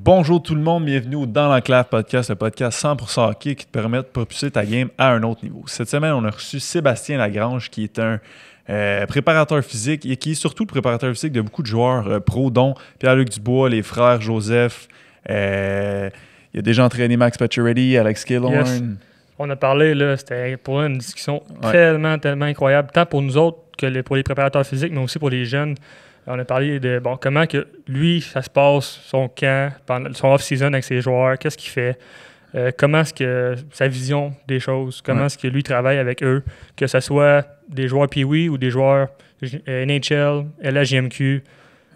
Bonjour tout le monde, bienvenue au Dans l'Enclave Podcast, le podcast 100% hockey qui te permet de propulser ta game à un autre niveau. Cette semaine, on a reçu Sébastien Lagrange qui est un euh, préparateur physique et qui est surtout le préparateur physique de beaucoup de joueurs euh, pro, dont Pierre-Luc Dubois, les frères Joseph. euh, il a déjà entraîné Max Pacioretty, Alex Killorn. Yes. On a parlé, là, c'était pour une discussion Ouais. tellement, tellement incroyable, tant pour nous autres que pour les préparateurs physiques, mais aussi pour les jeunes. On a parlé de bon, comment que lui, ça se passe, son camp, pendant son off-season avec ses joueurs, qu'est-ce qu'il fait, euh, comment est-ce que sa vision des choses, comment Ouais. est-ce que lui travaille avec eux, que ce soit des joueurs Pee-Wee ou des joueurs euh, NHL, LHJMQ.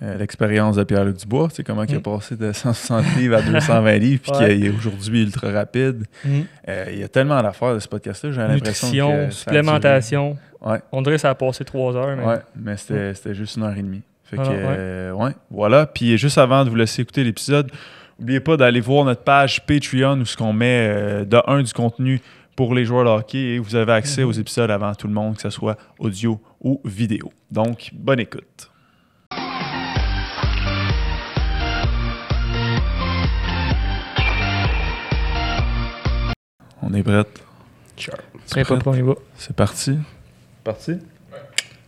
Euh, L'expérience de Pierre-Luc Dubois, sais comment il a Mm. passé de 160 livres à 220 livres, puis Ouais. qu'il est aujourd'hui ultra rapide. Euh, il y a tellement d'affaires de ce podcast-là, j'ai l'impression que. Nutrition, supplémentation. Ouais. On dirait que ça a passé trois heures. Mais... Ouais, mais c'était c'était juste une heure et demie. Fait que, ouais. euh, ouais, voilà. Puis juste avant de vous laisser écouter l'épisode, n'oubliez pas d'aller voir notre page Patreon où ce qu'on met euh, de un du contenu pour les joueurs de hockey et vous avez accès Mhm. aux épisodes avant tout le monde, que ce soit audio ou vidéo. Donc, bonne écoute. On est? Sure. Prêt, va. C'est parti? Parti?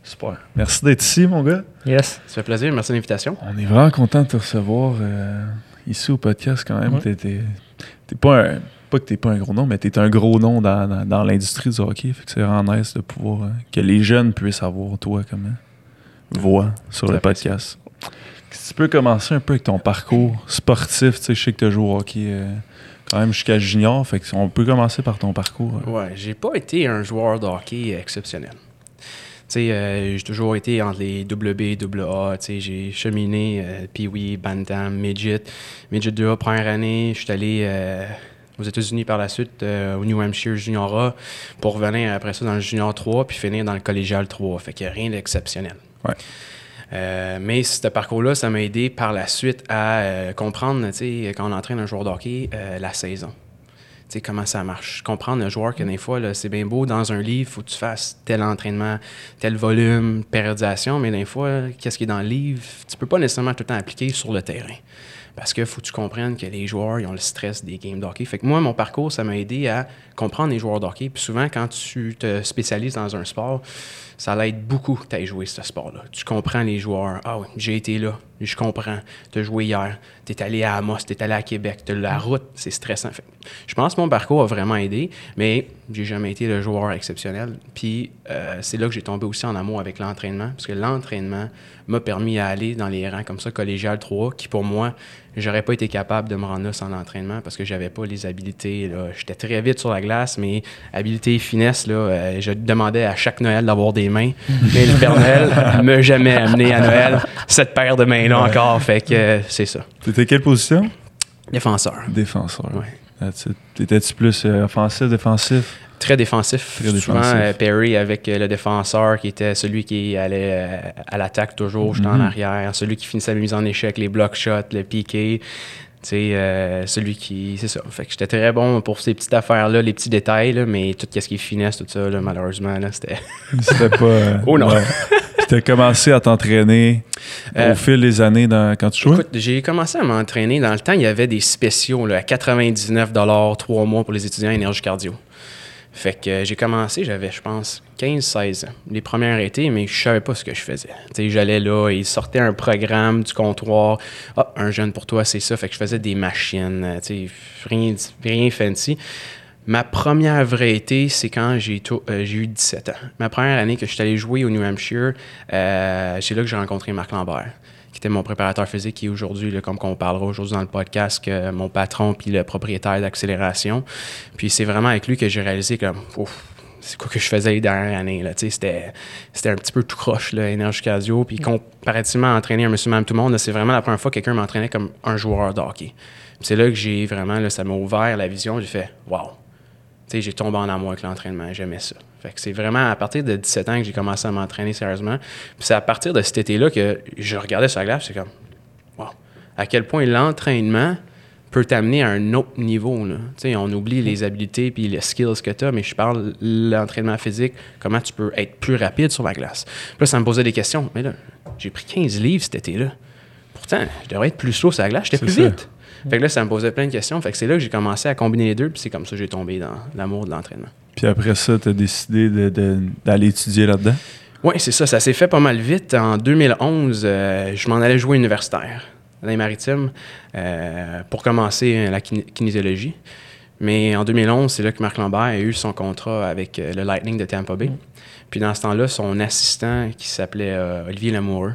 Super. Merci d'être ici, mon gars. Yes. Ça fait plaisir, merci de l'invitation. On est vraiment content de te recevoir euh, ici au podcast quand même. Ouais. T'es, pas un. Pas que t'es pas un gros nom, mais t'es un gros nom dans, dans, dans l'industrie du hockey. Fait que c'est vraiment nice de pouvoir. euh, que les jeunes puissent avoir toi comme euh, voix sur le podcast. Si tu peux commencer un peu avec ton parcours sportif, tu sais, je sais que tu as joué au hockey euh, quand même jusqu'à junior. Fait que on peut commencer par ton parcours. euh. Ouais, j'ai pas été un joueur de hockey exceptionnel. Tu sais, euh, j'ai toujours été entre les WB, AA. Tu sais, j'ai cheminé euh, Pee-Wee, Bantam, Midget. Midget 2A, première année. Je suis allé euh, aux États-Unis par la suite, euh, au New Hampshire Junior A, pour revenir après ça dans le Junior 3, puis finir dans le collégial 3. Fait qu'il n'y a rien d'exceptionnel. Ouais. Euh, mais ce parcours-là, ça m'a aidé par la suite à euh, comprendre, tu sais, quand on entraîne un joueur de hockey, euh, la saison. Comment ça marche. Comprendre le joueur que des fois, c'est bien beau, dans un livre, il faut que tu fasses tel entraînement, tel volume, périodisation, mais des fois, qu'est-ce qui est dans le livre, tu peux pas nécessairement tout le temps appliquer sur le terrain. Parce qu'il faut que tu comprennes que les joueurs, ils ont le stress des games de hockey. Fait que moi, mon parcours, ça m'a aidé à comprendre les joueurs de hockey. Puis souvent, quand tu te spécialises dans un sport, ça l'aide beaucoup que tu joué ce sport-là. Tu comprends les joueurs. Ah oui, j'ai été là, je comprends. Tu as joué hier, tu es allé à Amos, tu es allé à Québec, la route, c'est stressant. Fait je pense que mon parcours a vraiment aidé, mais j'ai jamais été le joueur exceptionnel. Puis euh, c'est là que j'ai tombé aussi en amour avec l'entraînement, parce que l'entraînement m'a permis à aller dans les rangs comme ça, collégial 3, qui pour moi, j'aurais pas été capable de me rendre là sans l'entraînement parce que j'avais pas les habiletés. là. J'étais très vite sur la glace, mais habileté et finesse, là, euh, je demandais à chaque Noël d'avoir des mains. Mais le Père Noël m'a jamais amené à Noël cette paire de mains-là encore. Fait que euh, c'est ça. T'étais quelle position? Défenseur. Défenseur. Ouais. T'étais-tu plus euh, offensif, défensif? Très défensif. Très Souvent, défensif. euh, Perry avec euh, le défenseur qui était celui qui allait euh, à l'attaque toujours, j'étais en Mhm. arrière. Celui qui finissait la mise en échec, les block shots, le piqué. Tu sais, euh, celui qui. C'est ça. Fait que j'étais très bon pour ces petites affaires-là, les petits détails, là, mais tout ce qui est finesse, tout ça, là, malheureusement, là, c'était. C'était pas. euh, Oh non. Puis t'as commencé à t'entraîner Euh, au fil des années dans, quand tu jouais? Écoute, j'ai commencé à m'entraîner. Dans le temps, il y avait des spéciaux là, à 99 trois mois pour les étudiants énergie cardio. Fait que euh, j'ai commencé, j'avais, je pense, 15-16 ans. Les premières étés, mais je savais pas ce que je faisais. J'allais là, ils sortaient un programme du comptoir. Ah, un jeune pour toi, c'est ça. Fait que je faisais des machines, euh, rien, rien fancy. Ma première vraie été, c'est quand j'ai euh, eu 17 ans. Ma première année que je suis allé jouer au New Hampshire, euh, c'est là que j'ai rencontré Marc Lambert, qui était mon préparateur physique, qui est aujourd'hui, comme qu'on parlera aujourd'hui dans le podcast, que mon patron puis le propriétaire d'accélération. Puis c'est vraiment avec lui que j'ai réalisé que, ouf, c'est quoi que je faisais les dernières années. Là, c'était, c'était un petit peu tout croche, là, énergie cardio. Puis comparativement à entraîner un monsieur, même tout le monde, c'est vraiment la première fois que quelqu'un m'entraînait comme un joueur de hockey. Puis c'est là que j'ai vraiment, là, ça m'a ouvert la vision. J'ai fait, wow, j'ai tombé en amour avec l'entraînement, j'aimais ça. Fait que c'est vraiment à partir de 17 ans que j'ai commencé à m'entraîner sérieusement. Puis c'est à partir de cet été-là que je regardais sur la glace, c'est comme, wow, à quel point l'entraînement peut t'amener à un autre niveau. Là. On oublie les habiletés puis les skills que tu as, mais je parle de l'entraînement physique, comment tu peux être plus rapide sur la glace. Puis là, ça me posait des questions. Mais là, j'ai pris 15 livres cet été-là. Pour pourtant, je devrais être plus slow sur la glace, j'étais plus ça. vite. Fait que là, ça me posait plein de questions. Fait que c'est là que j'ai commencé à combiner les deux, puis c'est comme ça que j'ai tombé dans l'amour de l'entraînement. Puis après ça, tu as décidé d'aller étudier là-dedans? Oui, c'est ça. Ça s'est fait pas mal vite. En 2011, euh, je m'en allais jouer universitaire dans les maritimes euh, pour commencer la kiné- kinésiologie. Mais en 2011, c'est là que Marc Lambert a eu son contrat avec euh, le Lightning de Tampa Bay. Puis dans ce temps-là, son assistant, qui s'appelait euh, Olivier Lamoureux,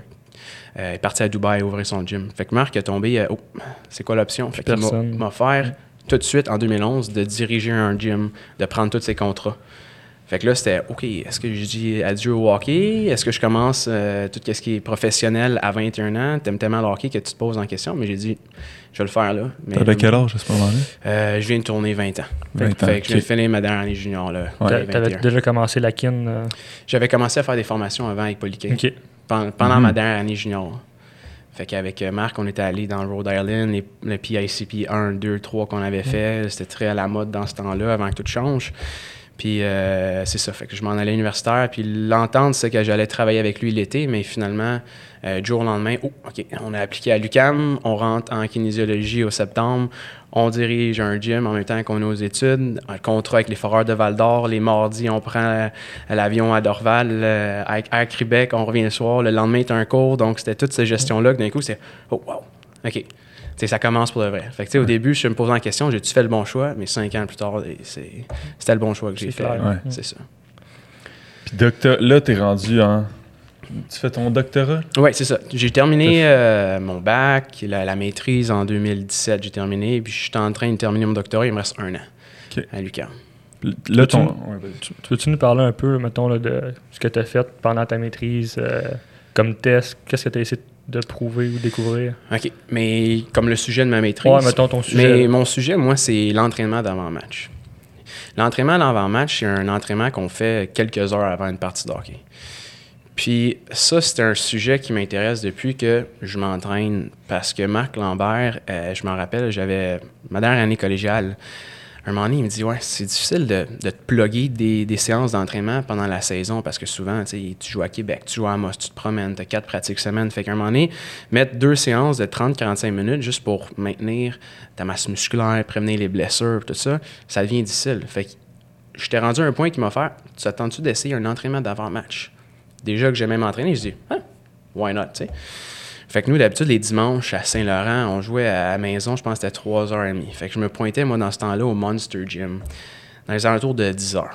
euh, est parti à Dubaï ouvrir son gym. Fait que Marc a tombé, euh, oh, c'est quoi l'option? Fait qu'il m'a- offert tout de suite en 2011 de diriger un gym, de prendre tous ses contrats. Fait que là, c'était OK, est-ce que je dis adieu au hockey? Est-ce que je commence euh, tout ce qui est professionnel à 21 ans? T'aimes tellement le hockey que tu te poses en question, mais j'ai dit, je vais le faire là. T'avais quel âge à ce moment-là? Euh, je viens de tourner 20 ans. 20 ans. Fait que je viens de finir ma dernière année junior. Là, Ouais. j'avais Tu avais 21. déjà commencé la kin. euh, J'avais commencé à faire des formations avant avec Polyké, OK. Pendant, pendant Mhm. ma dernière année junior. Fait qu'avec euh, Marc, on était allé dans le Rhode Island, les- le PICP 1, 2, 3 qu'on avait fait. C'était très à la mode dans ce temps-là, avant que tout change. Puis euh, c'est ça, fait que je m'en allais à l'universitaire. Puis l'entente, c'est que j'allais travailler avec lui l'été, mais finalement, euh, du jour au lendemain, oh, OK, on a appliqué à l'UCAM, on rentre en kinésiologie au septembre, on dirige un gym en même temps qu'on est aux études, un contrat avec les Foreurs de Val d'Or. Les mardis, on prend euh, l'avion à Dorval, euh, avec Air Québec, on revient le soir. Le lendemain, tu un cours. Donc, c'était toute cette gestion-là que d'un coup, c'est Oh, wow, OK. Ça commence pour de vrai. Fait que, tu sais, au début, je me posais la question, j'ai-tu fait le bon choix? Mais cinq ans plus tard, c'était le bon choix que j'ai C'est fait. Ouais. C'est ça. Puis docteur, là, tu es rendu en. Tu fais ton doctorat? Oui, c'est ça. J'ai terminé euh, mon bac, la, la maîtrise en 2017, j'ai terminé. Puis je suis en train de terminer mon doctorat, il me reste un an à l'UQAM. Là, Peux-tu- ton. ouais, vas-y. Tu, tu veux-tu nous parler un peu, mettons, là, de ce que tu as fait pendant ta maîtrise euh, comme test? Qu'est-ce que tu as essayé de prouver ou découvrir? OK. Mais comme le sujet de ma maîtrise. Ouais, mettons ton sujet. Mais mon sujet, moi, c'est l'entraînement d'avant-match. L'entraînement d'avant-match, c'est un entraînement qu'on fait quelques heures avant une partie de hockey. Puis ça, c'est un sujet qui m'intéresse depuis que je m'entraîne parce que Marc Lambert, euh, je m'en rappelle, j'avais ma dernière année collégiale. Un moment donné, il me dit Ouais, c'est difficile de, de te plugger des, des séances d'entraînement pendant la saison parce que souvent, tu joues à Québec, tu joues à Amos, tu te promènes, tu as quatre pratiques semaine. Fait qu'à un moment donné, mettre deux séances de 30-45 minutes juste pour maintenir ta masse musculaire, prévenir les blessures, tout ça, ça devient difficile. Fait que j'étais rendu à un point qui m'a fait Tu attends-tu d'essayer un entraînement d'avant-match? Déjà que j'aimais m'entraîner, je dis Ah, why not, tu sais? Fait que nous, d'habitude, les dimanches à Saint-Laurent, on jouait à la maison, je pense que c'était 3h30. Fait que je me pointais, moi, dans ce temps-là, au Monster Gym, dans les alentours de 10h.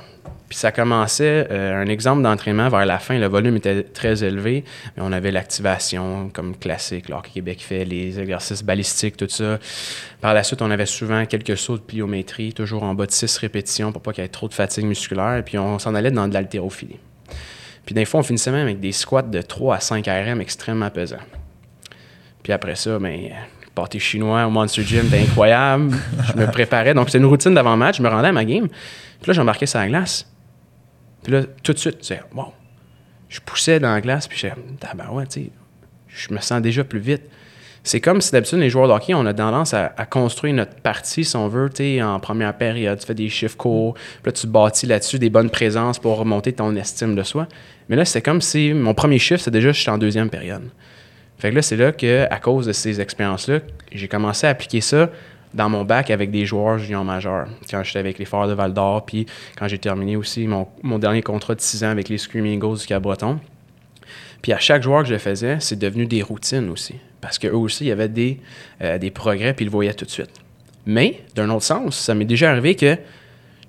Puis ça commençait, euh, un exemple d'entraînement vers la fin, le volume était très élevé, mais on avait l'activation comme classique, que Québec fait les exercices balistiques, tout ça. Par la suite, on avait souvent quelques sauts de pliométrie, toujours en bas de 6 répétitions pour pas qu'il y ait trop de fatigue musculaire, puis on s'en allait dans de l'haltérophilie. Puis des fois, on finissait même avec des squats de 3 à 5 RM extrêmement pesants. Puis après ça, ben, le pâté chinois au Monster Gym, c'était incroyable. je me préparais. Donc, c'était une routine d'avant-match. Je me rendais à ma game. Puis là, j'embarquais sur la glace. Puis là, tout de suite, c'est wow. Je poussais dans la glace, puis j'étais, tabarouette, tu sais, je me sens déjà plus vite. C'est comme si d'habitude, les joueurs de hockey, on a tendance à, construire notre partie, si on veut, en première période. Tu fais des chiffres courts, puis là, tu bâtis là-dessus des bonnes présences pour remonter ton estime de soi. Mais là, c'est comme si mon premier chiffre, c'est déjà, je suis en deuxième période. Fait que là, c'est là que, à cause de ces expériences-là, j'ai commencé à appliquer ça dans mon bac avec des joueurs juniors majeurs. Quand j'étais avec les Forts de Val d'Or, puis quand j'ai terminé aussi mon, mon dernier contrat de 6 ans avec les Screaming Eagles du Cap-Breton. Puis à chaque joueur que je faisais, c'est devenu des routines aussi. Parce qu'eux aussi, il y avait des, euh, des progrès, puis ils le voyaient tout de suite. Mais, d'un autre sens, ça m'est déjà arrivé que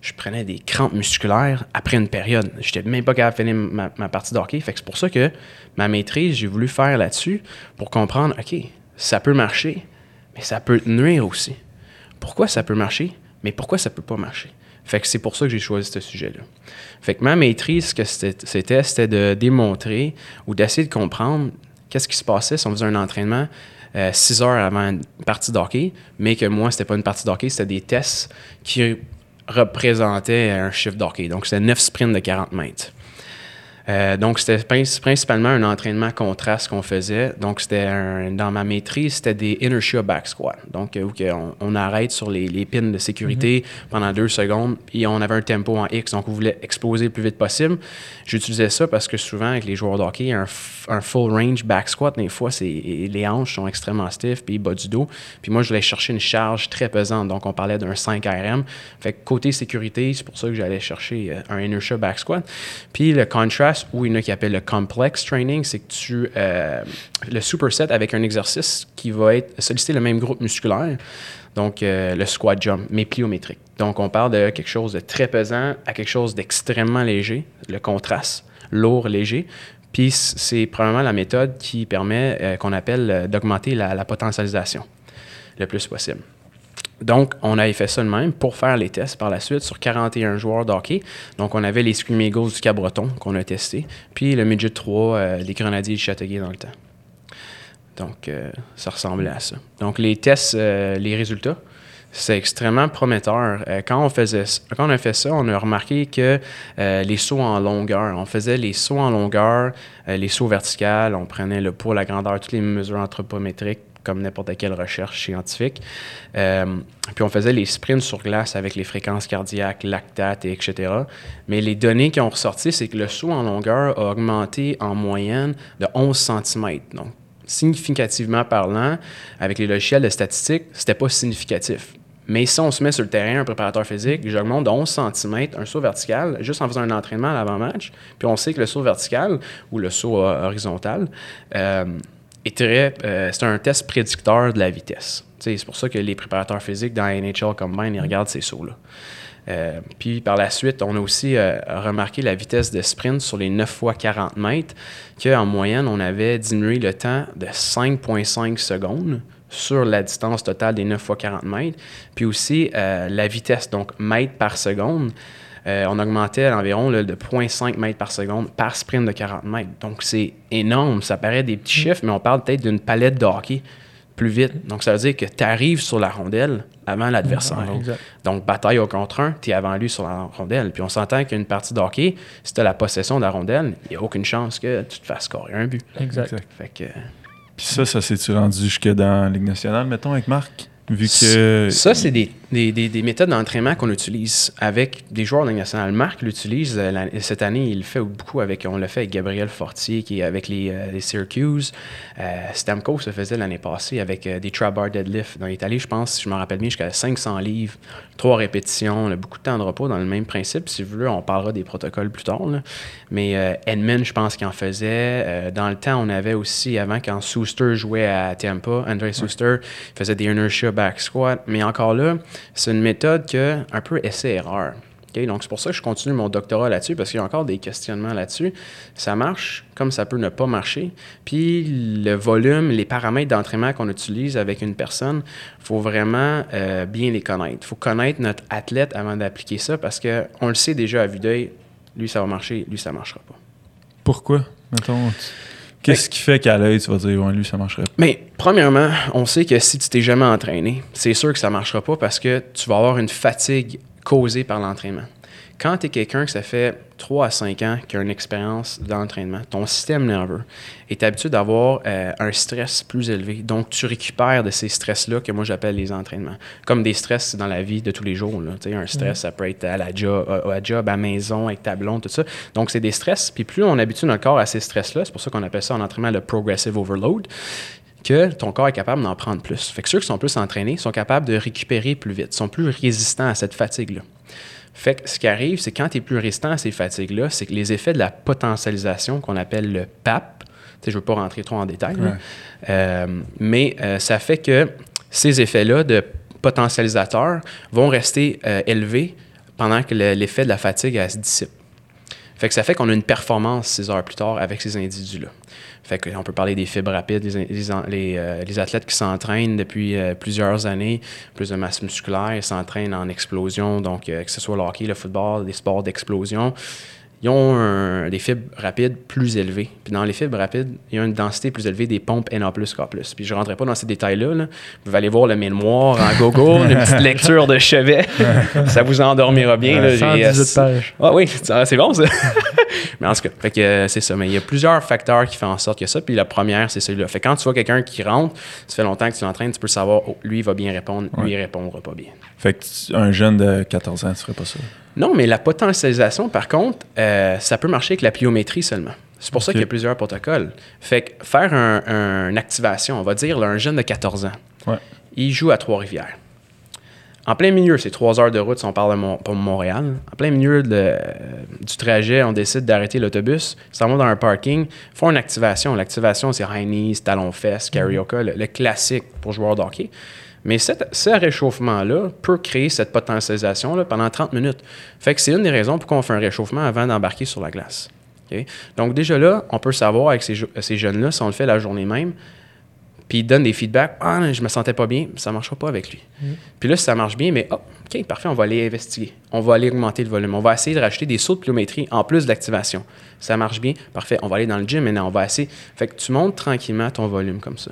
je prenais des crampes musculaires après une période. Je n'étais même pas capable de finir ma, ma partie de hockey. Fait que c'est pour ça que ma maîtrise, j'ai voulu faire là-dessus pour comprendre, OK, ça peut marcher, mais ça peut nuire aussi. Pourquoi ça peut marcher, mais pourquoi ça peut pas marcher? Fait que c'est pour ça que j'ai choisi ce sujet-là. Fait que ma maîtrise, ce que c'était c'était de démontrer ou d'essayer de comprendre qu'est-ce qui se passait si on faisait un entraînement euh, six heures avant une partie de hockey, mais que moi, c'était pas une partie de hockey, c'était des tests qui représentaient un chiffre de hockey. Donc, c'était 9 sprints de 40 mètres. Euh, donc, c'était principalement un entraînement contraste qu'on faisait. Donc, c'était dans ma maîtrise, c'était des inertia back squat. Donc, où on, on, arrête sur les, les pins de sécurité mm-hmm. pendant deux secondes, puis on avait un tempo en X, donc on voulait exploser le plus vite possible. J'utilisais ça parce que souvent, avec les joueurs de hockey, un, un full range back squat, des fois, les hanches sont extrêmement stiffs, puis bas du dos. Puis moi, je voulais chercher une charge très pesante. Donc, on parlait d'un 5 RM. Fait que côté sécurité, c'est pour ça que j'allais chercher euh, un inertia back squat. Puis le ou il y en a qui appellent le complex training, c'est que tu. Euh, le superset avec un exercice qui va être solliciter le même groupe musculaire. Donc, euh, le squat jump, mais pliométrique. Donc, on parle de quelque chose de très pesant à quelque chose d'extrêmement léger, le contraste, lourd, léger. Puis, c'est probablement la méthode qui permet, qu'on appelle, d'augmenter la, la potentialisation le plus possible. Donc, on avait fait ça de même pour faire les tests par la suite sur 41 joueurs d'hockey. Donc, on avait les Scream Eagles du Cabreton qu'on a testé, puis le Midget 3 euh, des Grenadiers du Châteauguay dans le temps. Donc, euh, ça ressemblait à ça. Donc, les tests, euh, les résultats, c'est extrêmement prometteur. quand, on faisait, quand on a fait ça, on a remarqué que les sauts en longueur, on faisait les sauts en longueur, les sauts verticales, on prenait le poids, la grandeur, toutes les mesures anthropométriques comme n'importe quelle recherche scientifique. Euh, puis on faisait les sprints sur glace avec les fréquences cardiaques, lactate, et etc. Mais les données qui ont ressorti, c'est que le saut en longueur a augmenté en moyenne de 11 cm. Donc, significativement parlant, avec les logiciels de statistiques, c'était pas significatif. Mais si on se met sur le terrain, un préparateur physique, j'augmente de 11 cm un saut vertical juste en faisant un entraînement à l'avant-match. Puis on sait que le saut vertical ou le saut horizontal, euh, euh, c'est un test prédicteur de la vitesse. c'est pour ça que les préparateurs physiques dans NHL Combine, ils regardent ces sauts-là. Euh, puis par la suite, on a aussi euh, remarqué la vitesse de sprint sur les 9 fois 40 mètres, qu'en moyenne, on avait diminué le temps de 5,5 secondes sur la distance totale des 9 fois 40 mètres. Puis aussi la vitesse, donc mètres par seconde. Euh, on augmentait à environ de 0,5 mètres par seconde par sprint de 40 mètres. Donc, c'est énorme. Ça paraît des petits chiffres, mais on parle peut-être d'une palette de hockey plus vite. Donc, ça veut dire que tu arrives sur la rondelle avant l'adversaire. Donc, bataille au contre un, tu es avant lui sur la rondelle. Puis on s'entend qu'une partie de hockey, si tu as la possession de la rondelle, il n'y a aucune chance que tu te fasses scorer un but. Exact. Fait que... Puis ça, ça s'est-tu rendu jusque dans la Ligue nationale, mettons, avec Marc? Vu que... Ça, c'est des des, des, méthodes d'entraînement qu'on utilise avec des joueurs de la nationale. Marc l'utilise euh, cette année, il le fait beaucoup avec, on l'a fait avec Gabriel Fortier qui est avec les, euh, les Syracuse. Euh, Stamkos se faisait l'année passée avec des trap bar deadlift. dans l'Italie je pense, si je me rappelle bien, jusqu'à 500 livres, trois répétitions, on a beaucoup de temps de repos dans le même principe. Si vous voulez, on parlera des protocoles plus tard. Mais Edmund, je pense qu'il en faisait. dans le temps, on avait aussi, avant, quand Souster jouait à Tampa, André Souster faisait des inertia back squat. Mais encore là, c'est une méthode que un peu essai-erreur. Donc, c'est pour ça que je continue mon doctorat là-dessus, parce qu'il y a encore des questionnements là-dessus. Ça marche comme ça peut ne pas marcher. Puis, le volume, les paramètres d'entraînement qu'on utilise avec une personne, il faut vraiment euh, bien les connaître. Il faut connaître notre athlète avant d'appliquer ça, parce qu'on le sait déjà à vue d'œil, lui, ça va marcher, lui, ça ne marchera pas. Pourquoi? Mettons, Qu'est-ce qui fait qu'à l'œil, tu vas dire, ouais, lui, ça marcherait pas? Mais, premièrement, on sait que si tu t'es jamais entraîné, c'est sûr que ça marchera pas parce que tu vas avoir une fatigue causée par l'entraînement. Quand tu es quelqu'un que ça fait 3 à 5 ans qui a une expérience d'entraînement, ton système nerveux est habitué d'avoir euh, un stress plus élevé. Donc, tu récupères de ces stress-là que moi j'appelle les entraînements. Comme des stress dans la vie de tous les jours. Là. Un stress, ça peut être à la job, à, la job, à maison, avec ta blonde, tout ça. Donc, c'est des stress. Puis plus on habitue notre corps à ces stress-là, c'est pour ça qu'on appelle ça en entraînement le progressive overload que ton corps est capable d'en prendre plus. Fait que ceux qui sont plus entraînés sont capables de récupérer plus vite, sont plus résistants à cette fatigue-là. Fait que ce qui arrive, c'est quand tu es plus résistant à ces fatigues-là, c'est que les effets de la potentialisation qu'on appelle le PAP, je ne veux pas rentrer trop en détail, euh, mais euh, ça fait que ces effets-là de potentialisateur vont rester euh, élevés pendant que l'effet de la fatigue se dissipe. Fait que ça fait qu'on a une performance six heures plus tard avec ces individus-là. Fait qu'on peut parler des fibres rapides, les, euh, les, athlètes qui s'entraînent depuis euh, plusieurs années, plus de masse musculaire, s'entraînent en explosion, donc euh, que ce soit le hockey, le football, des sports d'explosion ils ont des fibres rapides plus élevées. Puis dans les fibres rapides, il y a une densité plus élevée des pompes NA+, K+. Puis je ne rentrerai pas dans ces détails-là. Vous allez voir le mémoire en gogo, une petite lecture de chevet. ça vous endormira bien. Là, 118 pages. Ah oui, c'est bon ça. mais en tout cas, euh, c'est ça. Mais il y a plusieurs facteurs qui font en sorte que ça. Puis la première, c'est celui-là. Fait que quand tu vois quelqu'un qui rentre, ça fait longtemps que tu l'entraînes, tu peux savoir, oh, lui, il va bien répondre, lui, il répondra pas bien. Fait que un jeune de 14 ans, tu ferais pas ça? Non, mais la potentialisation, par contre, euh, ça peut marcher avec la pliométrie seulement. C'est pour ça qu'il y a plusieurs protocoles. Fait que faire un, un- une activation, on va dire, là, un jeune de 14 ans, Ouais. il joue à Trois-Rivières. En plein milieu, c'est trois heures de route si on parle de Mon- pour Montréal. En plein milieu de- euh, du trajet, on décide d'arrêter l'autobus, s'en vont dans un parking, font une activation. L'activation, c'est high knees, talon fesses, carioca, le, le classique pour joueurs de hockey. Mais cette- ce réchauffement-là peut créer cette potentialisation-là pendant 30 minutes. Fait que c'est une des raisons pourquoi on fait un réchauffement avant d'embarquer sur la glace. Donc déjà là, on peut savoir avec ces, jeunes-là, si on le fait la journée même, puis il donne des feedbacks. Ah, je me sentais pas bien, ça marchera pas avec lui. Puis là, si ça marche bien, mais oh, OK, parfait, on va aller investiguer. On va aller augmenter le volume. On va essayer de rajouter des sauts de pliométrie en plus de l'activation. Ça marche bien, parfait, on va aller dans le gym maintenant, on va essayer. Fait que tu montes tranquillement ton volume comme ça.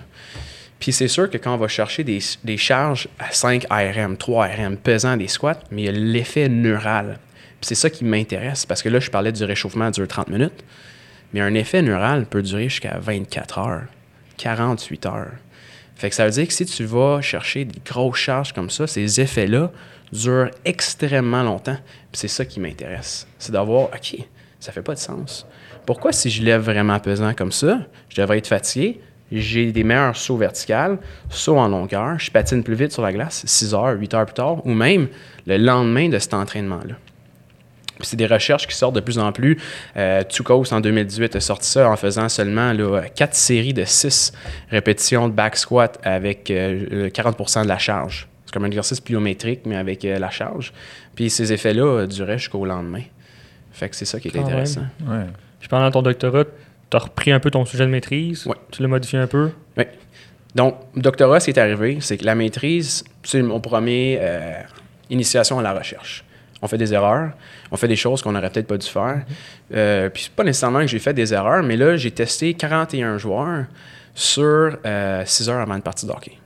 Puis c'est sûr que quand on va chercher des, charges à 5 ARM, 3 ARM, pesant des squats, mais il y a l'effet neural. Puis c'est ça qui m'intéresse, parce que là, je parlais du réchauffement dure 30 minutes, mais un effet neural peut durer jusqu'à 24 heures, 48 heures. Fait que ça veut dire que si tu vas chercher des grosses charges comme ça, ces effets-là durent extrêmement longtemps. Puis c'est ça qui m'intéresse. C'est d'avoir, OK, ça fait pas de sens. Pourquoi si je lève vraiment pesant comme ça, je devrais être fatigué, j'ai des meilleurs sauts verticales, sauts en longueur, je patine plus vite sur la glace, 6 heures, 8 heures plus tard, ou même le lendemain de cet entraînement-là. Puis c'est des recherches qui sortent de plus en plus. Euh, Tukos, en 2018, a sorti ça en faisant seulement là, quatre séries de 6 répétitions de back squat avec euh, 40% de la charge. C'est comme un exercice pliométrique, mais avec euh, la charge. Puis ces effets-là euh, duraient jusqu'au lendemain. Fait que c'est ça qui est Quand intéressant. Ouais. Puis pendant ton doctorat, tu as repris un peu ton sujet de maîtrise? Ouais. Tu l'as modifié un peu? Donc, doctorat, ce qui est arrivé, c'est que la maîtrise, c'est mon premier euh, initiation à la recherche. On fait des erreurs, on fait des choses qu'on n'aurait peut-être pas dû faire. Euh, puis, c'est pas nécessairement que j'ai fait des erreurs, mais là, j'ai testé 41 joueurs sur 6 heures avant une partie de hockey.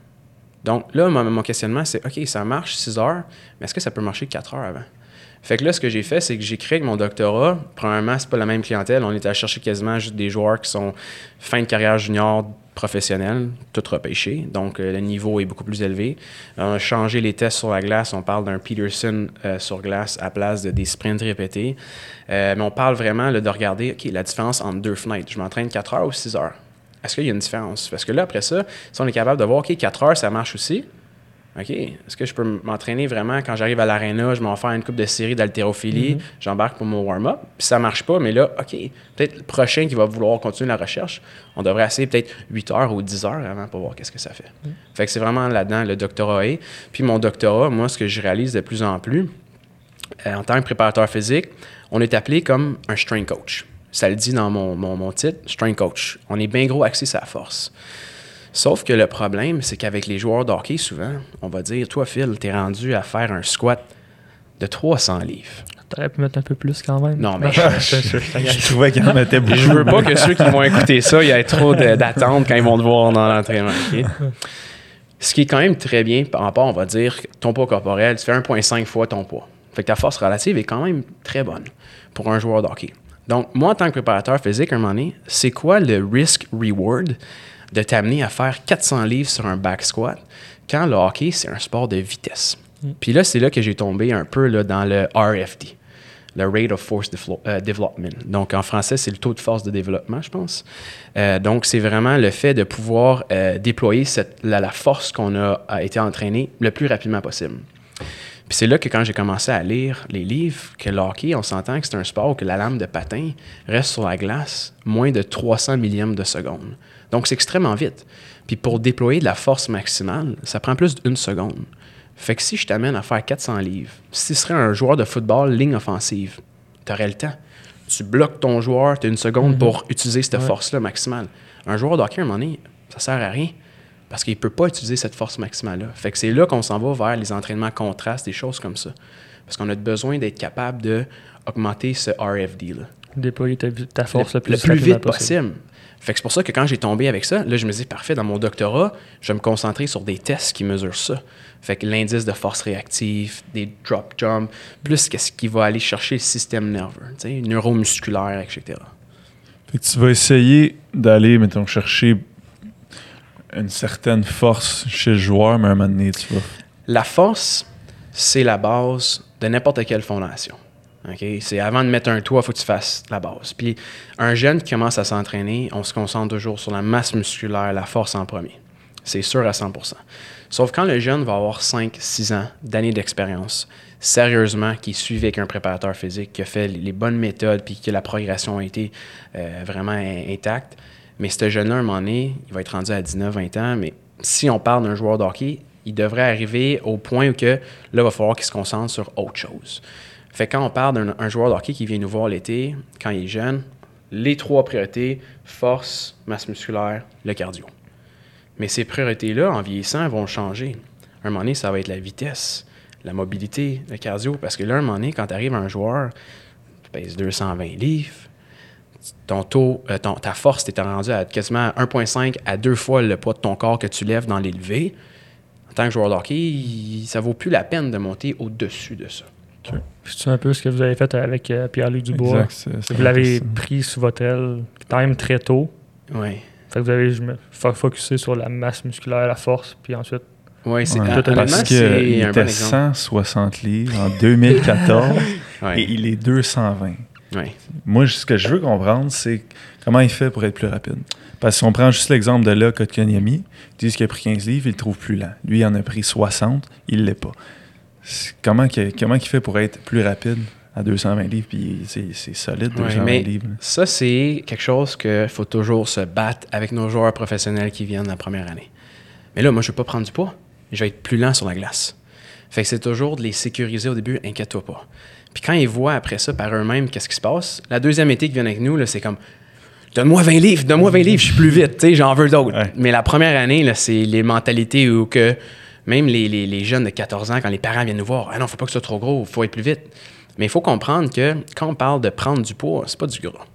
Donc, là, mon, mon questionnement, c'est OK, ça marche 6 heures, mais est-ce que ça peut marcher 4 heures avant? Fait que là, ce que j'ai fait, c'est que j'ai créé avec mon doctorat. Premièrement, c'est pas la même clientèle. On est allé chercher quasiment juste des joueurs qui sont fin de carrière junior professionnelle, tout repêché. Donc, euh, le niveau est beaucoup plus élevé. On a changé les tests sur la glace. On parle d'un Peterson euh, sur glace à place de des sprints répétés. Euh, mais on parle vraiment de regarder, la différence entre deux fenêtres. Je m'entraîne 4 heures ou 6 heures? Est-ce qu'il y a une différence? Parce que là, après ça, si on est capable de voir, OK, 4 heures, ça marche aussi. OK, est-ce que je peux m'entraîner vraiment? Quand j'arrive à l'aréna, je m'en fais une coupe de série d'haltérophilie, j'embarque pour mon warm-up, puis ça marche pas, mais là, OK, peut-être le prochain qui va vouloir continuer la recherche, on devrait essayer peut-être 8 heures ou 10 heures avant pour voir qu'est-ce que ça fait. Fait que c'est vraiment là-dedans le doctorat est. Puis mon doctorat, moi, ce que je réalise de plus en plus, euh, en tant que préparateur physique, on est appelé comme un strength coach. Ça le dit dans mon, mon, mon titre, strength coach. On est bien gros axé sur la force. Sauf que le problème, c'est qu'avec les joueurs de hockey, souvent, on va dire Toi, Phil, t'es rendu à faire un squat de 300 livres. Tu aurais pu mettre un peu plus quand même. Non, mais- Je trouvais qu'il en mettait beaucoup. Je veux pas que ceux qui vont écouter ça, il y ait trop de- d'attente quand ils vont te voir dans l'entraînement. ok? Ce qui est quand même très bien par rapport, on va dire, ton poids corporel, tu fais 1,5 fois ton poids. Fait que ta force relative est quand même très bonne pour un joueur de hockey. Donc, moi, en tant que préparateur physique, à un moment donné, c'est quoi le risk-reward de t'amener à faire 400 livres sur un back squat quand le hockey, c'est un sport de vitesse? Puis là, c'est là que j'ai tombé un peu là, dans le RFD, le Rate of Force euh, Development. Donc, en français, c'est le taux de force de développement, je pense. Euh, donc, c'est vraiment le fait de pouvoir euh, déployer cette- la, la force qu'on a, a été entraîné le plus rapidement possible. Puis c'est là que quand j'ai commencé à lire les livres, que le hockey, on s'entend que c'est un sport où que la lame de patin reste sur la glace moins de 300 millièmes de seconde. Donc, c'est extrêmement vite. Puis pour déployer de la force maximale, ça prend plus d'une seconde. Fait que si je t'amène à faire 400 livres, si tu serais un joueur de football ligne offensive, tu aurais le temps. Tu bloques ton joueur, tu as une seconde pour utiliser cette Ouais. force-là maximale. Un joueur de hockey, à un moment donné, ça sert à rien parce qu'il ne peut pas utiliser cette force maximale-là. Fait que c'est là qu'on s'en va vers les entraînements contrastes, des choses comme ça. Parce qu'on a besoin d'être capable d'augmenter ce RFD-là Déployer ta, ta force le, le plus, le plus rapidement vite possible. Fait que c'est pour ça que quand j'ai tombé avec ça, là, je me dis, parfait, dans mon doctorat, je vais me concentrer sur des tests qui mesurent ça. Fait que l'indice de force réactive, des drop jump, plus qu'est-ce qui va aller chercher le système nerveux, tu sais, neuromusculaire, etc. Fait que tu vas essayer d'aller, mettons, chercher une certaine force chez le joueur, mais à un moment donné, tu vas. La force, c'est la base de n'importe quelle fondation. C'est avant de mettre un toit, il faut que tu fasses la base. Puis un jeune qui commence à s'entraîner, on se concentre toujours sur la masse musculaire, la force en premier. C'est sûr à 100% Sauf quand le jeune va avoir 5-6 ans d'années d'expérience, sérieusement, qui suit avec un préparateur physique, qui a fait les bonnes méthodes, puis que la progression a été euh, vraiment intacte. Mais ce jeune-là, un moment donné, il va être rendu à 19-20 ans, mais si on parle d'un joueur de hockey, il devrait arriver au point où que, là, il va falloir qu'il se concentre sur autre chose. Quand on parle d'un joueur de qui vient nous voir l'été, quand il est jeune, les trois priorités, force, masse musculaire, le cardio. Mais ces priorités-là, en vieillissant, vont changer. un moment donné, ça va être la vitesse, la mobilité, le cardio. Parce que là, un moment donné, quand tu arrives à un joueur, tu pèses 220 livres, ton euh, ta force t'es rendu à quasiment 1,5 à deux fois le poids de ton corps que tu lèves dans l'élevé. En tant que joueur de hockey, ça vaut plus la peine de monter au-dessus de ça. C'est un peu ce que vous avez fait avec euh, Pierre-Luc Dubois? vous l'avez pris sous votre aile quand même très tôt. Oui. Fait que vous avez focusé sur la masse musculaire, la force, puis ensuite. Oui, c'est ouais, Parce qu'il était bon 160 livres en 2014 et il est 220. Moi, ce que je veux comprendre, c'est comment il fait pour être plus rapide. Parce que si on prend juste l'exemple de là, Kotkaniemi, ils disent qu'il a pris 15 livres, il le trouve plus lent. Lui, il en a pris 60, il ne l'est pas. Comment, comment il fait pour être plus rapide à 220 livres, puis c'est solide, 220 livres. Ça, c'est quelque chose qu'il faut toujours se battre avec nos joueurs professionnels qui viennent la première année. Mais là, moi, je ne vais pas prendre du poids. Je vais être plus lent sur la glace. Fait que c'est toujours de les sécuriser au début, inquiète-toi pas. Puis quand ils voient après ça par eux-mêmes qu'est-ce qui se passe, la deuxième été qui vient avec nous, c'est comme Donne-moi 20 livres, donne-moi 20 livres, je suis plus vite, j'en veux d'autres. Mais la première année, c'est les mentalités où que même les, jeunes de 14 ans, quand les parents viennent nous voir, ah non, faut pas que ce soit trop gros, faut être plus vite. Mais il faut comprendre que quand on parle de prendre du poids, c'est pas du gras.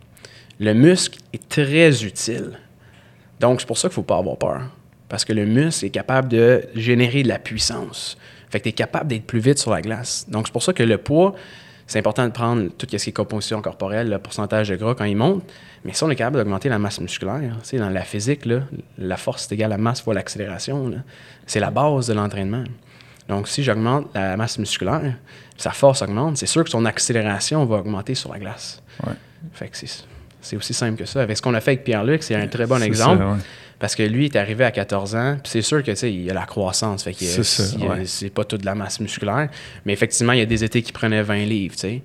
Le muscle est très utile. Donc, c'est pour ça qu'il faut pas avoir peur. Parce que le muscle est capable de générer de la puissance. Fait que tu es capable d'être plus vite sur la glace. Donc, c'est pour ça que le poids, c'est important de prendre tout ce qui est composition corporelle, le pourcentage de gras quand il monte. Mais si on est capable d'augmenter la masse musculaire, dans la physique, la force est égale à la masse fois l'accélération. C'est la base de l'entraînement. Donc, si j'augmente la masse musculaire, sa force augmente, c'est sûr que son accélération va augmenter sur la glace. Fait que c'est aussi simple que ça. Avec ce qu'on a fait avec Pierre-Luc, c'est un très bon exemple. Parce que lui est arrivé à 14 ans, puis c'est sûr que il a la croissance, fait que c'est pas toute la masse musculaire, mais effectivement, il y a des étés qui prenaient 20 livres, tu sais.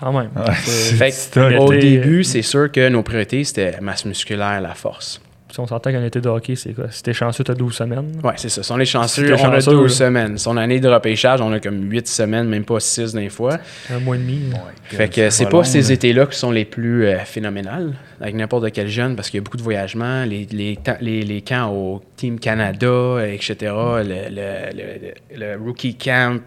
Quand même. au début, c'est sûr que nos priorités, c'était masse musculaire, la force. Si on s'entend qu'un été de hockey, c'est quoi? C'était chanceux, t'as 12 semaines? Oui, c'est ça. Si on est chanceux, on a 12 semaines. Son année de repêchage, on a comme 8 semaines, même pas 6 d'un fois. Un mois et demi. fait que c'est pas, ces étés-là qui sont les plus euh, phénoménales avec n'importe quel jeune parce qu'il y a beaucoup de voyagements, les, les, les, camps au Team Canada, etc., le, le, rookie camp,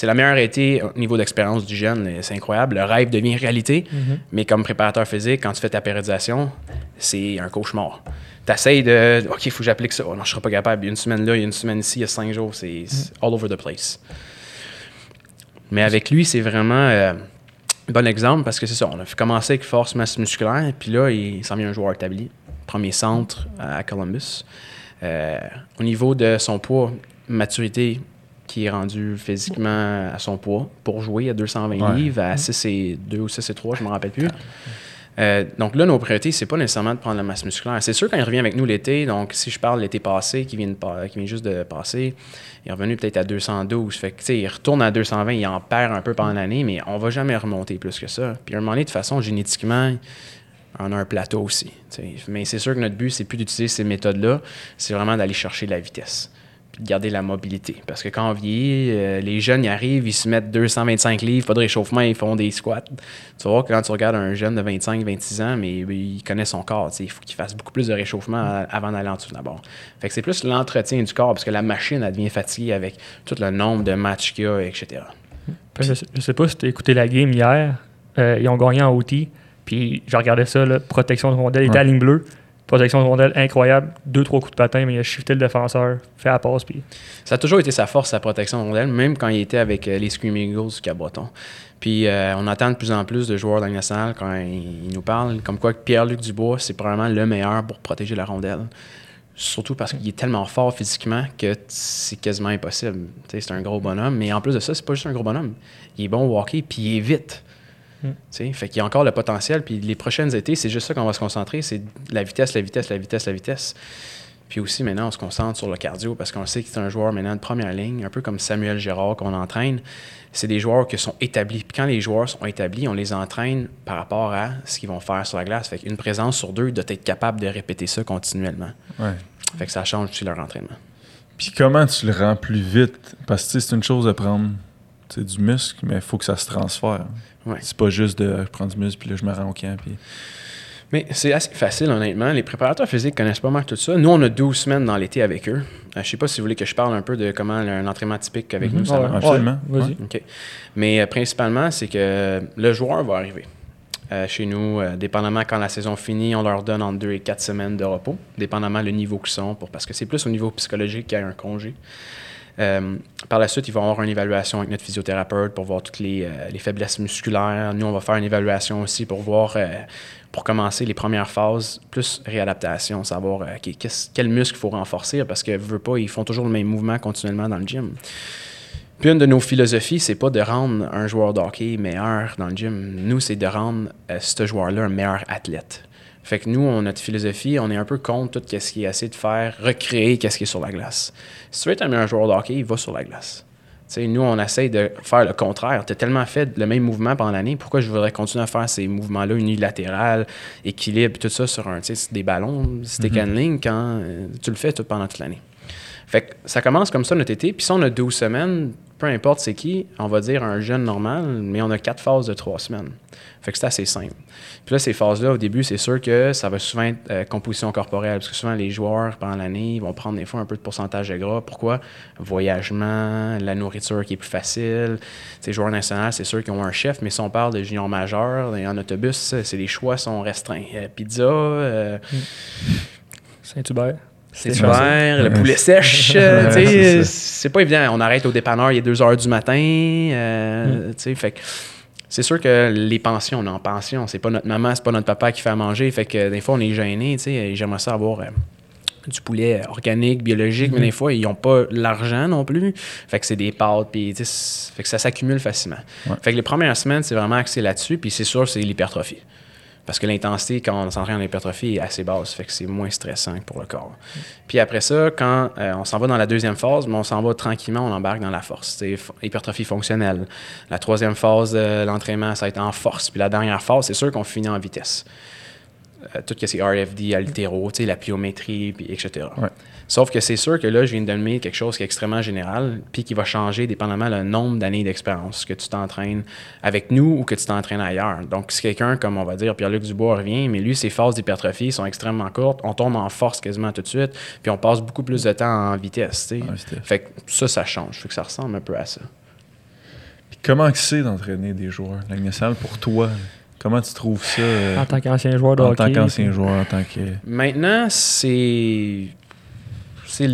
c'est la meilleure été au niveau d'expérience du jeune. C'est incroyable. Le rêve devient réalité. Mm-hmm. Mais comme préparateur physique, quand tu fais ta périodisation, c'est un cauchemar. Tu essaies de. OK, il faut que j'applique ça. Oh non, je ne serai pas capable. Il y a une semaine là, il y a une semaine ici, il y a cinq jours. C'est mm-hmm. all over the place. Mais avec lui, c'est vraiment euh, un bon exemple parce que c'est ça. On a commencé avec force, masse musculaire. Puis là, il s'en vient un joueur établi. Premier centre à Columbus. Euh, au niveau de son poids, maturité, qui est rendu physiquement à son poids pour jouer à 220 livres, à 6 et 2 ou 6 et 3, je ne me rappelle plus. Euh, donc là, nos priorités, c'est pas nécessairement de prendre la masse musculaire. C'est sûr, quand il revient avec nous l'été, donc si je parle l'été passé, qui vient, qui vient juste de passer, il est revenu peut-être à 212. Fait que, il retourne à 220, il en perd un peu pendant l'année, mais on va jamais remonter plus que ça. Puis à un moment donné, de façon, génétiquement, on a un plateau aussi. Mais c'est sûr que notre but, c'est plus d'utiliser ces méthodes-là, c'est vraiment d'aller chercher la vitesse de garder la mobilité. Parce que quand on vieillit, euh, les jeunes, ils arrivent, ils se mettent 225 livres, pas de réchauffement, ils font des squats. Tu que quand tu regardes un jeune de 25, 26 ans, mais il connaît son corps. Il faut qu'il fasse beaucoup plus de réchauffement avant d'aller en dessous d'abord. Fait que c'est plus l'entretien du corps, parce que la machine, elle devient fatiguée avec tout le nombre de matchs qu'il y a, etc. Je sais, sais pas si tu as écouté la game hier. Euh, ils ont gagné en OT. Puis je regardais ça, là, protection de rondelle, il était à ligne bleue. Protection de rondelle incroyable. Deux, trois coups de patin, mais il a shifté le défenseur, fait la passe. Puis Ça a toujours été sa force, sa protection de rondelle, même quand il était avec euh, les Screaming Eagles du Cabreton. Puis euh, on entend de plus en plus de joueurs dans le national quand ils, nous parlent, comme quoi Pierre-Luc Dubois, c'est probablement le meilleur pour protéger la rondelle. Surtout parce qu'il est tellement fort physiquement que c'est quasiment impossible. C'est un gros bonhomme, mais en plus de ça, c'est pas juste un gros bonhomme. Il est bon au hockey, puis il est vite. Mm. Fait qu'il y a encore le potentiel. Puis les prochaines étés, c'est juste ça qu'on va se concentrer, c'est la vitesse, la vitesse, la vitesse, la vitesse. Puis aussi, maintenant, on se concentre sur le cardio parce qu'on sait qu'il est un joueur maintenant de première ligne, un peu comme Samuel Gérard qu'on entraîne. C'est des joueurs qui sont établis. Puis quand les joueurs sont établis, on les entraîne par rapport à ce qu'ils vont faire sur la glace. Fait qu'une présence sur deux, doit être capable de répéter ça continuellement. Ouais. Fait que ça change aussi leur entraînement. Puis comment tu le rends plus vite? Parce que c'est une chose de prendre du muscle, mais il faut que ça se transfère. Ouais. C'est pas juste de je prends du muscle, puis là, je me rends au camp. Puis... Mais c'est assez facile, honnêtement. Les préparateurs physiques connaissent pas mal tout ça. Nous, on a 12 semaines dans l'été avec eux. Euh, je sais pas si vous voulez que je parle un peu de comment un entraînement typique avec nous, ça Ouais. Absolument. ouais, Vas-y. OK. Mais euh, principalement, c'est que le joueur va arriver. Euh, chez nous, euh, dépendamment quand la saison finit, on leur donne entre deux et quatre semaines de repos, dépendamment le niveau qu'ils sont, pour, parce que c'est plus au niveau psychologique qu'il y a un congé. Euh, par la suite, ils vont avoir une évaluation avec notre physiothérapeute pour voir toutes les, euh, les faiblesses musculaires. Nous, on va faire une évaluation aussi pour voir, euh, pour commencer les premières phases, plus réadaptation, savoir euh, OK, qu'est-ce- quel muscle il faut renforcer, parce que, veux pas, ils font toujours le même mouvement continuellement dans le gym. Puis une de nos philosophies, c'est pas de rendre un joueur de hockey meilleur dans le gym. Nous, c'est de rendre ce joueur-là un meilleur athlète. Fait que nous, on, notre philosophie, on est un peu contre tout ce qui est essayé de faire, recréer qu'est-ce qui est sur la glace. Si tu veux être un meilleur joueur de hockey, va sur la glace. Nous, on essaye de faire le contraire. Tu as tellement fait le même mouvement pendant l'année, pourquoi je voudrais continuer à faire ces mouvements-là unilatérales, équilibre, tout ça sur un, des ballons, stick and link, quand euh, tu le fais tout pendant toute l'année. Fait que ça commence comme ça notre été. Puis si on a 12 semaines, peu importe c'est qui, on va dire un jeune normal, mais on a quatre phases de trois semaines. Fait que c'est assez simple. Puis là, ces phases-là, au début, c'est sûr que ça va souvent être euh, composition corporelle, parce que souvent, les joueurs, pendant l'année, vont prendre des fois un peu de pourcentage de gras. Pourquoi? Voyagement, la nourriture qui est plus facile. Ces joueurs nationaux, c'est sûr qu'ils ont un chef, mais si on parle de junior majeur, en autobus, c'est les choix sont restreints. Euh, pizza, euh, Saint-Hubert. Saint-Hubert, le Ouais. poulet sèche, euh, c'est c'est pas évident. On arrête au dépanneur, il est 2 h du matin. euh, fait que c'est sûr que les pensions, on est en pension. C'est pas notre maman, c'est pas notre papa qui fait à manger. Fait que des fois, on est gêné. J'aimerais ça avoir euh, du poulet organique, biologique, mais des fois, ils n'ont pas l'argent non plus. Fait que c'est des pâtes, puis c'est- fait que ça s'accumule facilement. Ouais. Fait que les premières semaines, c'est vraiment axé là-dessus, puis c'est sûr, c'est l'hypertrophie. Parce que l'intensité, quand on s'entraîne en hypertrophie, est assez basse. Fait que c'est moins stressant pour le corps. Puis après ça, quand euh, on s'en va dans la deuxième phase, mais on s'en va tranquillement, on embarque dans la force. C'est hypertrophie fonctionnelle. La troisième phase de l'entraînement, ça va être en force. Puis la dernière phase, c'est sûr qu'on finit en vitesse. Euh, tout ce qui est RFD, altéro, la pliométrie, puis etc. Ouais. Sauf que c'est sûr que là, je viens de donner quelque chose qui est extrêmement général, puis qui va changer dépendamment le nombre d'années d'expérience que tu t'entraînes avec nous ou que tu t'entraînes ailleurs. Donc, si quelqu'un, comme on va dire, Pierre-Luc Dubois revient, mais lui, ses phases d'hypertrophie sont extrêmement courtes, on tombe en force quasiment tout de suite, puis on passe beaucoup plus de temps en vitesse. fait que ça, ça change. Fait que ça ressemble un peu à ça. Puis comment c'est d'entraîner des joueurs? La nationale, pour toi, comment tu trouves ça euh, En tant qu'ancien joueur de en hockey. tant qu'ancien joueur, en tant que... Maintenant, c'est.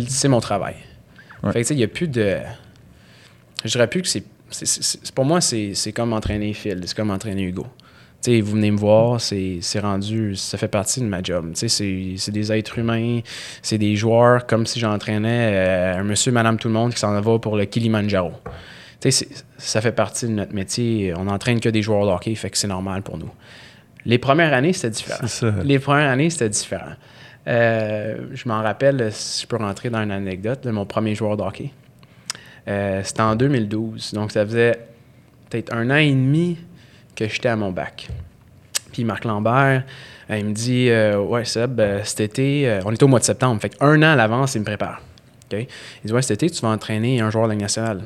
C'est mon travail. Ouais. Fait que, tu sais, il n'y a plus de. Je dirais plus que c'est. Pour moi, c'est comme entraîner Phil, c'est comme entraîner Hugo. Tu sais, vous venez me voir, c'est rendu. Ça fait partie de ma job. Tu sais, c'est- des êtres humains, c'est des joueurs comme si j'entraînais euh, un monsieur, madame, tout le monde qui s'en va pour le Kilimanjaro. Tu sais, c'est- ça fait partie de notre métier. On n'entraîne que des joueurs de hockey, fait que c'est normal pour nous. Les premières années, c'était différent. Les premières années, c'était différent. Euh, je m'en rappelle, si je peux rentrer dans une anecdote, là, mon premier joueur de hockey. Euh, c'était en 2012. Donc, ça faisait peut-être un an et demi que j'étais à mon bac. Puis Marc Lambert, euh, il me dit euh, Ouais, Seb, cet été, on est au mois de septembre. Fait qu'un an à l'avance, il me prépare. OK? Il dit Ouais, cet été, tu vas entraîner un joueur de la nationale.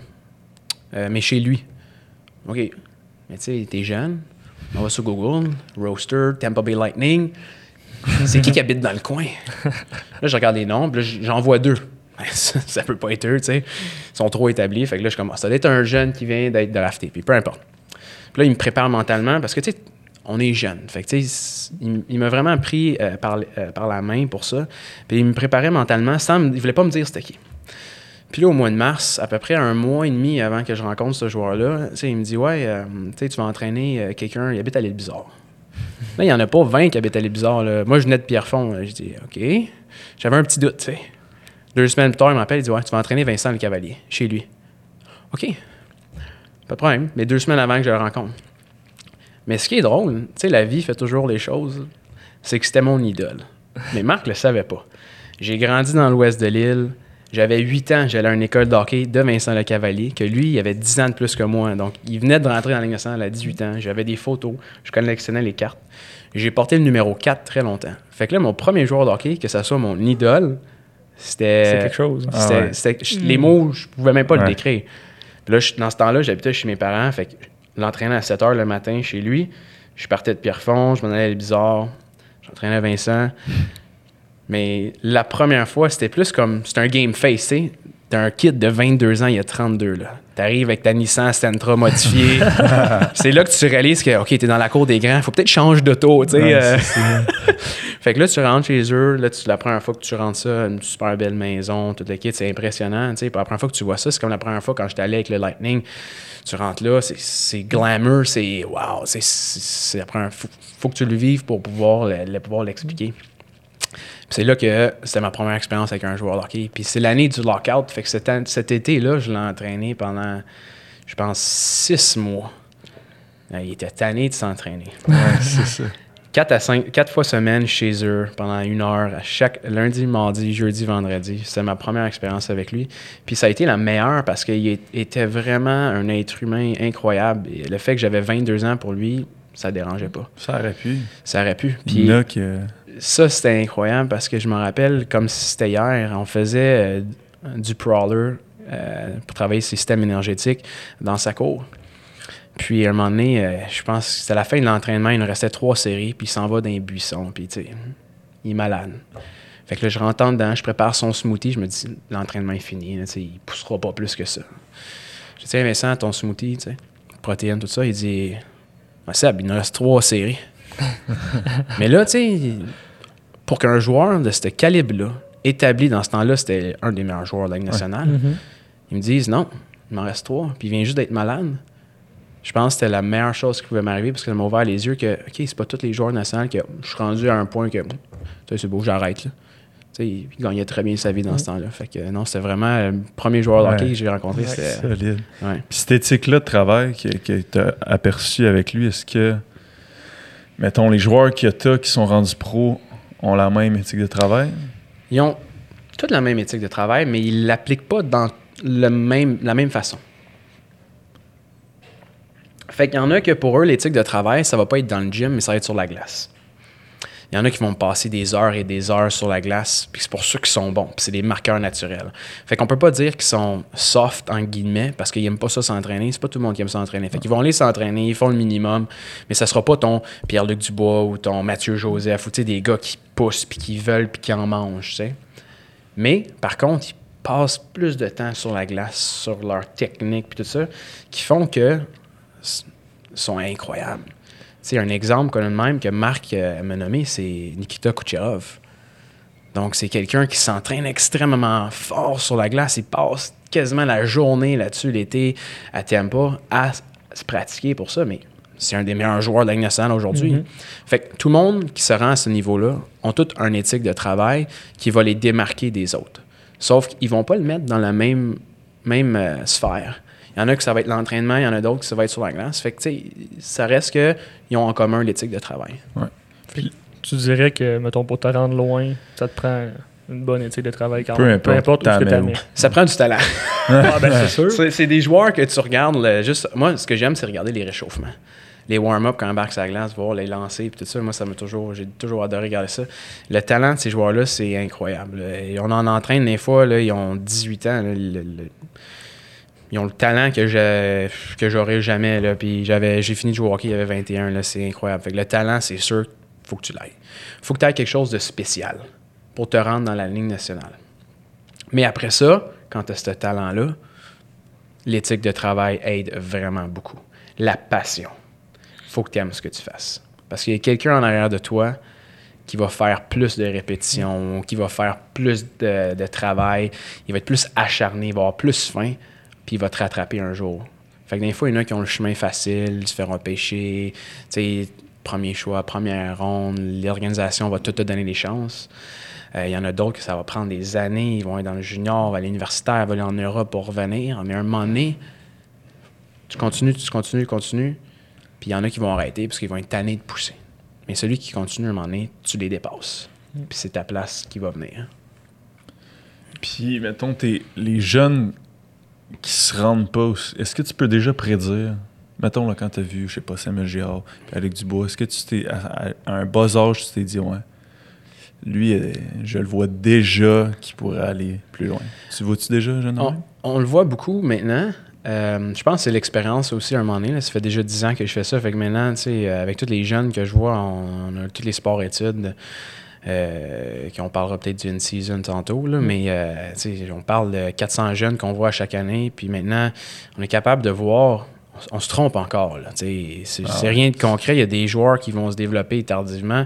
Mais chez lui. OK. Mais tu sais, t'es jeune. On va sur Google, Roaster, Tampa Bay Lightning. C'est qui qui habite dans le coin? Là, je regarde les noms, puis j'en vois deux. Ça, ça peut pas être eux, tu sais. Ils sont trop établis. Fait que là, je commence. Ça doit être un jeune qui vient d'être drafté, puis peu importe. Puis là, il me prépare mentalement parce que, tu sais, on est jeune. Fait que, tu sais, il, m'a vraiment pris euh, par, euh, par la main pour ça. Puis il me préparait mentalement sans me- il voulait pas me dire c'était qui. Puis là, au mois de mars, à peu près un mois et demi avant que je rencontre ce joueur-là, il me dit Ouais, euh, tu vas entraîner euh, quelqu'un, il habite à l'île Bizarre. Il n'y en a pas 20 qui habitent à là. Moi, je venais de Pierrefonds. Je dis OK. J'avais un petit doute. Deux semaines plus tard, il m'appelle, il dit Ouais, tu vas entraîner Vincent le Cavalier, chez lui. OK. Pas de problème. Mais deux semaines avant que je le rencontre. Mais ce qui est drôle, tu sais, la vie fait toujours les choses, c'est que c'était mon idole. Mais Marc le savait pas. J'ai grandi dans l'ouest de l'île. J'avais 8 ans, j'allais à une école de hockey de Vincent Le Cavalier, que lui, il avait 10 ans de plus que moi. Donc, il venait de rentrer dans la Ligue nationale à 18 ans. J'avais des photos, je collectionnais les cartes. J'ai porté le numéro 4 très longtemps. Fait que là, mon premier joueur de hockey, que ça soit mon idole, c'était. C'est quelque chose. Ah C'était- ouais. c'était- je- Les mots, je pouvais même pas le décrire. Puis là, je- dans ce temps-là, j'habitais chez mes parents. Fait que l'entraînais à 7 h le matin chez lui. Je partais de Pierrefonds, je m'en allais à Bizarre. J'entraînais Vincent. Mais la première fois, c'était plus comme. C'était un game face, tu sais. T'as un kid de 22 ans, il y a 32, là. T'arrives avec ta Nissan Sentra modifiée. c'est là que tu réalises que, OK, t'es dans la cour des grands, faut peut-être changer d'auto, tu sais. Ouais, euh. c'est. Fait que là, tu rentres chez eux, là, tu, la première fois que tu rentres ça, une super belle maison, tout le kit, c'est impressionnant, tu sais. La première fois que tu vois ça, c'est comme la première fois quand j'étais allé avec le Lightning. Tu rentres là, c'est- c'est glamour, c'est wow, c'est- c'est c'est la première faut, faut que tu le vives pour pouvoir le, le- pouvoir l'expliquer. C'est là que c'était ma première expérience avec un joueur de hockey. Puis c'est l'année du lockout, fait que cet, cet été-là, je l'ai entraîné pendant, je pense, six mois. Euh, Il était tanné de s'entraîner. Ouais, c'est ça. 4 à 5, quatre fois semaine chez eux pendant une heure, à chaque lundi, mardi, jeudi, vendredi. C'était ma première expérience avec lui. Puis ça a été la meilleure parce qu'il était vraiment un être humain incroyable. Et le fait que j'avais 22 ans pour lui, ça dérangeait pas. Ça aurait pu. Ça aurait pu. Puis Puis là, que... ça, c'était incroyable parce que je me rappelle, comme si c'était hier, on faisait euh, du prowler euh, pour travailler le système énergétique dans sa cour. Puis à un moment donné, euh, je pense que c'était la fin de l'entraînement, il nous restait trois séries, puis il s'en va dans les buissons, puis tu sais, il est malade. Fait que là, je rentre en dedans, je prépare son smoothie, je me dis, l'entraînement est fini, là, il poussera pas plus que ça. Je dis, tiens, Vincent, ton smoothie, tu sais, protéines, tout ça, il dit, ah, Seb, il nous reste trois séries. Mais là, tu sais, pour qu'un joueur de ce calibre-là, établi dans ce temps-là, c'était un des meilleurs joueurs de la Ligue nationale, Mhm. ils me disent non, il m'en reste trois, puis il vient juste d'être malade. Je pense que c'était la meilleure chose qui pouvait m'arriver parce que ça m'a ouvert les yeux que, OK, c'est pas tous les joueurs nationaux que je suis rendu à un point que, tu sais, c'est beau, j'arrête. sais, il gagnait très bien sa vie dans ce temps-là. Fait que non, c'était vraiment le premier joueur de Ouais. hockey que j'ai rencontré. C'était, Solide. ouais. Puis cette éthique-là de travail que, que tu as aperçue avec lui, est-ce que, mettons, les joueurs que tu qui sont rendus pros ont la même éthique de travail? Ils ont toute la même éthique de travail, mais ils l'appliquent pas dans le même, la même façon. Fait qu'il y en a que pour eux, l'éthique de travail, ça va pas être dans le gym, mais ça va être sur la glace. Il y en a qui vont passer des heures et des heures sur la glace, puis c'est pour ceux qui sont bons, puis c'est des marqueurs naturels. Fait qu'on peut pas dire qu'ils sont soft, en guillemets, parce qu'ils aiment pas ça s'entraîner. C'est pas tout le monde qui aime s'entraîner. Fait qu'ils vont aller s'entraîner, ils font le minimum, mais ça sera pas ton Pierre-Luc Dubois ou ton Mathieu Joseph, ou des gars qui poussent, puis qui veulent, puis qui en mangent, tu sais. Mais, par contre, ils passent plus de temps sur la glace, sur leur technique, puis tout ça, qui font que sont incroyables. Sais, un exemple qu'on a de même que Marc euh, m'a nommé, c'est Nikita Kucherov. Donc, c'est quelqu'un qui s'entraîne extrêmement fort sur la glace. Il passe quasiment la journée là-dessus, l'été, à Tampa, à se pratiquer pour ça. Mais c'est un des meilleurs joueurs de la Ligue nationale aujourd'hui. Mhm. Fait que tout le monde qui se rend à ce niveau-là ont toute une éthique de travail qui va les démarquer des autres. Sauf qu'ils vont pas le mettre dans la même, même euh, sphère. Il y en a que ça va être l'entraînement, il y en a d'autres que ça va être sur la glace. Fait que, tu sais, ça reste qu'ils ont en commun l'éthique de travail. Tu dirais que, mettons, pour te rendre loin, ça te prend une bonne éthique de travail quand Peu même. importe, Peu importe où ce que t'amènes t'amènes. Ça prend du talent. Ah, ben, c'est sûr. C'est des joueurs que tu regardes juste. Moi, ce que j'aime, c'est regarder les réchauffements. Les warm-up quand on embarque sur la glace, voir les lancers et tout ça. Moi, ça m'a toujours. J'ai toujours adoré regarder ça. Le talent de ces joueurs-là, c'est incroyable. Et on en entraîne des fois, là, ils ont 18 ans. là, le- le- ils ont le talent que j'ai que j'aurais jamais. Là. Puis j'ai fini de jouer au hockey, il y avait 21. Là, c'est incroyable. Fait le talent, c'est sûr, faut que tu l'ailles. faut que tu aies quelque chose de spécial pour te rendre dans la ligne nationale. Mais après ça, quand tu as ce talent-là, l'éthique de travail aide vraiment beaucoup. La passion. faut que tu aimes ce que tu fasses. Parce qu'il y a quelqu'un en arrière de toi qui va faire plus de répétitions, qui va faire plus de, de travail, il va être plus acharné, il va avoir plus faim, il va te rattraper un jour. Fait que des fois, il y en a qui ont le chemin facile, se feront pêcher, tu sais, premier choix, première ronde, l'organisation va tout te donner des chances. Euh, il y en a d'autres que ça va prendre des années, ils vont être dans le junior, à l'universitaire, aller en Europe pour revenir. Mais un moment donné, tu continues, tu continues, tu continues, puis il y en a qui vont arrêter parce qu'ils vont être tannés de pousser. Mais celui qui continue, un moment donné, tu les dépasses. Puis c'est ta place qui va venir. Puis, mettons, t'es- les jeunes qui se rendent pas, est-ce que tu peux déjà prédire, mettons, quand t'as vu, je sais pas, Samuel Girard, Alec Dubois, est-ce que tu t'es, à, un bas âge, tu t'es dit, ouais, lui, euh, je le vois déjà qu'il pourrait aller plus loin. Tu vois-tu déjà, jeune On, on le voit beaucoup maintenant. Euh, je pense que c'est l'expérience aussi à un moment donné. Ça fait déjà 10 ans que je fais ça. Fait que maintenant, tu euh, avec tous les jeunes que je vois, on, on a tous les sports-études. Euh, qui on parlera peut-être d'une season tantôt, là, mais euh, on parle de 400 jeunes qu'on voit chaque année, puis maintenant, on est capable de voir, on, se trompe encore, c'est Ah rien de concret, il y a des joueurs qui vont se développer tardivement,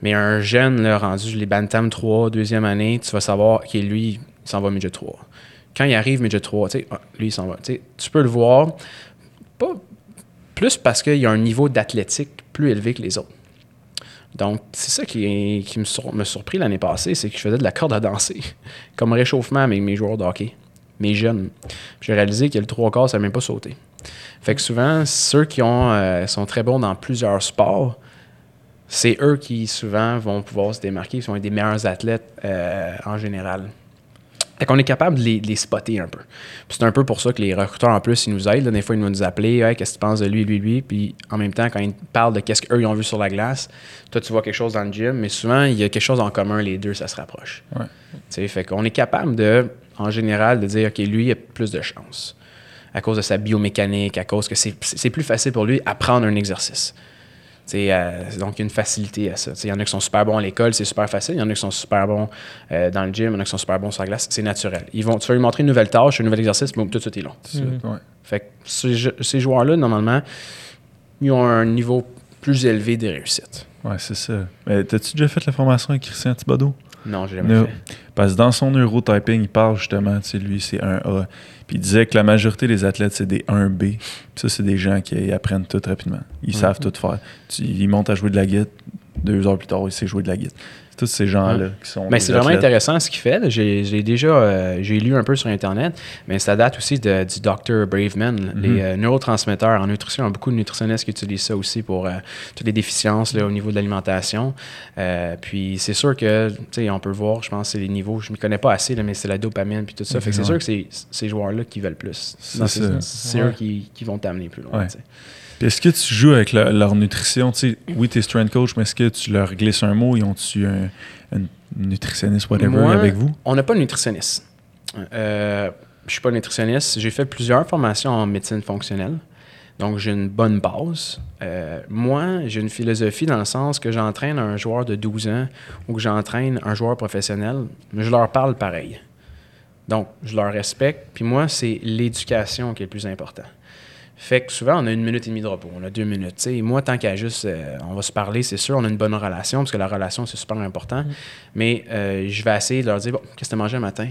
mais un jeune là, rendu les Bantam 3, deuxième année, tu vas savoir que lui, il s'en va midget 3. Quand il arrive midget 3, tu sais, ah, lui, il s'en va. Tu peux le voir, pas plus parce qu'il y a un niveau d'athlétique plus élevé que les autres. Donc, c'est ça qui, qui me, sur- me surpris l'année passée, c'est que je faisais de la corde à danser, comme réchauffement avec mes joueurs de hockey, mes jeunes. J'ai réalisé que le trois quarts, ça n'a même pas sauté. Fait que souvent, ceux qui ont, euh, sont très bons dans plusieurs sports, c'est eux qui souvent vont pouvoir se démarquer, ils sont des meilleurs athlètes euh, en général. Fait qu'on est capable de les, de les spotter un peu. C'est un peu pour ça que les recruteurs, en plus, ils nous aident. là. Des fois, ils vont nous appeler Hey, qu'est-ce que tu penses de lui, lui, lui Puis en même temps, quand ils parlent de qu'est-ce qu'eux ils ont vu sur la glace, toi, tu vois quelque chose dans le gym, mais souvent, il y a quelque chose en commun, les deux, ça se rapproche. Ouais. Fait qu'on est capable de, en général, de dire OK, lui, il a plus de chance. À cause de sa biomécanique, à cause que c'est c'est plus facile pour lui apprendre un exercice. Euh, donc, il y a une facilité à ça. Tu sais, Il y en a qui sont super bons à l'école, c'est super facile. Il y en a qui sont super bons euh, dans le gym, il y en a qui sont super bons sur la glace, c'est naturel. Ils vont, tu vas lui montrer une nouvelle tâche, un nouvel exercice, boum, tout de suite, ça, Mhm. ouais. Fait que ces, joueurs-là, normalement, ils ont un niveau plus élevé de réussite. Ouais, c'est ça. Mais t'as-tu déjà fait la formation avec Christian Thibodeau? Non, j'ai jamais No. fait. Parce que dans son neurotyping, il parle justement, tu sais, lui, c'est un A. Puis il disait que la majorité des athlètes, c'est des 1B. Puis ça, c'est des gens qui apprennent tout rapidement. Ils savent tout faire. Tu, ils montent à jouer de la guitare. Deux heures plus tard, il sait jouer de la guitare. Tous ces gens-là qui sont. Mais c'est vraiment intéressant ce qu'il fait. J'ai déjà euh, j'ai lu un peu sur Internet, mais ça date aussi de- du Dr. Braveman. Mhm. Les euh, neurotransmetteurs en nutrition, il y a beaucoup de nutritionnistes qui utilisent ça aussi pour euh, toutes les déficiences là, au niveau de l'alimentation. Euh, puis c'est sûr que, tu sais, on peut voir, je pense, c'est les niveaux. Je ne m'y connais pas assez, là, mais c'est la dopamine puis tout ça. Fait que c'est sûr que c'est ces joueurs-là qui veulent plus. C'est Ouais. eux qui, qui vont t'amener plus loin. Ouais. Est-ce que tu joues avec la- leur nutrition? Tu sais, oui, tu es strength coach, mais est-ce que tu leur glisses un mot? Ils ont-tu un, un nutritionniste, whatever, Moi, avec vous? On n'a pas de nutritionniste. Euh, je suis pas nutritionniste. J'ai fait plusieurs formations en médecine fonctionnelle. Donc, j'ai une bonne base. Euh, moi, j'ai une philosophie dans le sens que j'entraîne un joueur de 12 ans ou que j'entraîne un joueur professionnel, mais je leur parle pareil. Donc, je leur respecte. Puis moi, c'est l'éducation qui est le plus important. Fait que souvent, on a une minute et demie de repos, on a deux minutes. moi, tant qu'à juste, euh, on va se parler, c'est sûr, on a une bonne relation, parce que la relation, c'est super important. Mais euh, je vais essayer de leur dire, bon, qu'est-ce que tu as mangé un matin?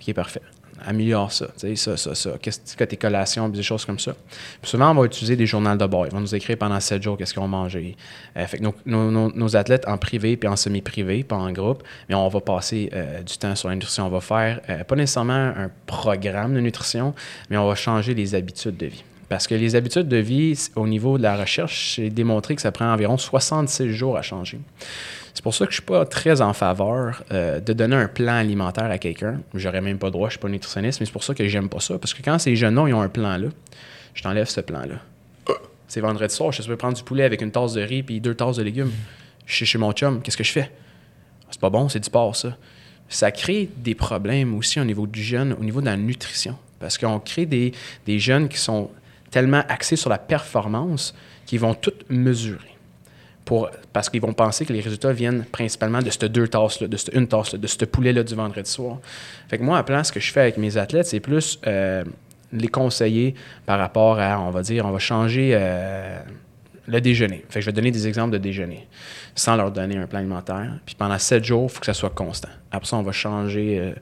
OK, parfait. Améliore ça, tu sais, ça, ça, ça. Qu'est-ce que tes collations, des choses comme ça. Puis souvent, on va utiliser des journaux de bord. Ils vont nous écrire pendant sept jours qu'est-ce qu'ils ont mangé. Euh, fait que nos, nos- nos- athlètes en privé puis en semi-privé, pas en groupe, mais on va passer du temps sur la nutrition. On va faire, pas nécessairement un programme de nutrition, mais on va changer les habitudes de vie. Parce que les habitudes de vie, au niveau de la recherche, c'est démontré que ça prend environ 66 jours à changer. C'est pour ça que je ne suis pas très en faveur euh, de donner un plan alimentaire à quelqu'un. J'aurais même pas le droit, je ne suis pas nutritionniste, mais c'est pour ça que j'aime pas ça. Parce que quand ces jeunes-là, ils ont un plan-là, je t'enlève ce plan-là. C'est vendredi soir, je supposé prendre du poulet avec une tasse de riz puis deux tasses de légumes. Je suis chez mon chum, qu'est-ce que je fais? C'est pas bon, c'est du porc, ça. Ça crée des problèmes aussi au niveau du jeune, au niveau de la nutrition. Parce qu'on crée des, des jeunes qui sont tellement axés sur la performance qu'ils vont tout mesurer. Pour, parce qu'ils vont penser que les résultats viennent principalement de cette deux tasses-là, de cette une tasse-là, de ce poulet-là du vendredi soir. Fait que moi, à plan, ce que je fais avec mes athlètes, c'est plus euh, les conseiller par rapport à, on va dire, on va changer euh, le déjeuner. Fait que je vais donner des exemples de déjeuner sans leur donner un plan alimentaire. Puis pendant sept jours, il faut que ça soit constant. Après ça, on va changer. euh,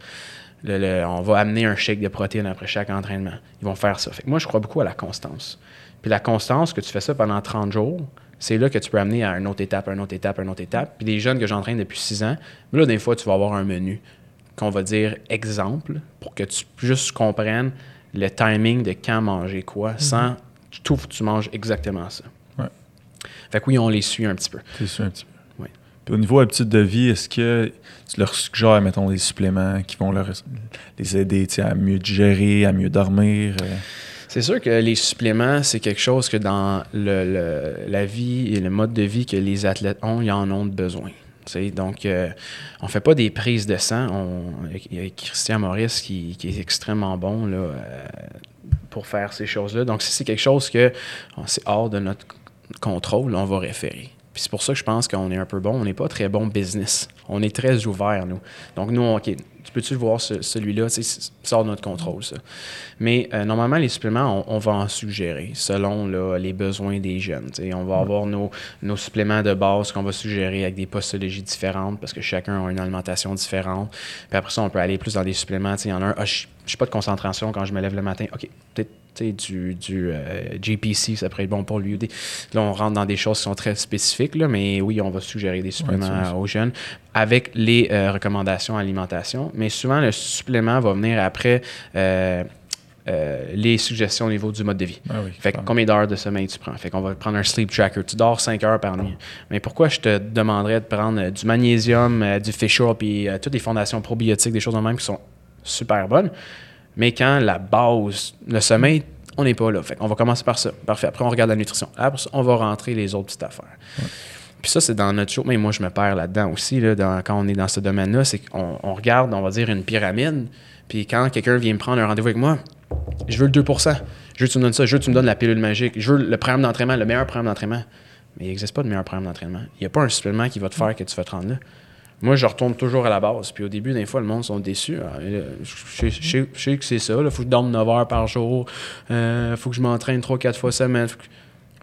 le- le- on va amener un shake de protéines après chaque entraînement. Ils vont faire ça. Fait que moi, je crois beaucoup à la constance. Puis la constance, que tu fais ça pendant 30 jours, c'est là que tu peux amener à une autre étape, une autre étape, une autre étape. Puis les jeunes que j'entraîne depuis 6 ans, là, des fois, tu vas avoir un menu qu'on va dire exemple pour que tu juste comprennes le timing de quand manger quoi sans que tout tu manges exactement ça. Ouais. Fait que oui, on les suit un petit peu. C'est sûr un petit peu. Au niveau habitude de vie, est-ce que tu leur suggères, mettons, des suppléments qui vont leur, les aider à mieux digérer, à mieux dormir? euh? C'est sûr que les suppléments, c'est quelque chose que dans le, la vie et le mode de vie que les athlètes ont, ils en ont besoin. Donc, euh, on fait pas des prises de sang. On- Il y a Christian Maurice qui, est extrêmement bon euh, pour faire ces choses-là. Donc, si c'est quelque chose que c'est hors de notre contrôle, on va référer. Puis c'est pour ça que je pense qu'on est un peu bon. On n'est pas très bon business. On est très ouvert, nous. Donc, nous, on- OK, tu peux-tu voir ce- celui-là? Hors de notre contrôle, ça. Mais euh, normalement, les suppléments, on, on va en suggérer selon là, les besoins des jeunes. On va avoir nos, nos suppléments de base qu'on va suggérer avec des postologies différentes parce que chacun a une alimentation différente. Puis après ça, on peut aller plus dans des suppléments. Il y en a un, ah, je n'ai pas de concentration quand je me lève le matin. OK, peut-être du, du euh, GPC, ça pourrait être bon pour lui. Là, on rentre dans des choses qui sont très spécifiques, là, mais oui, on va suggérer des suppléments aux jeunes avec les euh, recommandations alimentation. Mais souvent, le supplément va venir après euh, euh, les suggestions au niveau du mode de vie. Ah oui, Fait que combien d'heures de sommeil tu prends? Fait qu'on va prendre un sleep tracker. Tu dors 5 heures par nuit. Mais pourquoi je te demanderais de prendre euh, du magnésium, euh, du fish oil, puis euh, toutes les fondations probiotiques, des choses de même qui sont super bonnes? Mais quand la base, le sommeil, on n'est pas là. Fait qu'on va commencer par ça. Parfait. Après, on regarde la nutrition. Après, on va rentrer les autres petites affaires. Puis ça, c'est dans notre show. Mais moi, je me perds là-dedans aussi, là, dans- quand on est dans ce domaine-là. C'est qu'on on regarde, on va dire, une pyramide. Puis quand quelqu'un vient me prendre un rendez-vous avec moi, je veux le 2% Je veux que tu me donnes ça. Je veux que tu me donnes la pilule magique. Je veux le programme d'entraînement, le meilleur programme d'entraînement. Mais il n'existe pas de meilleur programme d'entraînement. Il n'y a pas un supplément qui va te faire que tu vas te rendre là. Moi, je retourne toujours à la base. Puis au début, des fois, le monde sont déçus. Ah, là, Je, je- je sais- je sais que c'est ça. Il faut que je dorme 9 heures par jour. Il faut que je m'entraîne 3-4 fois semaine. Que-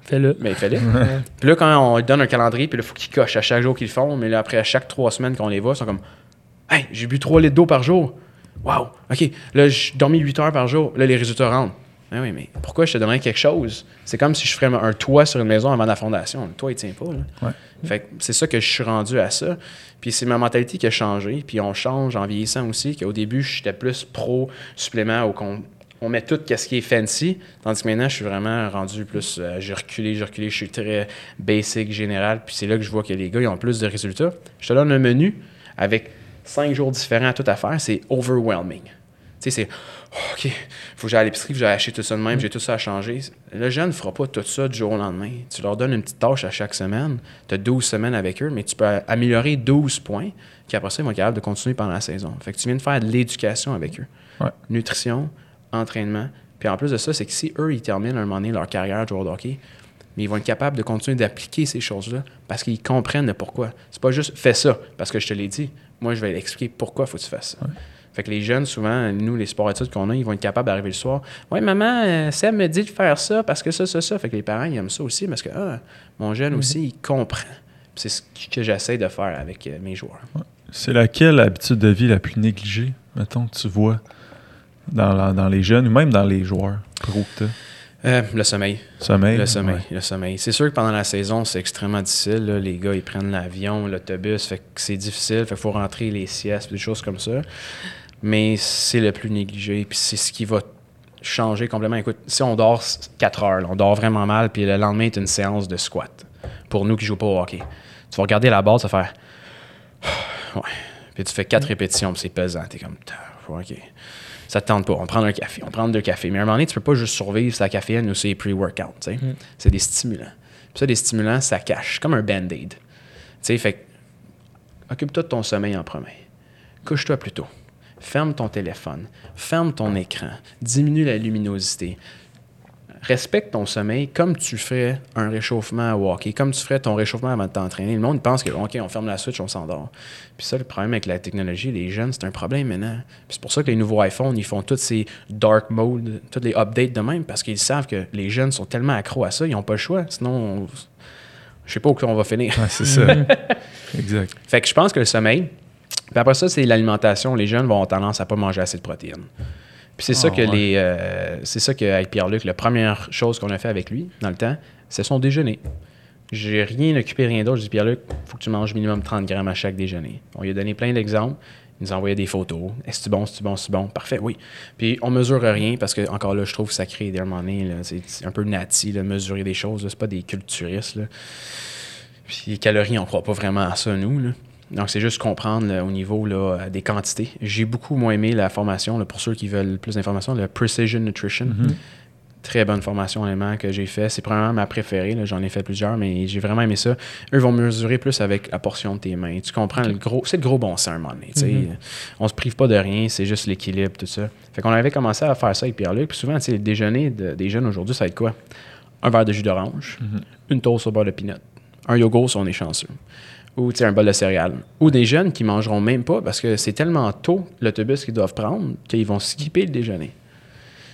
Fais-le. Mais fallait. puis là, quand on donne un calendrier, puis il faut qu'ils cochent à chaque jour qu'ils le font. Mais là, après, à chaque 3 semaines qu'on les voit, ils sont comme Hey, j'ai bu 3 litres d'eau par jour. Wow, OK. Là, j'ai dormi 8 heures par jour. Là, les résultats rentrent. Ah oui, mais pourquoi je te donnerais quelque chose? C'est comme si je ferais un toit sur une maison avant la fondation. Le toit, il tient pas. Là. Ouais. Fait que c'est ça que je suis rendu à ça. Puis c'est ma mentalité qui a changé. Puis on change en vieillissant aussi. Qu'au début, j'étais plus pro supplément au con- on met tout ce qui est fancy. Tandis que maintenant, je suis vraiment rendu plus. euh, j'ai reculé, j'ai reculé. Je suis très basic, général. Puis c'est là que je vois que les gars, ils ont plus de résultats. Je te donne un menu avec cinq jours différents à tout à faire. C'est overwhelming. Tu sais, c'est OK, faut que j'aille à l'épicerie, faut que j'aille acheter tout ça de même, j'ai tout ça à changer. Le jeune ne fera pas tout ça du jour au lendemain. Tu leur donnes une petite tâche à chaque semaine. Tu as 12 semaines avec eux, mais tu peux améliorer 12 points, qui après ça, ils vont être capables de continuer pendant la saison. Fait que tu viens de faire de l'éducation avec eux. Ouais. Nutrition, entraînement. Puis en plus de ça, c'est que si eux, ils terminent à un moment donné leur carrière de joueur de hockey, mais ils vont être capables de continuer d'appliquer ces choses-là parce qu'ils comprennent le pourquoi. C'est pas juste fais ça parce que je te l'ai dit. Moi, je vais expliquer pourquoi il faut que tu fasses ça. Fait que les jeunes, souvent, nous, les sports études qu'on a, ils vont être capables d'arriver le soir. Ouais, maman, euh, Seb me dit de faire ça parce que ça, ça, ça. Fait que les parents, ils aiment ça aussi parce que ah, mon jeune aussi, il comprend. C'est ce que j'essaie de faire avec euh, mes joueurs. C'est laquelle habitude de vie la plus négligée, mettons, que tu vois dans, la- dans les jeunes ou même dans les joueurs pro que? Euh, le sommeil. Sommeil? Le sommeil, Ouais. le sommeil. C'est sûr que pendant la saison, c'est extrêmement difficile. là. Les gars, ils prennent l'avion, l'autobus, fait que c'est difficile. Fait qu'il faut rentrer les siestes, des choses comme ça. Mais c'est le plus négligé, puis c'est ce qui va changer complètement. Écoute, si on dort 4 heures, là, on dort vraiment mal, puis le lendemain, c'est une séance de squat. Pour nous qui jouons pas au hockey. Tu vas regarder la balle, ça faire... Ouais. Puis tu fais quatre répétitions, puis c'est pesant. T'es comme... OK. Ça te tente pas. On prend un café, on prend deux cafés. Mais à un moment donné, tu peux pas juste survivre sa caféine ou ses pre-workout. sais. C'est des stimulants. Puis ça, des stimulants, ça cache. comme un band-aid. Tu sais, fait occupe-toi de ton sommeil en premier. Couche-toi plus tôt. Ferme ton téléphone. Ferme ton écran. Diminue la luminosité. respecte ton sommeil comme tu ferais un réchauffement à walker, comme tu ferais ton réchauffement avant de t'entraîner. Le monde pense que, OK, on ferme la switch, on s'endort. Puis ça, le problème avec la technologie, les jeunes, c'est un problème maintenant. Puis c'est pour ça que les nouveaux iPhones, ils font tous ces dark modes, tous les updates de même, parce qu'ils savent que les jeunes sont tellement accros à ça, ils n'ont pas le choix. Sinon, on- je sais pas où on va finir. Ouais, c'est ça. exact. Fait que je pense que le sommeil, puis après ça, c'est l'alimentation. Les jeunes vont avoir tendance à pas manger assez de protéines. Puis c'est ça Ah, que ouais. les. euh, c'est ça qu'avec Pierre-Luc, la première chose qu'on a fait avec lui dans le temps, c'est son déjeuner. J'ai rien occupé, rien d'autre. Je dis Pierre-Luc, faut que tu manges minimum 30 grammes à chaque déjeuner. On lui a donné plein d'exemples. Il nous a envoyé des photos. Est-ce que bon, est-ce bon, est-ce bon? Parfait, oui. Puis on mesure rien parce que, encore là, je trouve que ça crée des moments C'est un peu nati, là, mesurer des choses. C'est pas des culturistes. Là. Puis les calories, on croit pas vraiment à ça, nous. là. Donc, c'est juste comprendre là, au niveau là, euh, des quantités. J'ai beaucoup moins aimé la formation, là, pour ceux qui veulent plus d'informations, le Precision Nutrition. Très bonne formation, honnêtement, que j'ai fait. C'est probablement ma préférée. J'en ai fait plusieurs, mais j'ai vraiment aimé ça. Eux vont mesurer plus avec la portion de tes mains. Tu comprends le gros. C'est le gros bon sens un moment donné. sais. On se prive pas de rien, c'est juste l'équilibre, tout ça. Fait qu'on avait commencé à faire ça avec Pierre-Luc. Puis souvent, le déjeuner de- des jeunes aujourd'hui, ça va être quoi? Un verre de jus d'orange, une toast au beurre de pinot, un yogourt si on est chanceux, ou un bol de céréales. Ou des jeunes qui mangeront même pas parce que c'est tellement tôt l'autobus qu'ils doivent prendre qu'ils vont skipper le déjeuner.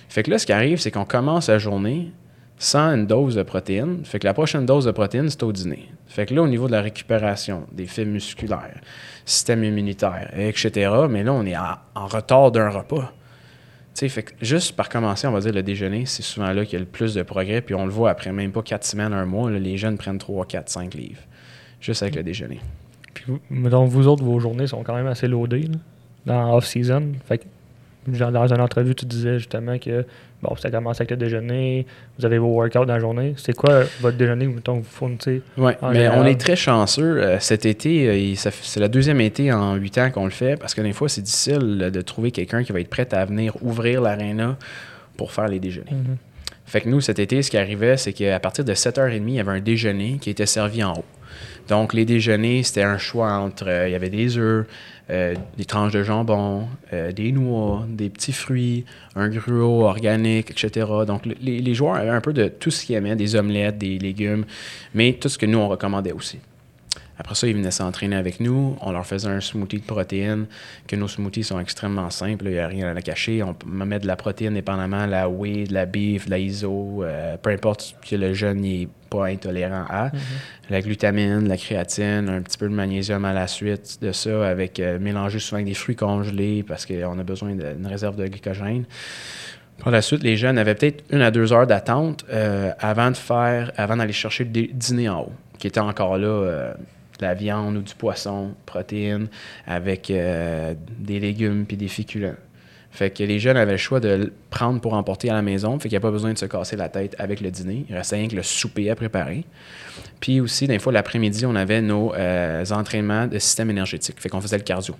Fait que là, ce qui arrive, c'est qu'on commence la journée sans une dose de protéines. Fait que la prochaine dose de protéines, c'est au dîner. Fait que là, au niveau de la récupération, des fibres musculaires, système immunitaire, etc., mais là, on est en, retard d'un repas. Juste par commencer, on va dire le déjeuner, c'est souvent là qu'il y a le plus de progrès. Puis on le voit après même pas quatre semaines, un mois, les jeunes prennent 3, 4, 5 livres. Juste avec le déjeuner. Puis vous, donc vous autres, vos journées sont quand même assez loadées là, dans off-season. Fait que, dans une entrevue, tu disais justement que bon, ça commence avec le déjeuner, vous avez vos workouts dans la journée. C'est quoi votre déjeuner, mettons, que vous fournissez? Oui, mais général? on est très chanceux. Euh, cet été, euh, c'est le deuxième été en huit ans qu'on le fait parce que des fois, c'est difficile de trouver quelqu'un qui va être prêt à venir ouvrir l'aréna pour faire les déjeuners. Fait que nous, cet été, ce qui arrivait, c'est qu'à partir de 7h30, il y avait un déjeuner qui était servi en haut. Donc, les déjeuners, c'était un choix entre, euh, il y avait des œufs, euh, des tranches de jambon, euh, des noix, des petits fruits, un gruau organique, etc. Donc, le- les, les joueurs avaient un peu de tout ce qu'ils aimaient, des omelettes, des légumes, mais tout ce que nous, on recommandait aussi. Après ça, ils venaient s'entraîner avec nous. On leur faisait un smoothie de protéines, que nos smoothies sont extrêmement simples. Il n'y a rien à la cacher. On mettre de la protéine dépendamment de la whey, de la beef, de la iso, euh, peu importe que le jeune n'est pas intolérant à. La glutamine, la créatine, un petit peu de magnésium à la suite de ça, avec euh, mélangé souvent avec des fruits congelés parce qu'on a besoin d'une réserve de glycogène. Par la suite, les jeunes avaient peut-être une à deux heures d'attente euh, avant de faire, avant d'aller chercher le dîner en haut, qui était encore là, euh, de la viande ou du poisson, protéines, avec euh, des légumes puis des féculents. Fait que les jeunes avaient le choix de prendre pour emporter à la maison, fait qu'il n'y a pas besoin de se casser la tête avec le dîner. Il restait rien que le souper à préparer. Puis aussi, des fois, l'après-midi, on avait nos euh, entraînements de système énergétique. Fait qu'on faisait le cardio.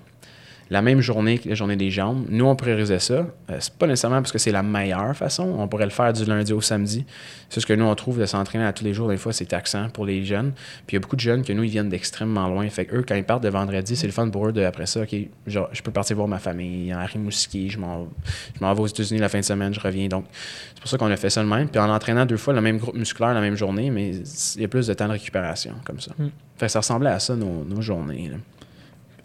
La même journée que la journée des jambes, nous, on priorisait ça. Euh, c'est pas nécessairement parce que c'est la meilleure façon. On pourrait le faire du lundi au samedi. C'est ce que nous, on trouve de s'entraîner à tous les jours. Des fois, c'est taxant pour les jeunes. Puis il y a beaucoup de jeunes que nous, ils viennent d'extrêmement loin. Fait que eux, quand ils partent de vendredi, c'est le fun pour eux de, après ça, OK, genre, je peux partir voir ma famille en Rimouski, je m'en, je m'en vais aux États-Unis la fin de semaine, je reviens. Donc, c'est pour ça qu'on a fait ça de même. Puis en entraînant deux fois le même groupe musculaire la même journée, mais il y a plus de temps de récupération comme ça. Mm. Fait que ça ressemblait à ça, nos, nos journées. là.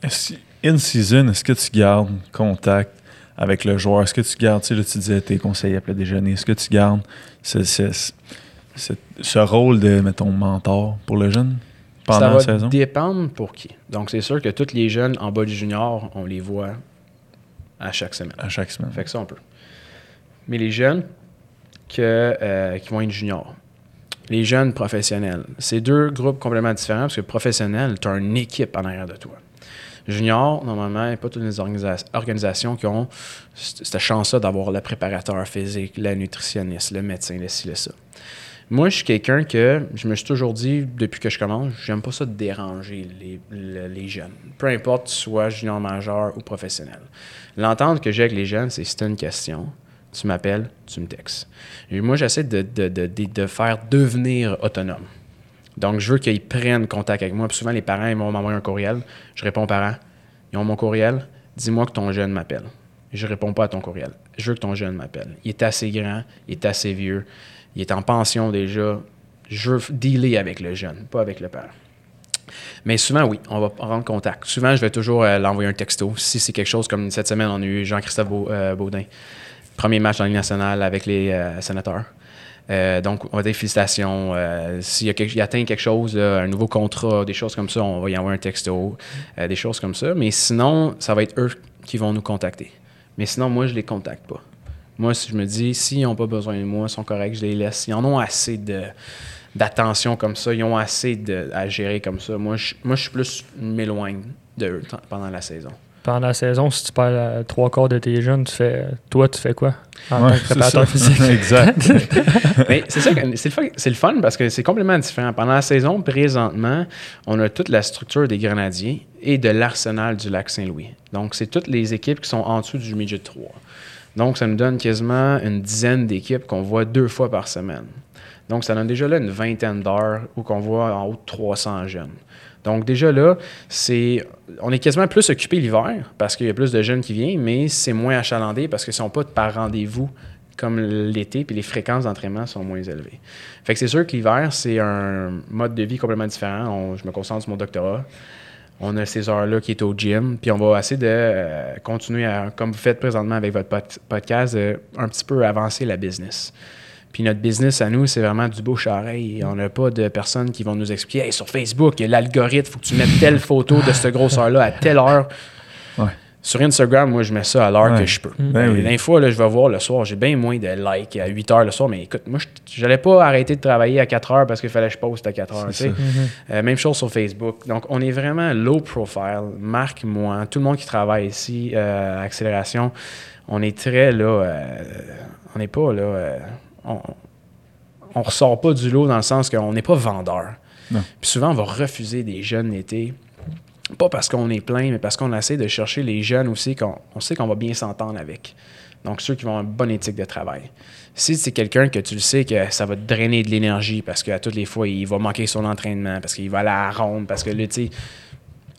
Est-ce- In season, est-ce que tu gardes contact avec le joueur? Est-ce que tu gardes, tu sais, là, tu disais tes conseils après le déjeuner, est-ce que tu gardes ce, ce- ce- ce rôle de, mettons, mentor pour le jeune pendant ça la va saison? dépendre pour qui. Donc, c'est sûr que tous les jeunes en bas du junior, on les voit à chaque semaine. À chaque semaine. Fait que ça, on peut. Mais les jeunes que, euh, qui vont être juniors, les jeunes professionnels, c'est deux groupes complètement différents parce que professionnel, tu as une équipe en arrière de toi. Junior, normalement, il n'y a pas toutes les organisa- organisations qui ont cette chance-là d'avoir le préparateur physique, le nutritionniste, le médecin, le ci, le ça. Moi, je suis quelqu'un que je me suis toujours dit, depuis que je commence, j'aime pas ça de déranger les, le- les jeunes. Peu importe, soit junior majeur ou professionnel. L'entente que j'ai avec les jeunes, c'est si tu as une question, tu m'appelles, tu me textes. Et moi, j'essaie de, de, de, de faire devenir autonome. Donc, je veux qu'ils prennent contact avec moi. Puis souvent, les parents, ils vont m'envoyer un courriel. Je réponds aux parents. Ils ont mon courriel. Dis-moi que ton jeune m'appelle. Je réponds pas à ton courriel. Je veux que ton jeune m'appelle. Il est assez grand, il est assez vieux. il est en pension déjà. Je veux dealer avec le jeune, pas avec le père. Mais souvent, oui, on va rendre contact. Souvent, je vais toujours euh, l'envoyer un texto. Si c'est quelque chose comme cette semaine, on a eu Jean-Christophe euh, Baudin. Premier match dans la Ligue nationale avec les euh, sénateurs. Donc, on va dire félicitations. S'il y atteint quelque chose, un nouveau contrat, des choses comme ça, on va y envoyer un texto, des choses comme ça. Mais sinon, ça va être eux qui vont nous contacter. Mais sinon, moi, je les contacte pas. Moi, si je me dis, s'ils n'ont pas besoin de moi, ils sont corrects, je les laisse. Ils en ont assez de d'attention comme ça, ils ont assez de, à gérer comme ça. Moi, je, moi, je suis plus m'éloigne d'eux pendant la saison. Pendant la saison, si tu perds trois quarts de tes jeunes, tu fais, toi, tu fais quoi en tant que préparateur physique? exact. c'est ça, c'est le, fun parce que c'est complètement différent. Pendant la saison, présentement, on a toute la structure des Grenadiers et de l'arsenal du lac Saint-Louis. Donc, c'est toutes les équipes qui sont en dessous du midget 3. Donc, ça nous donne quasiment une dizaine d'équipes qu'on voit deux fois par semaine. Donc, ça donne déjà là une vingtaine d'heures où qu'on voit en haut de 300 jeunes. Donc, déjà là, c'est, on est quasiment plus occupé l'hiver parce qu'il y a plus de jeunes qui viennent, mais c'est moins achalandé parce qu'ils ne sont pas par rendez-vous comme l'été, puis les fréquences d'entraînement sont moins élevées. Fait que c'est sûr que l'hiver, c'est un mode de vie complètement différent. je me concentre sur mon doctorat. On a ces heures-là qui est au gym, puis on va essayer de euh, continuer à, comme vous faites présentement avec votre podcast, un petit peu avancer la business. Puis notre business à nous, c'est vraiment du beau charreil. On n'a pas de personnes qui vont nous expliquer sur Facebook, l'algorithme, il faut que tu mettes telle photo de cette grosseur-là à telle heure. Sur Instagram, moi, je mets ça à l'heure que je peux. Ben L'info, là, je vais voir le soir, j'ai bien moins de likes à 8 heures le soir, mais écoute, moi, je n'allais pas arrêter de travailler à 4 heures parce qu'il fallait que je poste à 4 heures. Mm-hmm. Euh, même chose sur Facebook. Donc, on est vraiment low profile. Marc, moi, tout le monde qui travaille ici à euh, Accélération, on est très là. Euh, on n'est pas là on, on ressort pas du lot dans le sens qu'on n'est pas vendeur. Puis souvent, on va refuser des jeunes l'été. Pas parce qu'on est plein, mais parce qu'on essaie de chercher les jeunes aussi qu'on on sait qu'on va bien s'entendre avec. Donc, ceux qui vont avoir une bonne éthique de travail. Si c'est quelqu'un que tu le sais que ça va te drainer de l'énergie parce qu'à toutes les fois, il va manquer son entraînement, parce qu'il va aller à la ronde, parce que là, tu sais,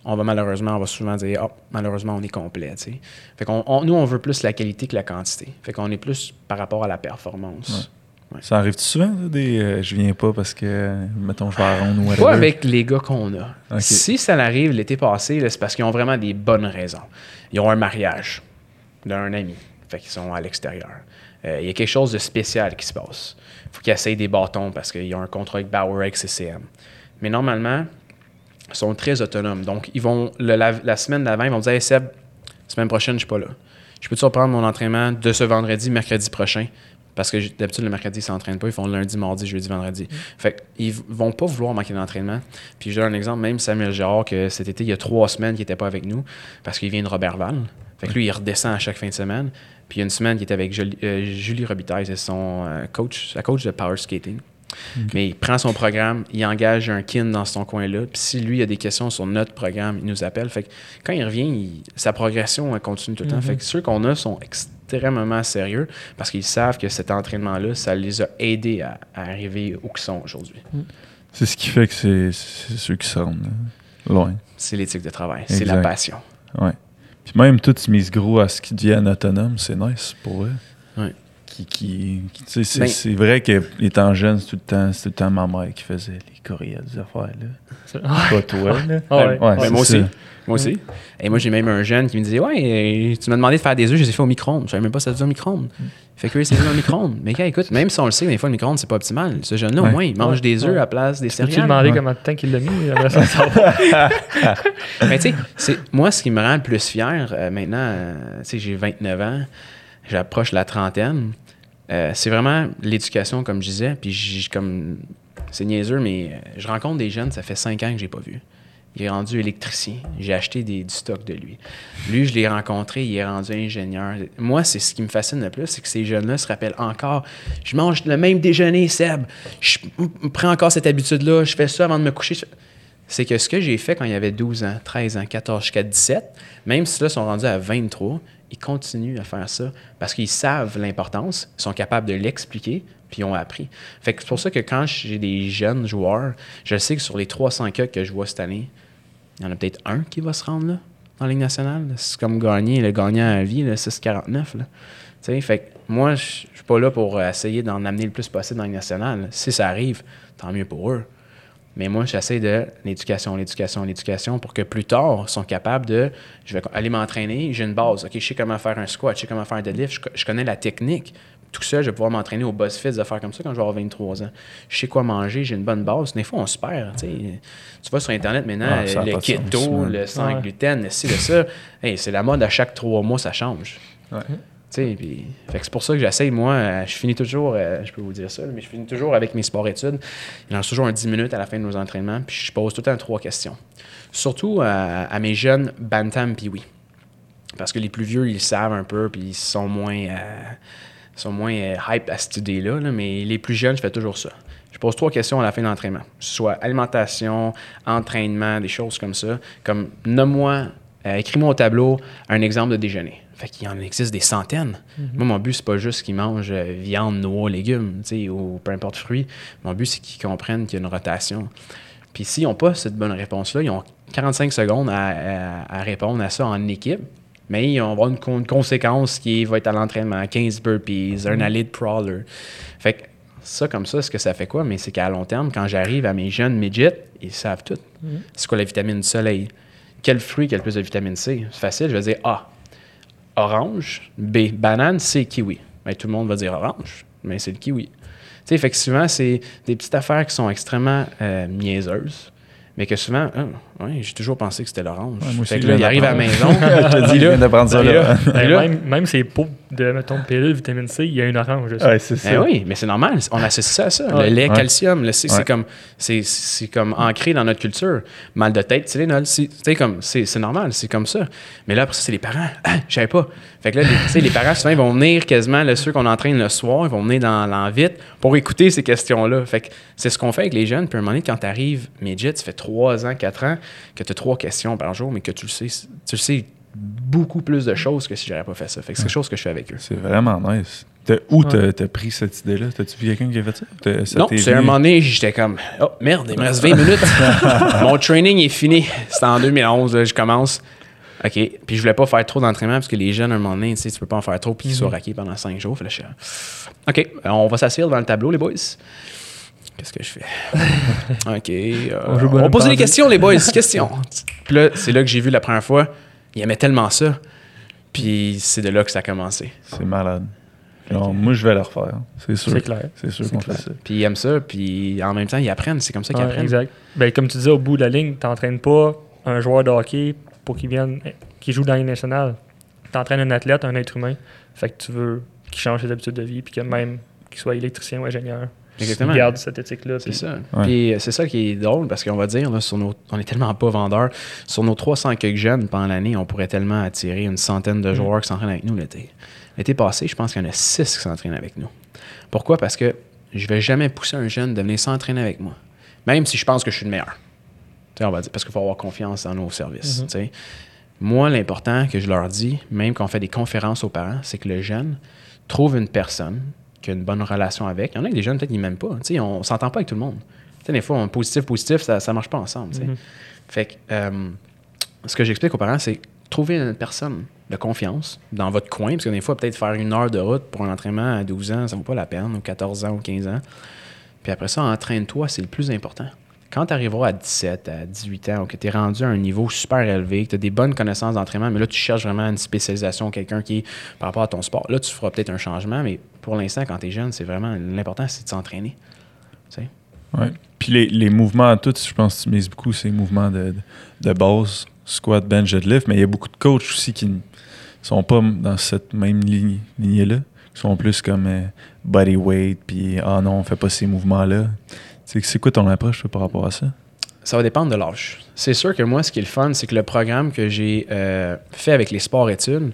on va malheureusement, on va souvent dire, oh, malheureusement, on est complet. Fait qu'on, nous, on veut plus la qualité que la quantité. Fait qu'on est plus par rapport à la performance. Ça arrive souvent, des euh, je viens pas parce que, mettons, je vais à ronde ou Pas avec les gars qu'on a. Si ça arrive l'été passé, c'est parce qu'ils ont vraiment des bonnes raisons. Ils ont un mariage d'un ami, fait qu'ils sont à l'extérieur. Euh, il y a quelque chose de spécial qui se passe. Il faut qu'ils essayent des bâtons parce qu'ils ont un contrat avec Bauer avec CCM. Mais normalement, ils sont très autonomes. Donc, ils vont la, semaine d'avant, ils vont dire Hey Seb, semaine prochaine, je suis pas là. Je peux-tu reprendre mon entraînement de ce vendredi, mercredi prochain? Parce que d'habitude, le mercredi, ils s'entraînent pas. Ils font lundi, mardi, jeudi, vendredi. Mm. Fait qu'ils vont pas vouloir manquer d'entraînement. Puis je donne un exemple, même Samuel Gérard, que cet été, il y a trois semaines qu'il n'était pas avec nous parce qu'il vient de Robertval. Fait que lui, il redescend à chaque fin de semaine. Puis il y a une semaine qu'il était avec Julie, euh, Julie Robitaille, c'est son euh, coach, sa coach de power skating. Mais il prend son programme, il engage un kin dans son coin-là. Puis si lui a des questions sur notre programme, il nous appelle. Fait que quand il revient, sa progression continue tout le temps. Mm-hmm. Fait que ceux qu'on a sont extrêmement sérieux parce qu'ils savent que cet entraînement-là, ça les a aidés à, arriver où ils sont aujourd'hui. Mm. C'est ce qui fait que c'est ceux qui sont loin. C'est l'éthique de travail, c'est la passion. Ouais. Puis même tout se mise gros à ce qui devient autonome, c'est nice pour eux. Ouais qui, ben c'est, vrai que étant jeune, c'est tout le temps, c'est tout le temps ma mère qui faisait les courriels des affaires là. Pas toi là. ouais, moi aussi. Moi aussi. Et moi j'ai même un jeune qui me disait ouais, tu m'as demandé de faire des œufs, je les ai fait au micro-ondes. Je savais même pas ça se au micro-ondes. Fait que c'est au micro-ondes. Mais écoute, même si on le sait, des fois le micro-ondes c'est pas optimal. Ce jeune-là au moins il mange des œufs à la place des céréales. Tu demandé combien de temps qu'il l'a mis Mais tu sais, moi ce qui me rend le plus fier euh, maintenant, euh, tu sais j'ai 29 ans, j'approche la trentaine. Euh, c'est vraiment l'éducation, comme je disais. Puis, comme c'est niaiseux, mais euh, je rencontre des jeunes, ça fait cinq ans que je n'ai pas vu. Il est rendu électricien. J'ai acheté des, du stock de lui. Lui, je l'ai rencontré, il est rendu ingénieur. Moi, c'est ce qui me fascine le plus, c'est que ces jeunes-là se rappellent encore. Je mange le même déjeuner, Seb. Je prends encore cette habitude-là. Je fais ça avant de me coucher. C'est que ce que j'ai fait quand il y avait 12 ans, 13 ans, 14 jusqu'à 17, même si là, ils sont rendus à 23, ils continuent à faire ça parce qu'ils savent l'importance, ils sont capables de l'expliquer, puis ils ont appris. Fait que c'est pour ça que quand j'ai des jeunes joueurs, je sais que sur les 300 cas que je vois cette année, il y en a peut-être un qui va se rendre là, dans la Ligue nationale. C'est comme gagner, le gagnant à vie, 6,49. Tu sais, fait que moi, je suis pas là pour euh, essayer d'en amener le plus possible dans le national. Si ça arrive, tant mieux pour eux. Mais moi, j'essaie de l'éducation, l'éducation, l'éducation pour que plus tard, ils sont capables de. Je vais aller m'entraîner, j'ai une base. OK, je sais comment faire un squat, je sais comment faire un deadlift, je, je connais la technique. Tout ça, je vais pouvoir m'entraîner au BuzzFit, de faire comme ça quand je vais avoir 23 ans. Je sais quoi manger, j'ai une bonne base. Des fois, on se perd. tu sais. Tu vas sur Internet maintenant, Ah, le keto, le sans Ouais. gluten, le ci, le ça. Hey, c'est la mode à chaque trois mois, ça change. Ouais. Puis- fait c'est pour ça que j'essaye, moi, euh, je finis toujours, euh, je peux vous dire ça, mais je finis toujours avec mes sports-études. Il reste toujours un 10 minutes à la fin de nos entraînements, puis je pose tout le temps trois questions. Surtout à, à mes jeunes Bantam puis oui. Parce que les plus vieux, ils savent un peu, puis ils sont moins, euh, sont moins euh, hype à cette idée-là, là, mais les plus jeunes, je fais toujours ça. Je pose trois questions à la fin de l'entraînement, soit alimentation, entraînement, des choses comme ça. Comme, nomme-moi, euh, écris-moi au tableau un exemple de déjeuner. Fait qu'il y en existe des centaines. Moi, mon but, c'est pas juste qu'ils mangent euh, viande, noix, légumes, ou peu importe fruits. Mon but, c'est qu'ils comprennent qu'il y a une rotation. Puis s'ils n'ont pas cette bonne réponse-là, ils ont 45 secondes à, à- à répondre à ça en équipe. Mais ils vont avoir une, con- une conséquence qui va être à l'entraînement, 15 burpees, un alley de crawler. Fait que ça, comme ça, ce que ça fait quoi? Mais c'est qu'à long terme, quand j'arrive à mes jeunes midgets, ils savent tout. C'est quoi la vitamine du soleil? Quel fruit qui a le plus de vitamine C? C'est facile, je vais dire A. Orange. B. Banane. C. Kiwi. Ben, tout le monde va dire orange, mais c'est le kiwi. Tu sais, fait que souvent, c'est des petites affaires qui sont extrêmement euh, niaiseuses, mais que souvent, ah, ouais, j'ai toujours pensé que c'était l'orange. Ouais, fait que là, il arrive à la maison. Je te dis, là- viens d'apprendre ça puis là. là- Ben, là- même, même ces pots de, mettons, pilule, vitamine C, il y a une orange. Ouais, c'est Ben ça. oui, mais c'est normal. On associe ça à ça. Ouais. Le lait, Ouais. calcium, le C, Ouais. c'est comme c'est, c'est comme ancré dans notre culture. Mal de tête, Tylenol, c'est, tu sais, comme c'est, c'est normal, c'est comme ça. Mais là après ça, c'est les parents. Ah, je savais pas. Fait que là, les, tu sais, les parents souvent ils vont venir quasiment là, ceux qu'on entraîne le soir, ils vont venir dans l'envite pour écouter ces questions-là. Fait que c'est ce qu'on fait avec les jeunes. Puis à un moment donné, quand tu arrives midget, ça fait 3 ans, 4 ans que tu as trois questions par jour, mais que tu le sais, tu le sais beaucoup plus de choses que si j'aurais pas fait ça. Fait que c'est quelque chose que je fais avec eux. C'est vraiment nice. T'as- Où t'as t'as pris cette idée-là? T'as-tu vu quelqu'un qui a fait ça? Non, c'est un moment donné, j'étais comme, oh merde, il me reste 20 minutes. Mon training est fini. C'était en 2011, là, je commence. OK. Puis je voulais pas faire trop d'entraînement parce que les jeunes, à un moment donné, tu sais, tu peux pas en faire trop puis ils soient raqués pendant 5 jours. Fait là, je suis, OK, on va s'asseoir devant le tableau, les boys. Qu'est-ce que je fais? OK. euh, On on poser des questions, les boys. Questions. Puis là, c'est là que j'ai vu la première fois. Il aimait tellement ça. Puis c'est de là que ça a commencé. C'est malade. Moi, je vais le refaire. C'est sûr. C'est clair. C'est sûr qu'on fait ça. Puis ils aiment ça. Puis en même temps, ils apprennent. C'est comme ça qu'ils Ouais, apprennent. exact. Ben, comme tu disais, au bout de la ligne, tu n'entraînes pas un joueur de hockey pour qu'il vienne, qui joue dans les nationale. Tu entraînes un athlète, un être humain. Fait que tu veux qu'il change ses habitudes de vie, puis que même qu'il soit électricien ou ingénieur, Exactement. il garde cette éthique-là. C'est puis- ça. Ouais. Puis euh, c'est ça qui est drôle parce qu'on va dire, là, sur nos, on est tellement pas vendeurs. Sur nos 300 quelques jeunes pendant l'année, on pourrait tellement attirer une centaine de joueurs qui s'entraînent avec nous l'été. L'été passé, je pense qu'il y en a 6 qui s'entraînent avec nous. Pourquoi? Parce que je vais jamais pousser un jeune de venir s'entraîner avec moi. Même si je pense que je suis le meilleur. Tu sais, on va dire, parce qu'il faut avoir confiance dans nos services. tu sais. Moi, l'important que je leur dis, même quand on fait des conférences aux parents, c'est que le jeune trouve une personne qui a une bonne relation avec. Il y en a des jeunes, peut-être, qu'ils m'aiment pas. Tu sais, on s'entend pas avec tout le monde. Tu sais, des fois, on positif, positif, ça, ça marche pas ensemble. tu sais. Mhm. Fait que euh, ce que j'explique aux parents, c'est trouver une personne de confiance dans votre coin, parce que des fois, peut-être faire une heure de route pour un entraînement à 12 ans, ça vaut pas la peine, ou 14 ans ou 15 ans. Puis après ça, entraîne-toi, c'est le plus important. Quand tu arriveras à 17, à 18 ans, que tu es rendu à un niveau super élevé, que tu as des bonnes connaissances d'entraînement, mais là, tu cherches vraiment une spécialisation, quelqu'un qui est par rapport à ton sport, là, tu feras peut-être un changement, mais pour l'instant, quand tu es jeune, c'est vraiment l'important, c'est de s'entraîner. Ouais. Puis les, les mouvements, tous, je pense que tu mises beaucoup ces mouvements de, de, de base, squat, bench, deadlift, mais il y a beaucoup de coachs aussi qui ne sont pas dans cette même ligne- lignée-là, qui sont plus comme euh, body weight, puis ah non, on fait pas ces mouvements-là. C'est quoi ton approche par rapport à ça? Ça va dépendre de l'âge. C'est sûr que moi, ce qui est le fun, c'est que le programme que j'ai euh, fait avec les sports-études,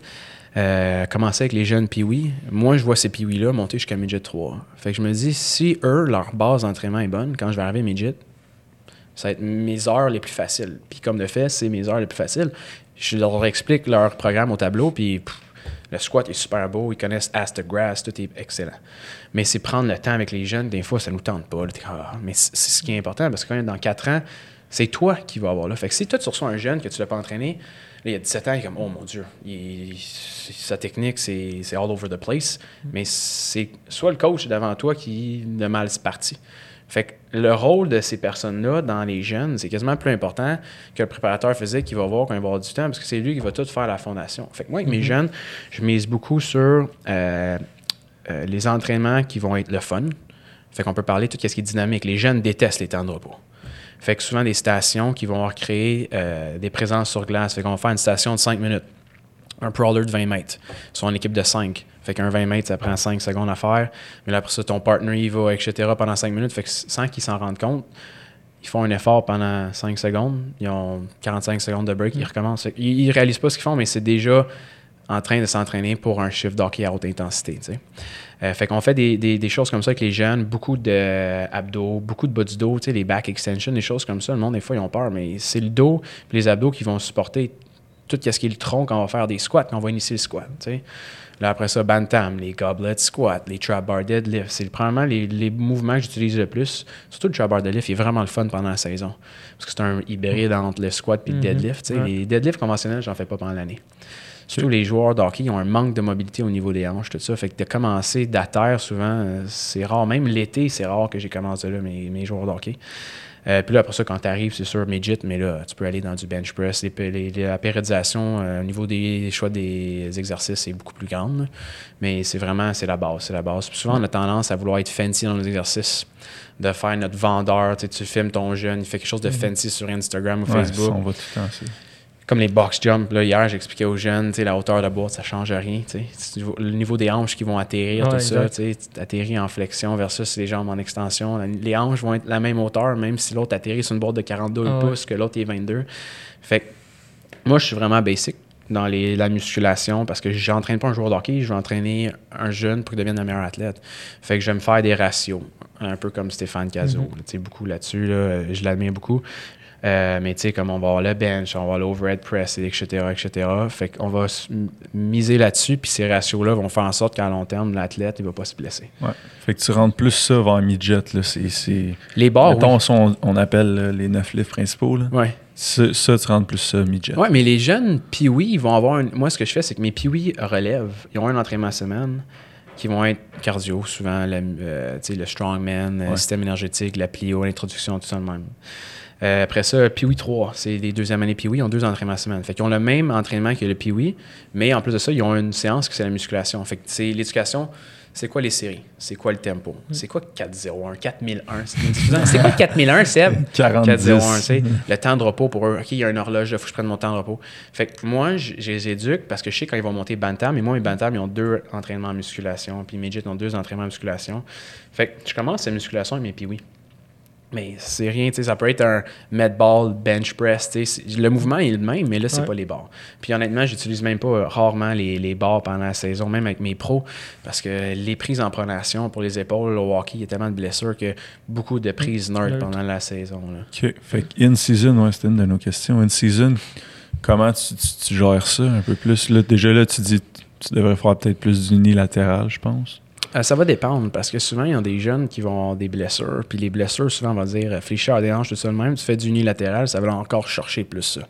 euh, commencé avec les jeunes Pee-Wee, moi, je vois ces Pee-Wee-là monter jusqu'à midget 3. Fait que je me dis, si eux, leur base d'entraînement est bonne, quand je vais arriver midget, ça va être mes heures les plus faciles. Puis comme de fait, c'est mes heures les plus faciles. Je leur explique leur programme au tableau, puis pff, le squat est super beau, ils connaissent Ask the Grass, tout est excellent. Mais c'est prendre le temps avec les jeunes, des fois, ça nous tente pas. Ah, mais c'est ce qui est important, parce que quand dans 4 ans, C'est toi qui vas avoir là. Fait que si toi, tu reçois un jeune que tu l'as pas entraîné, il a 17 ans, il est comme, oh mon Dieu, sa technique, c'est all over the place. Mais c'est soit le coach devant toi qui le mal parti. Fait que le rôle de ces personnes-là dans les jeunes, c'est quasiment plus important que le préparateur physique qui va voir quand il va avoir du temps, parce que c'est lui qui va tout faire la fondation. Fait que moi, avec mes jeunes, je mise beaucoup sur euh, euh, les entraînements qui vont être le fun. Fait qu'on peut parler de tout ce qui est dynamique. Les jeunes détestent les temps de repos. Fait que souvent des stations qui vont avoir créé euh, des présences sur glace. Fait qu'on va faire une station de 5 minutes. Un crawler de 20 mètres. Soit en équipe de 5. Fait qu'un 20 mètres, ça prend 5 secondes à faire. Mais là, après ça, ton partner, il va, etc. pendant 5 minutes. Fait que sans qu'ils s'en rendent compte, ils font un effort pendant 5 secondes. Ils ont 45 secondes de break. Ils recommencent. Fait qu'ils- Ils, ne réalisent pas ce qu'ils font, mais c'est déjà en train de s'entraîner pour un chiffre d'hockey à haute intensité. Euh, fait qu'on fait des, des- des choses comme ça avec les jeunes, beaucoup d'abdos, beaucoup de bas du dos, les back extensions, des choses comme ça. Le monde, des fois, ils ont peur, mais c'est le dos et les abdos qui vont supporter tout ce qui est le tronc quand on va faire des squats, quand on va initier le squat. Là, après ça, bantam, les goblet squats, les trap bar deadlift. C'est probablement les, les mouvements que j'utilise le plus. Surtout le trap bar deadlift, il est vraiment le fun pendant la saison. Parce que c'est un hybride entre le squat et le Mhm. deadlift. Ouais. Les deadlifts conventionnels, j'en fais pas pendant l'année. Surtout les joueurs de hockey, ils ont un manque de mobilité au niveau des hanches, tout ça. Fait que de commencer d'à terre, souvent, euh, c'est rare. Même l'été, c'est rare que j'ai commencé là, mes, mes joueurs de hockey. Euh, puis là, après ça, quand tu arrives, c'est sûr, midget, mais là, tu peux aller dans du bench press. Les, la périodisation euh, au niveau des choix des exercices est beaucoup plus grande. là. Mais c'est vraiment, c'est la base, c'est la base. Puis souvent, on a tendance à vouloir être fancy dans nos exercices, de faire notre vendeur. Tu sais, tu filmes ton jeune, il fait quelque chose de fancy sur Instagram ou Ouais, Facebook ça, on va tout le temps. Comme les box jump, là, hier, j'expliquais aux jeunes, la hauteur de boîte, ça change rien. C'est Le niveau des hanches qui vont atterrir, Ouais, tout ça, tu sais, atterrir en flexion versus les jambes en extension. La- Les hanches vont être la même hauteur, même si l'autre atterrit sur une boîte de 42 Ah ouais. pouces, que l'autre est 22. Fait que moi, je suis vraiment basic dans les, la musculation parce que j'entraîne pas un joueur de hockey, je vais entraîner un jeune pour qu'il devienne un meilleur athlète. Fait que je vais me faire des ratios, un peu comme Stéphane Cazot. Mhm. là, tu sais, beaucoup là-dessus, là, je l'admire beaucoup. Euh, mais tu sais, comme on va avoir le bench, on va avoir l'overhead press, et etc., etc. Fait qu'on va miser là-dessus, puis ces ratios-là vont faire en sorte qu'à long terme, l'athlète, il va pas se blesser. Ouais. Fait que tu rentres plus ça vers midget. Là. C'est. Les barres, Mettons, oui. on, on appelle là, les neuf livres principaux. Là. Ouais. Ça, ça, tu rentres plus ça midget. Ouais, mais les jeunes Pee-Wee, ils vont avoir. un- Moi, ce que je fais, c'est que mes Pee-Wee relèvent. Ils ont un entraînement à semaine qui vont être cardio, souvent la- euh, le strongman, le Ouais. système énergétique, la plio, l'introduction, tout ça de même. Euh, après ça, Pee-Wee 3, c'est les deuxième année Pee-Wee, ils ont deux entraînements à semaine. Fait qu'ils ont le même entraînement que le Pee-Wee, mais en plus de ça, ils ont une séance qui c'est la musculation. Fait que c'est l'éducation. C'est quoi les séries? C'est quoi le tempo? C'est quoi 4-0-1? 4001? C'est c'est quoi 4001, Seb? 40 4-0-1, tu sais. Le temps de repos pour eux. OK, il y a une horloge, il faut que je prenne mon temps de repos. Fait que moi, je les éduque parce que je sais quand ils vont monter Bantam, mais moi, mes Bantam, ils ont deux entraînements en musculation, puis Midget ont deux entraînements en musculation. Fait que je commence cette musculation avec mes piouis. Mais c'est rien, tu sais, ça peut être un med ball, bench press, tu sais. Le mouvement est le même, mais là, c'est Ouais. pas les barres. Puis honnêtement, j'utilise même pas euh, rarement les, les barres pendant la saison, même avec mes pros, parce que les prises en pronation pour les épaules au hockey, il y a tellement de blessures que beaucoup de prises neutres Neutres. pendant la saison. Là. OK. Fait que in-season, ouais, c'était une de nos questions. In-season, comment tu, tu- tu gères ça un peu plus? Là, déjà, là, tu dis tu devrais faire peut-être plus d'unilatéral, je pense. Euh, ça va dépendre parce que souvent, il y a des jeunes qui vont avoir des blessures. Puis les blessures, souvent, on va dire fléchir à des hanches, tout de même. Tu fais du unilatéral, ça va encore chercher plus ça.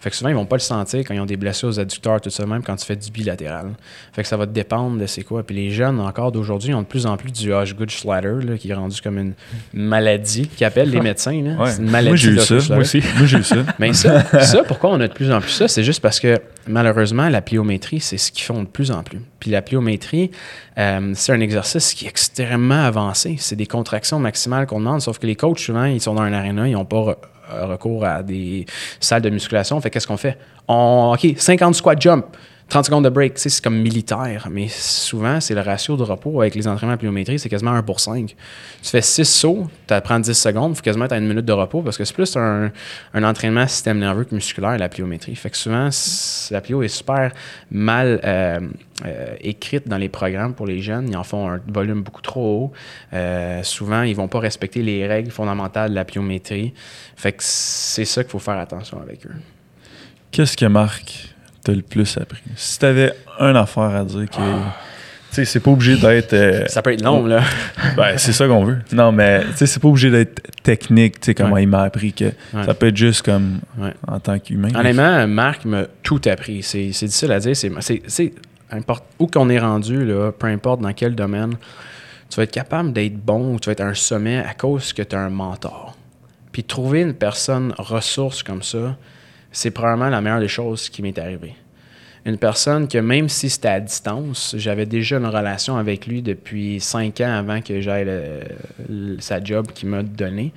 Fait que souvent, ils vont pas le sentir quand ils ont des blessures aux adducteurs, tout de même, quand tu fais du bilatéral. Fait que ça va dépendre de c'est quoi. Puis les jeunes, encore d'aujourd'hui, ont de plus en plus du Hodgkin Schlatter, qui est rendu comme une maladie, qui appellent les médecins. là. Ouais. C'est une maladie. Moi, j'ai eu ça. Moi aussi. Moi, j'ai eu ça. Mais ça, ça, pourquoi on a de plus en plus ça? C'est juste parce que malheureusement, la pliométrie, c'est ce qu'ils font de plus en plus. Puis la pliométrie, euh, c'est un exercice qui est extrêmement avancé. C'est des contractions maximales qu'on demande, sauf que les coachs, souvent, ils sont dans un aréna, ils n'ont pas euh, recours à des salles de musculation. Fait qu'est-ce qu'on fait? On, OK, 50 squat jump. 30 secondes de break, tu c'est comme militaire, mais souvent, c'est le ratio de repos avec les entraînements à pliométrie, c'est quasiment 1 pour 5. Tu fais 6 sauts, tu prends 10 secondes, il faut quasiment à une minute de repos parce que c'est plus un, entraînement système nerveux que musculaire, la pliométrie. Fait que souvent, la plio est super mal euh, euh, écrite dans les programmes pour les jeunes. Ils en font un volume beaucoup trop haut. Euh, souvent, ils vont pas respecter les règles fondamentales de la pliométrie. Fait que c'est ça qu'il faut faire attention avec eux. Qu'est-ce que Marc t'a le plus appris? Si t'avais une affaire à dire que. Tu sais, c'est pas obligé d'être. euh, Ça peut être long, là. ben, c'est ça qu'on veut. Non, mais tu sais, c'est pas obligé d'être technique, tu sais, comment Ouais. il m'a appris que Ouais. ça peut être juste comme Ouais. en tant qu'humain. Honnêtement, Marc m'a tout appris. C'est c'est difficile à dire. C'est- C'est c'est- importe où qu'on est rendu, là, peu importe dans quel domaine, tu vas être capable d'être bon ou tu vas être à un sommet à cause que tu as un mentor. Puis trouver une personne ressource comme ça, c'est probablement la meilleure des choses qui m'est arrivée. Une personne que même si c'était à distance, j'avais déjà une relation avec lui depuis cinq ans avant que j'aille le- le- sa job qu'il m'a donné.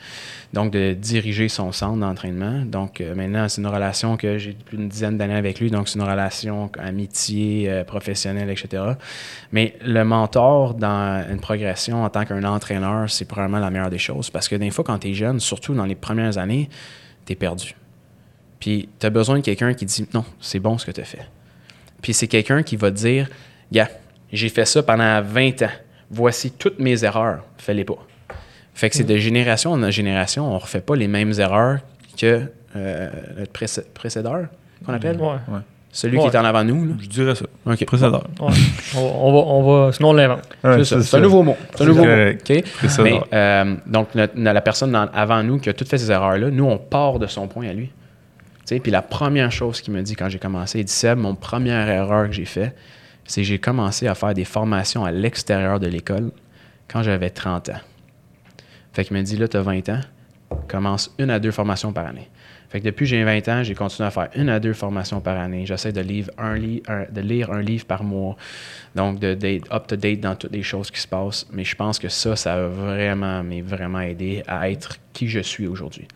Donc, de diriger son centre d'entraînement. Donc, euh, maintenant, c'est une relation que j'ai depuis une dizaine d'années avec lui. Donc, c'est une relation amitié, euh, professionnelle, etc. Mais le mentor dans une progression en tant qu'un entraîneur, c'est probablement la meilleure des choses. Parce que des fois, quand tu es jeune, surtout dans les premières années, tu es perdu. Puis, tu as besoin de quelqu'un qui dit non, c'est bon ce que tu as fait. Puis, c'est quelqu'un qui va te dire Gars, j'ai fait ça pendant 20 ans. Voici toutes mes erreurs. Fais-les pas. Fait que c'est de génération en génération, on ne refait pas les mêmes erreurs que euh, notre précé- précédeur, qu'on appelle. Ouais. Celui Ouais. qui est en avant de nous. là. Je dirais ça. OK. On, va, on va, sinon on l'invente. Ouais, C'est ça. C'est un nouveau mot. C'est un nouveau mot. Mais euh, donc, notre- la personne dans- avant nous qui a toutes fait ces erreurs-là, nous, on part de son point à lui. Puis la première chose qu'il me dit quand j'ai commencé, il dit Seb, mon première erreur que j'ai fait, c'est que j'ai commencé à faire des formations à l'extérieur de l'école quand j'avais 30 ans. Fait qu'il me dit là, tu as 20 ans, commence une à deux formations par année. Fait que depuis que j'ai 20 ans, j'ai continué à faire une à deux formations par année. J'essaie de lire un, livre par mois. Donc, de- d'être up-to-date dans toutes les choses qui se passent. Mais je pense que ça, ça a vraiment, mais vraiment aidé à être qui je suis aujourd'hui.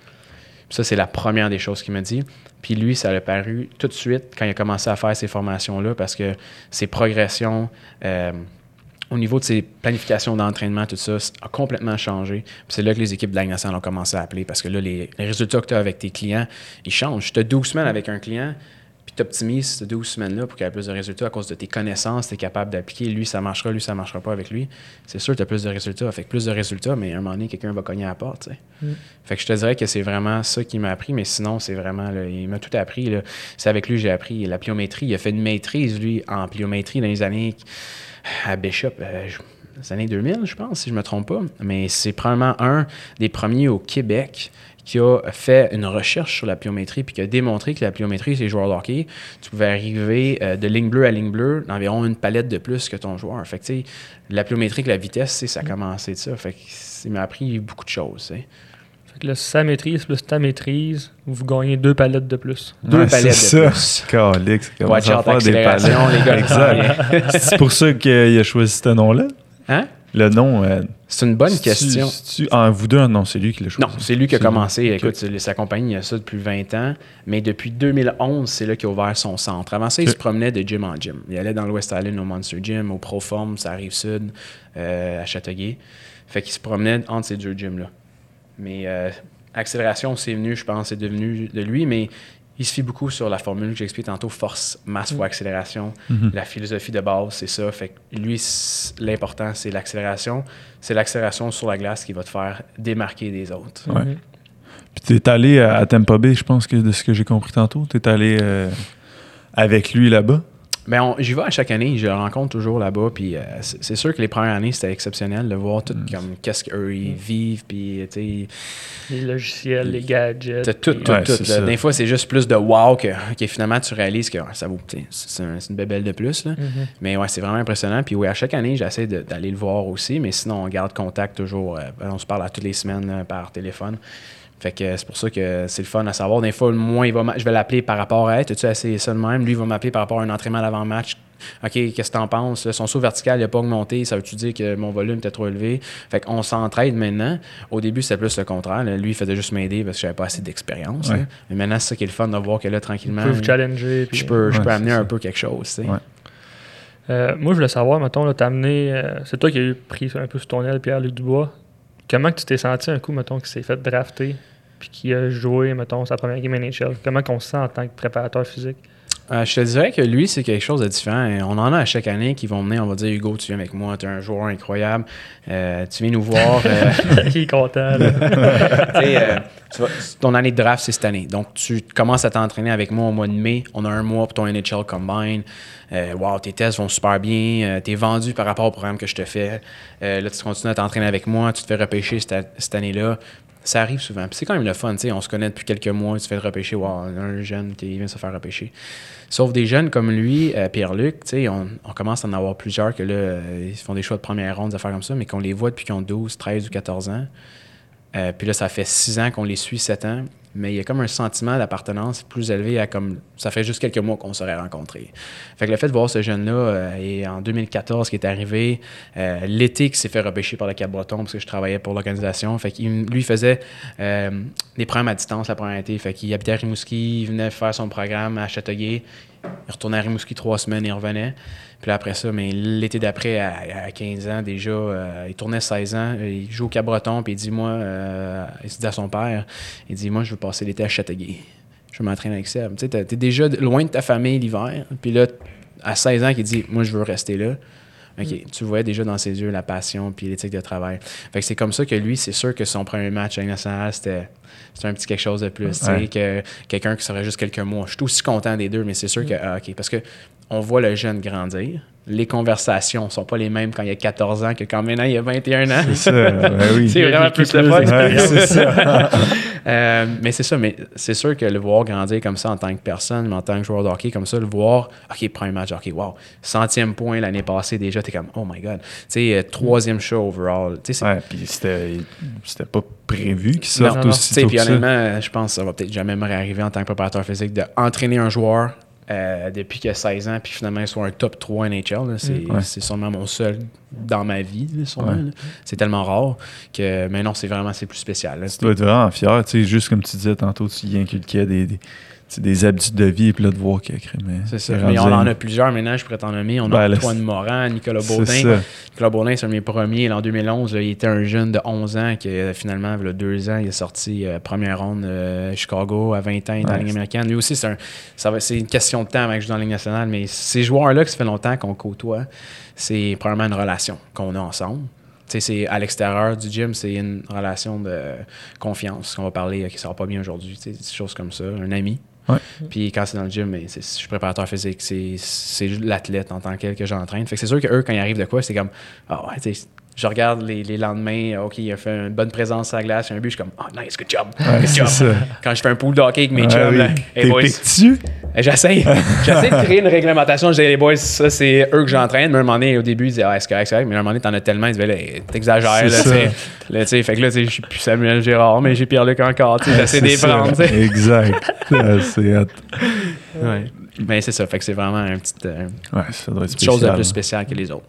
Ça, c'est la première des choses qu'il m'a dit. Puis lui, ça l'a paru tout de suite quand il a commencé à faire ces formations-là parce que ses progressions, euh, au niveau de ses planifications d'entraînement, tout ça, a complètement changé. C'est là que les équipes de nationale ont commencé à appeler parce que là, les, les résultats que tu as avec tes clients, ils changent. Tu as 12 semaines avec un client, puis tu optimises ces 12 semaines-là pour qu'il ait plus de résultats à cause de tes connaissances, tu es capable d'appliquer. Lui, ça marchera, lui, ça marchera pas avec lui. C'est sûr que tu as plus de résultats. Fait que plus de résultats, mais à un moment donné, quelqu'un va cogner à la porte. Mm. Fait que je te dirais que c'est vraiment ça qui m'a appris, mais sinon, c'est vraiment, là, il m'a tout appris. C'est avec lui que j'ai appris la pliométrie. Il a fait une maîtrise, lui, en pliométrie dans les années à Bishop, euh, je- les années 2000, je pense, si je me trompe pas. Mais c'est probablement un des premiers au Québec qui a fait une recherche sur la pliométrie puis qui a démontré que la pliométrie, c'est les joueurs de hockey, tu pouvais arriver euh, de ligne bleue à ligne bleue d'environ une palette de plus que ton joueur. Fait que, la pliométrie, que la vitesse, ça a commencé de ça. Fait que ça m'a appris beaucoup de choses. Fait que là, sa maîtrise plus ta maîtrise, vous gagnez deux palettes de plus. Deux Ouais, palettes c'est de ça. plus. Calique, ça commence Watch à out, faire des accélération, palettes. les gars. Exact. C'est pour ça qu'il a choisi ce nom-là? Hein? Le nom. euh, C'est une bonne question. c'est-tu- Ah, vous deux, non, c'est lui qui l'a choisi. Non, c'est lui qui a commencé. lui. Écoute, sa compagnie, il a ça depuis 20 ans. Mais depuis 2011, c'est là qu'il a ouvert son centre. Avant ça, il se promenait de gym en gym. Il allait dans l'Ouest Island au Monster Gym, au Proform, ça arrive sud, euh, à Châteauguay. Fait qu'il se promenait entre ces deux gyms-là. Mais euh, accélération, c'est venu, je pense, c'est devenu de lui. Mais il se fie beaucoup sur la formule que j'explique tantôt, force, masse fois accélération. Mhm. La philosophie de base, c'est ça. Fait que lui, l'important, c'est l'accélération. C'est l'accélération sur la glace qui va te faire démarquer des autres. Ouais. Mhm. Puis t'es allé à à Tampa Bay, je pense que de ce que j'ai compris tantôt. T'es allé euh, avec lui là-bas. Ben, on- j'y vais à chaque année, je le rencontre toujours là-bas, puis euh, c'est sûr que les premières années, c'était exceptionnel de voir tout comme qu'est-ce qu'eux ils vivent, puis tu sais, Les logiciels, les gadgets. t'as tout, tout, Ouais, tout. là. Des fois, c'est juste plus de wow que, que finalement, tu réalises que ouais, ça vaut, c'est un- c'est une bébelle de plus, là. Mhm. Mais ouais, c'est vraiment impressionnant. Puis oui, à chaque année, j'essaie d'aller le voir aussi, mais sinon, on garde contact toujours. euh, on se parle à toutes les semaines euh, par téléphone. Fait que c'est pour ça que c'est le fun à savoir. Des fois, moi, il va je vais l'appeler par rapport à Hey, as-tu essayé ça de même? Lui, il va m'appeler par rapport à un entraînement à l'avant-match. OK, qu'est-ce que t'en penses? Son saut vertical n'a pas augmenté. Ça veut-tu dire que mon volume était trop élevé? Fait qu'on s'entraide maintenant. Au début, c'était plus le contraire. Lui, il faisait juste m'aider parce que j'avais pas assez d'expérience. Ouais. Mais maintenant, c'est ça qui est le fun de voir que là, tranquillement, vous challenger. puis- je peux, je peux amener ça. un peu quelque chose. tu. Ouais. Euh, moi, je voulais savoir, mettons, t'as amené. euh, c'est toi qui as eu pris un peu sur ton aile, Pierre-Luc Dubois. Comment que tu t'es senti un coup, mettons, qui s'est fait drafter, puis qui a joué, mettons, sa première game NHL? Comment qu'on se sent en tant que préparateur physique? Euh, je te dirais que lui, c'est quelque chose de différent. On en a à chaque année qui vont venir, on va dire Hugo, tu viens avec moi, tu es un joueur incroyable, euh, tu viens nous voir. euh, Il est content. là. tu vas- ton année de draft, c'est cette année. Donc, tu commences à t'entraîner avec moi au mois de mai. On a un mois pour ton NHL Combine. Wow, tes tests vont super bien. tu es vendu par rapport au programme que je te fais. Là, tu continues à t'entraîner avec moi. Tu te fais repêcher cette, cette année-là. Ça arrive souvent. Puis c'est quand même le fun. tu sais, On se connaît depuis quelques mois. Tu te fais repêcher. Wow, un jeune, qui vient se faire repêcher. Sauf des jeunes comme lui, euh, Pierre-Luc, tu sais, on, commence à en avoir plusieurs que là, euh, ils font des choix de première ronde, des affaires comme ça, mais qu'on les voit depuis qu'ils ont 12, 13 ou 14 ans. Euh, puis là, ça fait six ans qu'on les suit, sept ans. Mais il y a comme un sentiment d'appartenance plus élevé à comme. Ça fait juste quelques mois qu'on serait rencontrés. Fait que le fait de voir ce jeune-là, euh, en 2014, qui est arrivé, euh, l'été qui s'est fait repêcher par le Cap-Breton, parce que je travaillais pour l'organisation. Fait qu'il lui faisait euh, des programmes à distance la première été. Fait qu'il habitait à Rimouski, il venait faire son programme à Châteauguay. Il retournait à Rimouski trois semaines il revenait. Puis après ça, mais l'été d'après, à, à 15 ans déjà, euh, il tournait 16 ans, il joue au Cabreton, puis il dit, moi, euh, il se dit à son père, il dit, moi, je veux passer l'été à Châteauguay. Je veux m'entraîner avec Seb. Tu sais, t'es déjà loin de ta famille l'hiver, puis là, à 16 ans, qu'il dit, moi, je veux rester là. OK, tu voyais déjà dans ses yeux la passion puis l'éthique de travail. Fait que c'est comme ça que lui, c'est sûr que son premier match à nationale, c'était c'était un petit quelque chose de plus, Ouais. que quelqu'un qui serait juste quelques mois. Je suis aussi content des deux, mais c'est sûr que, ah, OK, parce que on voit le jeune grandir. Les conversations sont pas les mêmes quand il y a 14 ans que quand maintenant il y a 21 ans. C'est ça, ben oui. C'est vraiment plus le plus fun. d'expérience. Ouais, c'est ça. Euh, mais c'est ça, mais c'est sûr que le voir grandir comme ça en tant que personne, mais en tant que joueur de hockey, comme ça, le voir, OK, premier match de hockey, wow, centième point l'année passée déjà, t'es comme, oh my god. Tu sais, euh, troisième show overall. C'est- Ouais, puis c'était c'était pas prévu qu'il sorte non, non. Tu aussi puis honnêtement, je pense que ça va peut-être jamais me réarriver en tant que préparateur physique d'entraîner un joueur euh, depuis qu'il a 16 ans, puis finalement, il soit un top 3 NHL. C'est. Ouais. sûrement mon seul dans ma vie, Ouais. C'est tellement rare que, mais non, c'est vraiment, c'est plus spécial. là. Tu dois être vraiment fier, tu sais, juste comme tu disais tantôt, tu y inculquais des, des habitudes de vie, et puis là, de voir qu'il y a crémé. C'est ça. Mais on en a plusieurs maintenant, je pourrais t'en nommer. On Ben, a là, Antoine Morin, Nicolas C'est Baudin. Nicolas Baudin, c'est un de mes premiers. là, En 2011, là, il était un jeune de 11 ans qui, euh, finalement, il y a deux ans, il est sorti euh, première ronde euh, Chicago à 20 ans, il est dans la Ligue c'est- américaine. Lui aussi, c'est un, c'est une question de temps avec je dans la Ligue nationale. Mais ces joueurs-là, que ça fait longtemps qu'on côtoie, c'est probablement une relation qu'on a ensemble. C'est à l'extérieur du gym, c'est une relation de confiance. qu'on va parler, qui ne sera pas bien aujourd'hui, des choses comme ça, un ami. Ouais. Puis quand c'est dans le gym, je suis préparateur physique, c'est l'athlète en tant que tel que j'entraîne. Fait que c'est sûr que eux, quand ils arrivent de quoi, c'est comme Ah ouais, tu sais, je regarde les, les lendemains, OK, il a fait une bonne présence à la glace, il y a un but, je suis comme Oh nice, good job, Ouais, good job. ça. Quand je fais un pool de hockey avec mes Ouais, chums, oui. là, hey boys, eh, J'essaie. J'essaie de créer une réglementation. Je dis, les boys, ça, c'est eux que j'entraîne. Mais à un moment donné, au début, ils disaient, ah, c'est correct, c'est correct. Mais à un moment donné, t'en as tellement, ils disaient, t'exagères, là, tu sais. Fait que là, je suis plus Samuel Gérard, mais j'ai Pierre-Luc encore, tu sais. J'essaie de les C'est ça. prendre. Exact. C'est. Ouais. Mais c'est ça. Fait que c'est vraiment une petite, euh, Ouais, ça doit être petite chose de plus spéciale que les autres.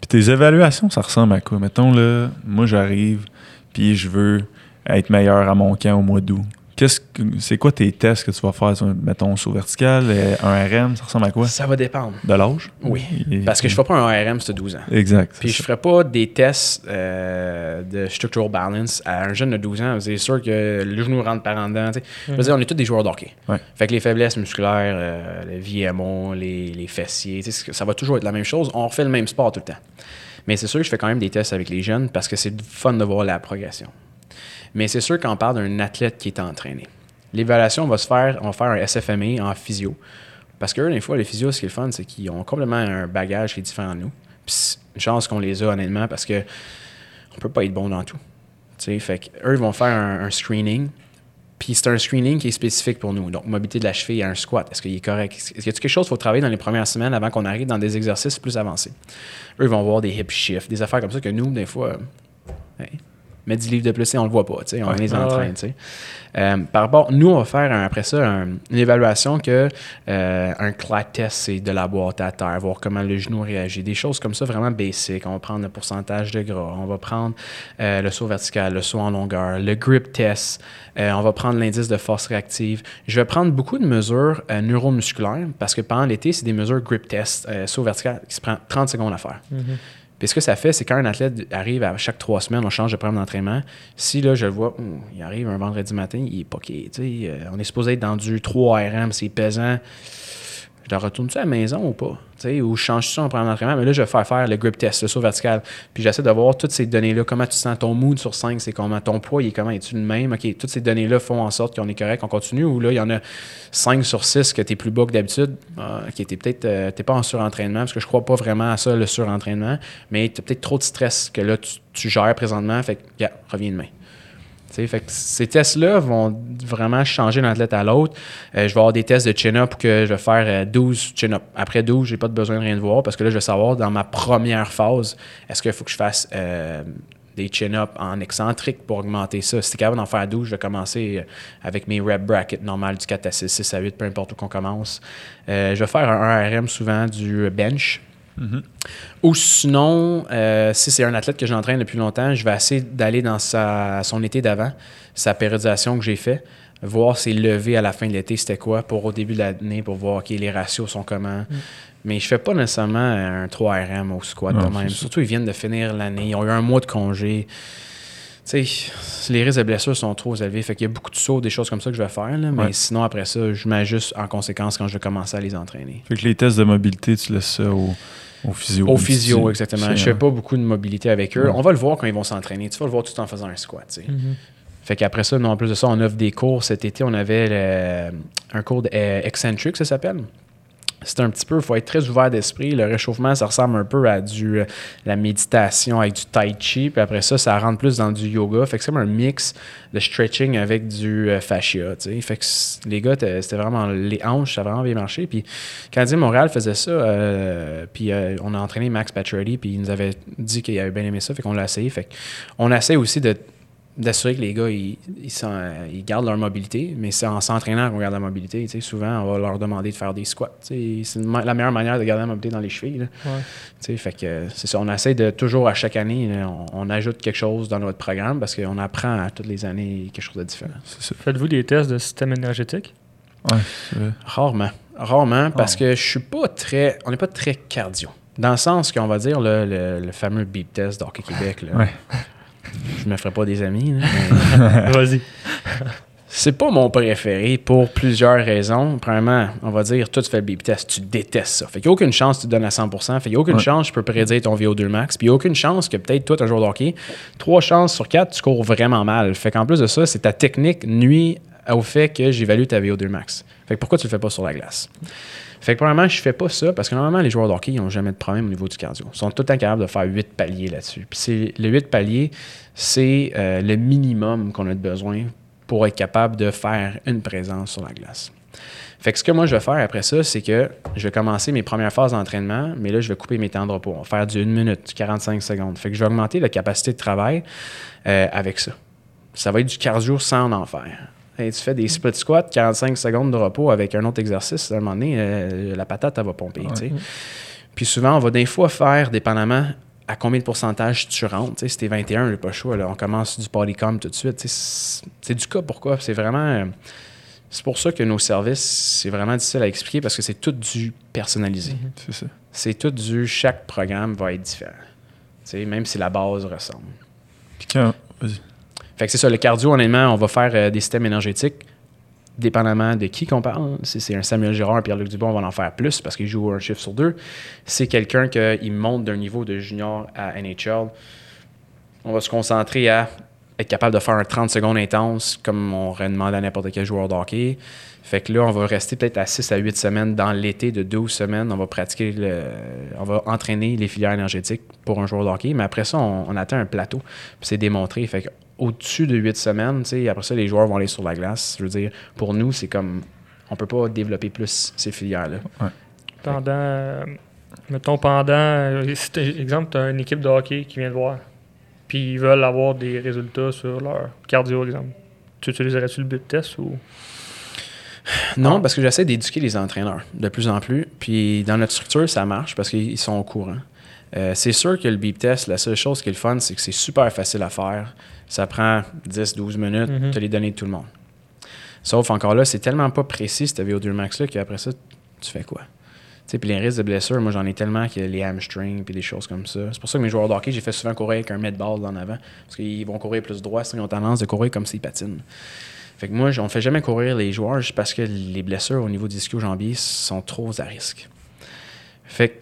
Puis tes évaluations, ça ressemble à quoi? Mettons, là, moi, j'arrive, puis je veux être meilleur à mon camp au mois d'août. Qu'est-ce que, c'est quoi tes tests que tu vas faire? sur, Mettons, saut vertical, euh, un RM, ça ressemble à quoi? Ça va dépendre. De l'âge? Oui. Et- Parce que je fais pas un ARM, c'est 12 ans. Exact. Puis je ferai pas des tests euh, de structural balance à un jeune de 12 ans. C'est sûr que le genou rentre par en dedans. Je veux dire, on est tous des joueurs de hockey. Ouais. Fait que les faiblesses musculaires, euh, le VMO, les, les fessiers, ça va toujours être la même chose. On refait le même sport tout le temps. Mais c'est sûr que je fais quand même des tests avec les jeunes parce que c'est fun de voir la progression. Mais c'est sûr qu'on parle d'un athlète qui est entraîné. L'évaluation va se faire, on va faire un SFMA en physio. Parce que eux, des fois, les physios, ce qui est fun, c'est qu'ils ont complètement un bagage qui est différent de nous. Puis une chance qu'on les a, honnêtement, parce que on peut pas être bon dans tout. Tu sais, fait eux, ils vont faire un, screening. Puis c'est un screening qui est spécifique pour nous. Donc, mobilité de la cheville à un squat, est-ce qu'il est correct? Est-ce qu'il y a quelque chose qu'il faut travailler dans les premières semaines avant qu'on arrive dans des exercices plus avancés? Eux, ils vont voir des hip shifts, des affaires comme ça que nous, des fois, mets 10 livres de plus, on le voit pas, tu sais, on Ouais. les Ah entraîne. ouais. tu sais. Euh, par rapport, nous, on va faire un- après ça un- une évaluation que euh, un clat test, c'est de la boîte à terre, voir comment le genou réagit, des choses comme ça vraiment basiques. On va prendre le pourcentage de gras, on va prendre euh, le saut vertical, le saut en longueur, le grip test, euh, on va prendre l'indice de force réactive. Je vais prendre beaucoup de mesures euh, neuromusculaires parce que pendant l'été, c'est des mesures grip test, euh, saut vertical qui se prend 30 secondes à faire. Puis ce que ça fait, c'est quand un athlète arrive à chaque trois semaines, on change de programme d'entraînement. Si là, je le vois, hum, il arrive un vendredi matin, il est poqué. euh, on est supposé être dans du 3 RM, c'est pesant. Je retourne-tu à la maison ou pas? ou je change ça en première entraînement? Mais là, je vais faire faire le grip test, le saut vertical. Puis j'essaie de voir toutes ces données-là, comment tu sens? Ton mood sur 5, c'est comment? Ton poids, est comment, es-tu le même? OK, toutes ces données-là font en sorte qu'on est correct, on continue. Ou là, il y en a 5 sur 6 que tu es plus bas que d'habitude. Ah, OK, peut-être euh, pas en surentraînement, parce que je crois pas vraiment à ça, le surentraînement. Mais tu as peut-être trop de stress que là, tu, gères présentement. Fait que, reviens demain fait ces tests-là vont vraiment changer d'un athlète à l'autre. Euh, je vais avoir des tests de chin-up que je vais faire 12 euh, chin-up. Après 12, j'ai pas besoin de rien de voir parce que là, je vais savoir dans ma première phase, est-ce qu'il faut que je fasse euh, des chin-up en excentrique pour augmenter ça? Si tu capable d'en faire 12, je vais commencer avec mes rep brackets normales du 4 à 6, 6 à 8, peu importe où qu'on commence. je vais faire un RM souvent du bench Mhm. Ou sinon, euh, si c'est un athlète que j'entraîne depuis longtemps, je vais essayer d'aller dans sa, son été d'avant, sa périodisation que j'ai fait, voir ses levées à la fin de l'été, c'était quoi, pour au début de l'année, pour voir ok les ratios sont comment. Mm. Mais je fais pas nécessairement un 3RM au squat de même. Surtout, ils viennent de finir l'année, ils ont eu un mois de congé. Tu sais, les risques de blessures sont trop élevés. Fait qu'il y a beaucoup de sauts, des choses comme ça que je vais faire. mais sinon, après ça, je m'ajuste en conséquence quand je vais commencer à les entraîner. Fait que les tests de mobilité, tu laisses ça au au physio. Au physio, exactement. Je fais pas beaucoup de mobilité avec eux. On va le voir quand ils vont s'entraîner. Tu vas le voir tout en faisant un squat. Mm-hmm. Fait qu'après ça, non, en plus de ça, on offre des cours. Cet été, on avait un cours d'Eccentric, ça s'appelle c'est un petit peu, il faut être très ouvert d'esprit. Le réchauffement, ça ressemble un peu à du euh, la méditation avec du tai chi. Puis après ça, ça rentre plus dans du yoga. Fait que c'est comme un mix de stretching avec du euh, fascia. Fait que les gars, c'était vraiment les hanches, ça a vraiment bien marché. Puis Canadien Montréal faisait ça. Euh, puis on a entraîné Max Patrick, puis il nous avait dit qu'il avait bien aimé ça. Fait qu'on l'a essayé. Fait qu'on essaie aussi de d'assurer que les gars, ils, ils, gardent leur mobilité, mais c'est en s'entraînant qu'on garde la mobilité. Souvent, on va leur demander de faire des squats. C'est la meilleure manière de garder la mobilité dans les chevilles. Fait que c'est ça. On essaie de toujours, à chaque année, on, ajoute quelque chose dans notre programme parce qu'on apprend à toutes les années quelque chose de différent. Faites-vous des tests de système énergétique? Oui, Rarement. Rarement, parce ah. que je suis pas très. On n'est pas très cardio. Dans le sens qu'on va dire le, fameux beep test d'Hockey Québec. Là, je me ferai pas des amis. Vas-y. C'est pas mon préféré pour plusieurs raisons. Premièrement, on va dire, toi, tu fais le beep test, tu détestes ça. Fait qu'il n'y a aucune chance que tu donnes à 100 Fait qu'il n'y a aucune chance je peux prédire ton VO2 max. Puis il n'y a aucune chance que peut-être toi, tu un joueur de hockey, trois chances sur quatre, tu cours vraiment mal. Fait qu'en plus de ça, c'est ta technique nuit au fait que j'évalue ta VO2 max. Fait que pourquoi tu le fais pas sur la glace? Fait que premièrement, je fais pas ça parce que normalement, les joueurs de hockey, ils n'ont jamais de problème au niveau du cardio. Ils sont tout le temps capables de faire 8 paliers là-dessus. Puis le 8 paliers, c'est euh, le minimum qu'on a besoin pour être capable de faire une présence sur la glace. Fait que ce que moi je vais faire après ça, c'est que je vais commencer mes premières phases d'entraînement, mais là je vais couper mes temps de repos. On va faire du 1 minute, du 45 secondes. Fait que je vais augmenter la capacité de travail euh, avec ça. Ça va être du cardio sans en faire tu fais des split squats, 45 secondes de repos avec un autre exercice, à un moment donné, euh, la patate, elle va pomper. Puis souvent, on va des fois faire, dépendamment à combien de pourcentage tu rentres. si t'es 21, pas le choix. on commence du polycom tout de suite. C'est du cas pourquoi. C'est vraiment. C'est pour ça que nos services, c'est vraiment difficile à expliquer parce que c'est tout du personnalisé. Mhm. C'est ça. C'est tout du. Chaque programme va être différent. même si la base ressemble. Puis quand. Vas-y. Fait que c'est ça, le cardio, honnêtement, on va faire euh, des systèmes énergétiques dépendamment de qui qu'on parle. Si c'est un Samuel Girard, un Pierre-Luc Dubon, on va en faire plus parce qu'il joue un chiffre sur deux. C'est quelqu'un qui monte d'un niveau de junior à NHL. On va se concentrer à être capable de faire un 30 secondes intense comme on aurait demandé à n'importe quel joueur de hockey. Fait que là, on va rester peut-être à 6 à 8 semaines dans l'été de 12 semaines. On va pratiquer, on va entraîner les filières énergétiques pour un joueur de hockey. Mais après ça, on, atteint un plateau. C'est démontré. Fait au-dessus de 8 semaines, après ça, les joueurs vont aller sur la glace. Je veux dire, pour nous, c'est comme. On peut pas développer plus ces filières-là. Pendant. mettons, pendant. exemple, tu as une équipe de hockey qui vient de voir. Puis ils veulent avoir des résultats sur leur cardio, exemple. Tu utiliserais-tu le but test ou? Non, parce que j'essaie d'éduquer les entraîneurs de plus en plus. Puis dans notre structure, ça marche parce qu'ils sont au courant. Euh, c'est sûr que le beep test, la seule chose qui est le fun, c'est que c'est super facile à faire. Ça prend 10-12 minutes, mm les données de tout le monde. Sauf encore là, c'est tellement pas précis, cette VO2 max-là, qu'après ça, tu fais quoi? Puis les risques de blessure, moi j'en ai tellement a les hamstrings puis des choses comme ça. C'est pour ça que mes joueurs de hockey, j'ai fait souvent courir avec un med ball en avant. Parce qu'ils vont courir plus droit, ils ont tendance de courir comme s'ils patinent. Fait que moi, on ne fait jamais courir les joueurs juste parce que les blessures au niveau du ischio-jambier sont trop à risque. Fait que,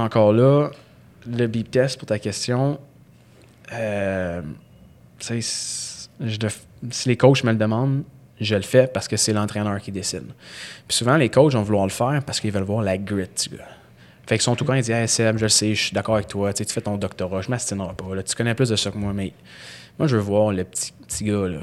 encore là, le beep test pour ta question, euh, je def- si les coachs me le demandent, je le fais parce que c'est l'entraîneur qui décide. Puis souvent, les coachs vont vouloir le faire parce qu'ils veulent voir la grit du gars. Fait qu'ils sont tout le temps, ils disent Hey Seb, je le sais, je suis d'accord avec toi, tu sais, tu fais ton doctorat, je m'astinerai pas. Là, tu connais plus de ça que moi, mais moi, je veux voir le petit, petit gars, là,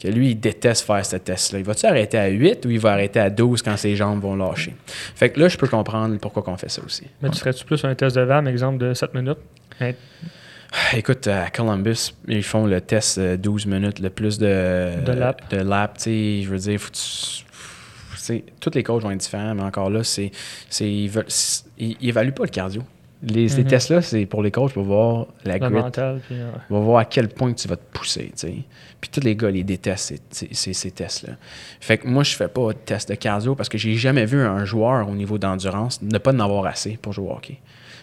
que lui, il déteste faire ce test-là. Il va-tu arrêter à 8 ou il va arrêter à 12 quand ses jambes vont lâcher? Fait que là, je peux comprendre pourquoi on fait ça aussi. Mais tu serais-tu plus un test de VAM, exemple, de 7 minutes? Hein, Écoute, à Columbus, ils font le test euh, 12 minutes, le plus de, De lap. De lap, je veux dire, faut tu- tous les coachs vont être différents, mais encore là, c'est, c'est, ils, ils- ils évaluent pas le cardio. Les, ces Mhm. tests-là, c'est pour les coachs pour voir la Le grit, mental, puis... on va voir à quel point tu vas te pousser. Puis tous les gars, les détestent, ces, ces- ces- ces tests-là. Fait que moi, je fais pas de test de cardio parce que j'ai jamais vu un joueur au niveau d'endurance ne pas en avoir assez pour jouer au hockey.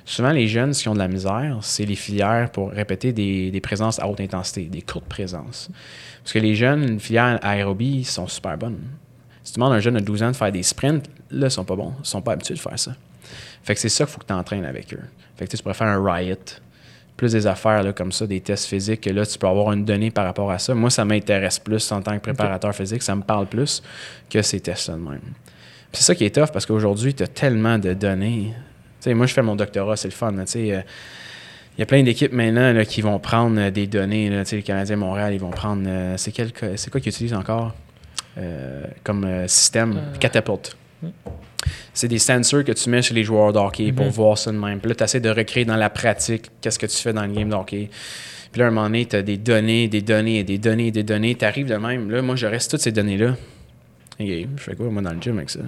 Souvent, les jeunes, qui ont de la misère, c'est les filières pour répéter des, des présences à haute intensité, des courtes présences. Parce que les jeunes, une filière aérobie, sont super bonnes. Si tu demandes à un jeune de 12 ans de faire des sprints, là, ils sont pas bons. Ils sont pas habitués de faire ça. Fait que c'est ça qu'il faut que tu entraînes avec eux. Fait que tu pourrais faire un riot, plus des affaires là, comme ça, des tests physiques, que là, tu peux avoir une donnée par rapport à ça. Moi, ça m'intéresse plus en tant que préparateur physique, ça me parle plus que ces tests-là de même. C'est ça qui est tough parce qu'aujourd'hui, tu as tellement de données. Tu sais, moi, je fais mon doctorat, c'est le fun. euh, il y a plein d'équipes maintenant là, qui vont prendre euh, des données. Là, les Canadiens de Montréal, ils vont prendre. euh, c'est, quel, c'est quoi qu'ils utilisent encore? Comme système Catapult. C'est des sensors que tu mets chez les joueurs de hockey pour Mhm. voir ça de même. Puis là, tu essaies de recréer dans la pratique qu'est-ce que tu fais dans le game de hockey. Puis là, à un moment donné, tu as des données, des données, des données, des données. Tu arrives de même. Là, moi, je reste toutes ces données-là. Je fais quoi, moi, dans le gym avec ça?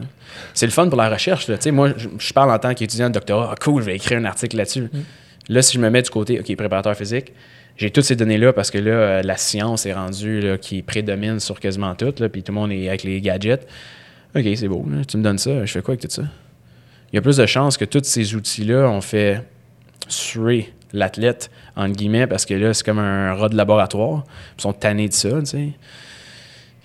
C'est le fun pour la recherche. Là. Tu sais, moi, je, je parle en tant qu'étudiant de doctorat. Ah, cool, je vais écrire un article là-dessus. Là, si je me mets du côté, OK, préparateur physique, j'ai toutes ces données-là parce que là, euh, la science est rendue là, qui prédomine sur quasiment tout. Là, puis tout le monde est avec les gadgets. OK, c'est beau. là, tu me donnes ça. Je fais quoi avec tout ça? Il y a plus de chances que tous ces outils-là ont fait suer l'athlète, entre guillemets, parce que là, c'est comme un rat de laboratoire. Ils sont tannés de ça, tu sais,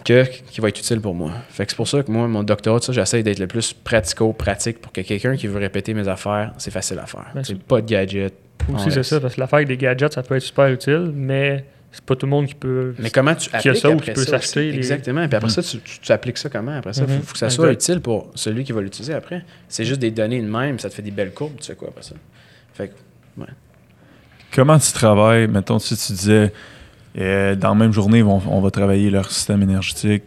que, qui va être utile pour moi. Fait que c'est pour ça que moi, mon doctorat, j'essaie d'être le plus pratico-pratique pour que quelqu'un qui veut répéter mes affaires, c'est facile à faire. Ben, c'est pas de gadget. Aussi, c'est ça, parce que l'affaire avec des gadgets, ça peut être super utile, mais c'est pas tout le monde qui peut. Mais comment tu appliques ça ou qui peut s'acheter les- Exactement. Puis après ça, tu, tu- tu appliques ça comment? Après ça, il Mhm. faut, faut que ça soit Exact. utile pour celui qui va l'utiliser après. C'est juste des données de même, ça te fait des belles courbes, tu sais quoi après ça. Fait que, Comment tu travailles? Mettons, si tu disais, euh, dans la même journée, vont- on va travailler leur système énergétique.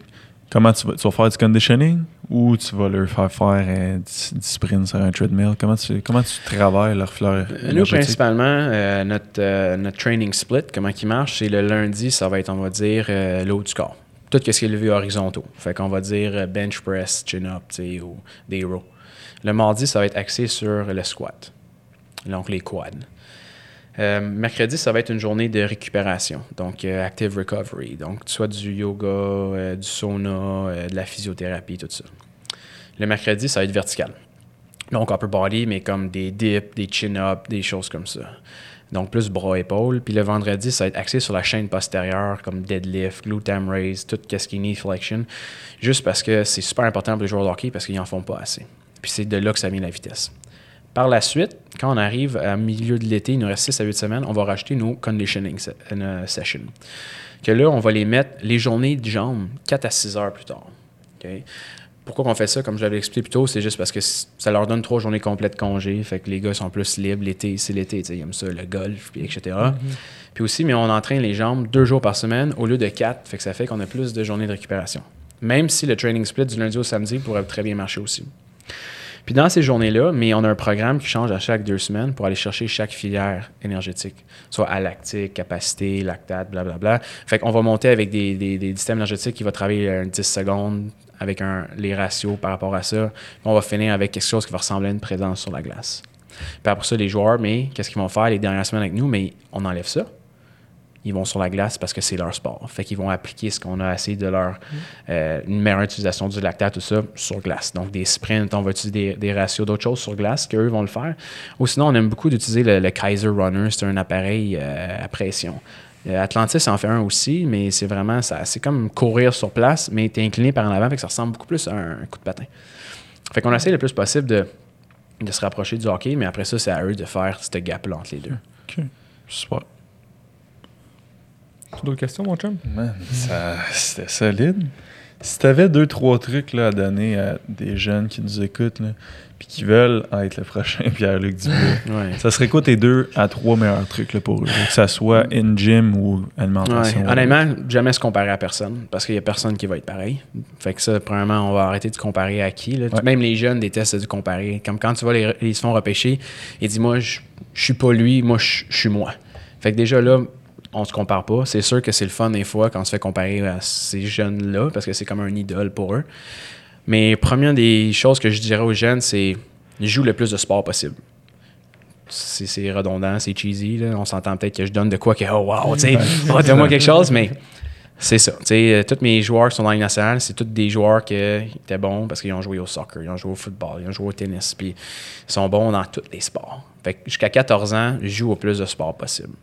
Comment tu vas, tu vas faire du conditioning? Ou tu vas leur faire faire euh, 10 10 sprints sur un treadmill? Comment tu, comment tu travailles leur fleur Euh, Nous, principalement, euh, notre, euh, notre training split, comment il marche, c'est le lundi, ça va être, on va dire, le haut du corps. Tout ce qui est levé horizontaux. Fait qu'on va dire bench press, chin-up, ou des rows. Le mardi, ça va être axé sur le squat, donc les quads. Euh, mercredi, ça va être une journée de récupération, donc euh, active recovery, donc soit du yoga, euh, du sauna, de la physiothérapie, tout ça. Le mercredi, ça va être vertical. Donc upper body, mais comme des dips, des chin-ups, des choses comme ça. Donc plus bras-épaules. Puis le vendredi, ça va être axé sur la chaîne postérieure, comme deadlift, glute raise, tout ce qui est knee flexion. Juste parce que c'est super important pour les joueurs de hockey parce qu'ils n'en font pas assez. Puis c'est de là que ça vient la vitesse. Par la suite, quand on arrive à milieu de l'été, il nous reste 6 à 8 semaines, on va rajouter nos conditioning se- euh, sessions. Que là, on va les mettre les journées de jambes 4 à 6 heures plus tard. Pourquoi on fait ça, comme je l'avais expliqué plus tôt, c'est juste parce que ça leur donne trois journées complètes de congé. Fait que les gars sont plus libres l'été. C'est l'été, ils aiment ça, le golf, puis etc. Puis aussi, mais on entraîne les jambes deux jours par semaine au lieu de quatre. Fait que ça fait qu'on a plus de journées de récupération. Même si le training split du lundi au samedi pourrait très bien marcher aussi. Puis dans ces journées-là, mais on a un programme qui change à chaque deux semaines pour aller chercher chaque filière énergétique, soit à lactique, capacité, lactate, blablabla. Fait qu'on va monter avec des, des, systèmes énergétiques qui va travailler un 10 secondes avec un, les ratios par rapport à ça. Puis on va finir avec quelque chose qui va ressembler à une présence sur la glace. Puis après ça, les joueurs, mais qu'est-ce qu'ils vont faire les dernières semaines avec nous? Mais on enlève ça. Ils vont sur la glace parce que c'est leur sport. Fait qu'ils vont appliquer ce qu'on a essayé de leur. euh, une meilleure utilisation du lactate, tout ça, sur glace. Donc des sprints, on va utiliser des, ratios d'autres choses sur glace qu'eux vont le faire. Ou sinon, on aime beaucoup d'utiliser le, Kaiser Runner. C'est un appareil euh, à pression. Euh, Atlantis en fait un aussi, mais c'est vraiment, ça, c'est comme courir sur place, mais tu es incliné par en avant, fait que ça ressemble beaucoup plus à un, coup de patin. Fait qu'on essaie le plus possible de, de se rapprocher du hockey, mais après ça, c'est à eux de faire ce gap-là entre les deux. OK. Super. D'autres questions, mon chum? Man, ça, c'était solide. Si tu avais deux, trois trucs là, à donner à des jeunes qui nous écoutent, puis qui veulent être le prochain Pierre-Luc Dubois, Ouais. ça serait quoi tes deux à trois meilleurs trucs là, pour eux? Que ça soit in-gym ou alimentation? Ouais. Honnêtement, jamais se comparer à personne parce qu'il n'y a personne qui va être pareil. Fait que ça, premièrement, on va arrêter de comparer à qui. là. Ouais. Même les jeunes détestent de comparer. Comme quand tu vois les, ils se font repêcher, ils disent Moi, je je suis pas lui, moi, je suis moi. Fait que déjà là, on se compare pas. C'est sûr que c'est le fun des fois quand on se fait comparer à ces jeunes-là parce que c'est comme un idole pour eux. Mais première des choses que je dirais aux jeunes, c'est joue le plus de sport possible. C'est redondant, c'est cheesy. là. On s'entend peut-être que je donne de quoi que, oh wow, tu sais, oh, donne-moi quelque chose, mais c'est ça. Euh, tous mes joueurs qui sont dans la nationale, c'est tous des joueurs qui étaient bons parce qu'ils ont joué au soccer, ils ont joué au football, ils ont joué au tennis, puis ils sont bons dans tous les sports. Fait jusqu'à 14 ans, je joue au plus de sports possible.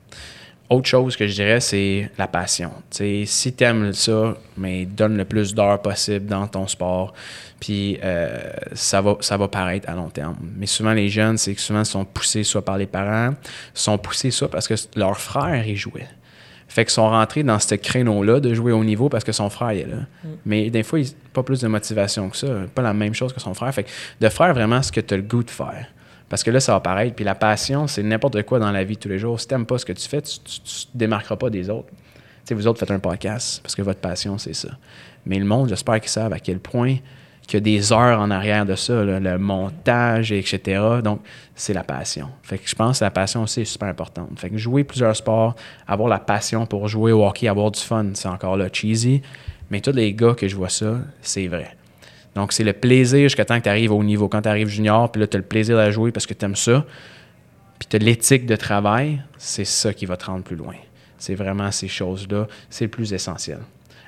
Autre chose que je dirais, c'est la passion. Tu sais, si tu aimes ça, mais donne le plus d'heures possible dans ton sport, puis euh, ça, va, ça va paraître à long terme. Mais souvent, les jeunes, c'est que souvent, ils sont poussés soit par les parents, sont poussés soit parce que leur frère y jouait. Fait qu'ils sont rentrés dans ce créneau-là de jouer au niveau parce que son frère est là. Mais des fois, il pas plus de motivation que ça, pas la même chose que son frère. Fait que de faire vraiment ce que tu as le goût de faire. Parce que là, ça va paraître. Puis la passion, c'est n'importe quoi dans la vie de tous les jours. Si tu pas ce que tu fais, tu ne te démarqueras pas des autres. Sais, vous autres faites un podcast parce que votre passion, c'est ça. Mais le monde, j'espère qu'ils savent à quel point qu'il y a des heures en arrière de ça, le montage, etc. Donc, c'est la passion. Fait que je pense que la passion aussi est super importante. Fait que jouer plusieurs sports, avoir la passion pour jouer au hockey, avoir du fun, c'est encore là cheesy. Mais tous les gars que je vois ça, c'est vrai. Donc, c'est le plaisir jusqu'à temps que tu arrives au niveau. Quand tu arrives junior, puis là, tu as le plaisir de jouer parce que tu aimes ça, puis tu as l'éthique de travail, c'est ça qui va te rendre plus loin. C'est vraiment ces choses-là, c'est le plus essentiel.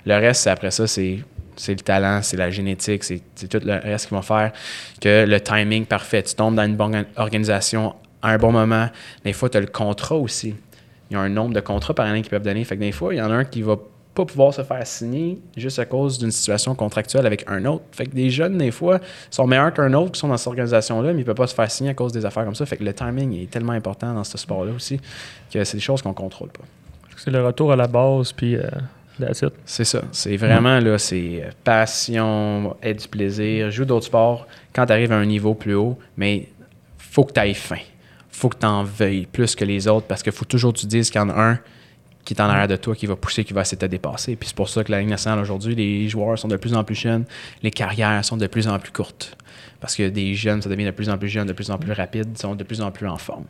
Le reste, après ça, c'est le talent, c'est la génétique, c'est tout le reste qui va faire que le timing parfait. Tu tombes dans une bonne organisation à un bon moment. Des fois, tu as le contrat aussi. Il y a un nombre de contrats par année qu'ils peuvent donner. Fait que des fois, il y en a un qui va pas pouvoir se faire signer juste à cause d'une situation contractuelle avec un autre. Fait que des jeunes, des fois, sont meilleurs qu'un autre qui sont dans cette organisation-là, mais ils ne peuvent pas se faire signer à cause des affaires comme ça. Fait que le timing est tellement important dans ce sport-là aussi que c'est des choses qu'on contrôle pas. C'est le retour à la base, puis euh, that's it. C'est ça. C'est vraiment, là, c'est euh, passion, aide du plaisir, joue d'autres sports quand tu arrives à un niveau plus haut, mais faut que tu ailles faim. faut que tu en veuilles plus que les autres parce qu'il faut toujours que tu dises qu'il y en a un qui est en arrière de toi, qui va pousser, qui va essayer de te dépasser. Puis c'est pour ça que la Ligue nationale aujourd'hui, les joueurs sont de plus en plus jeunes, les carrières sont de plus en plus courtes. Parce que des jeunes, ça devient de plus en plus jeunes, de plus en plus rapides, sont de plus en plus en forme.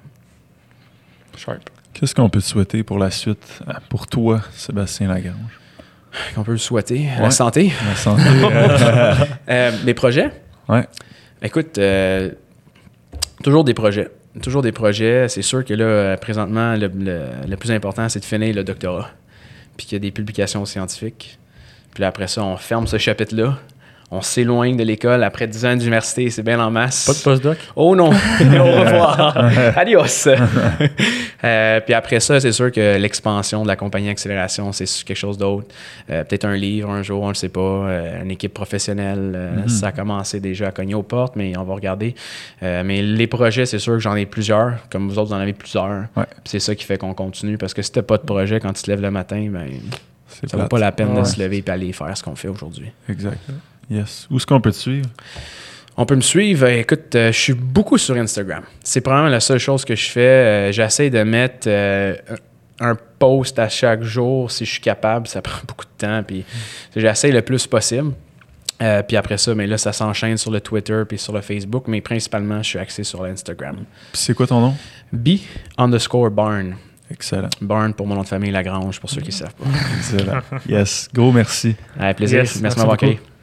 Sharp. Qu'est-ce qu'on peut te souhaiter pour la suite, euh, pour toi, Sébastien Lagrange? Qu'on peut le souhaiter. Ouais. La santé. La santé. Euh, mes projets? ouais. Écoute, euh, toujours des projets. Toujours des projets. C'est sûr que là, présentement, le, le- le plus important, c'est de finir le doctorat. Puis qu'il y a des publications scientifiques. Puis là, après ça, on ferme ce chapitre-là. On s'éloigne de l'école. Après 10 ans d'université, c'est bien en masse. Pas de postdoc? Oh non! Au revoir! Adios! Euh, puis après ça, c'est sûr que l'expansion de la compagnie Accélération, c'est quelque chose d'autre. Euh, Peut-être un livre un jour, on ne sait pas. Euh, une équipe professionnelle, euh, ça a commencé déjà à cogner aux portes, mais on va regarder. Mais les projets, c'est sûr que j'en ai plusieurs, comme vous autres, vous en avez plusieurs. Ouais. C'est ça qui fait qu'on continue, parce que si t'as pas de projet quand tu te lèves le matin, ben, C'est ça vaut plate. pas la peine de se lever et aller faire ce qu'on fait aujourd'hui. Exact. Yes. Où est-ce qu'on peut te suivre? On peut me suivre. Euh, Écoute, euh, je suis beaucoup sur Instagram. C'est probablement la seule chose que je fais. Euh, J'essaie de mettre euh, un post à chaque jour si je suis capable. Ça prend beaucoup de temps. Puis j'essaie le plus possible. Euh, puis après ça, mais là, ça s'enchaîne sur le Twitter puis sur le Facebook. Mais principalement, je suis axé sur l'Instagram. Puis c'est quoi ton nom? B underscore Barn. Excellent. Barn pour mon nom de famille Lagrange, pour ceux qui ne savent pas. Excellent. Yes. Gros merci. Avec plaisir. Yes, merci, merci de m'avoir beaucoup. accueilli.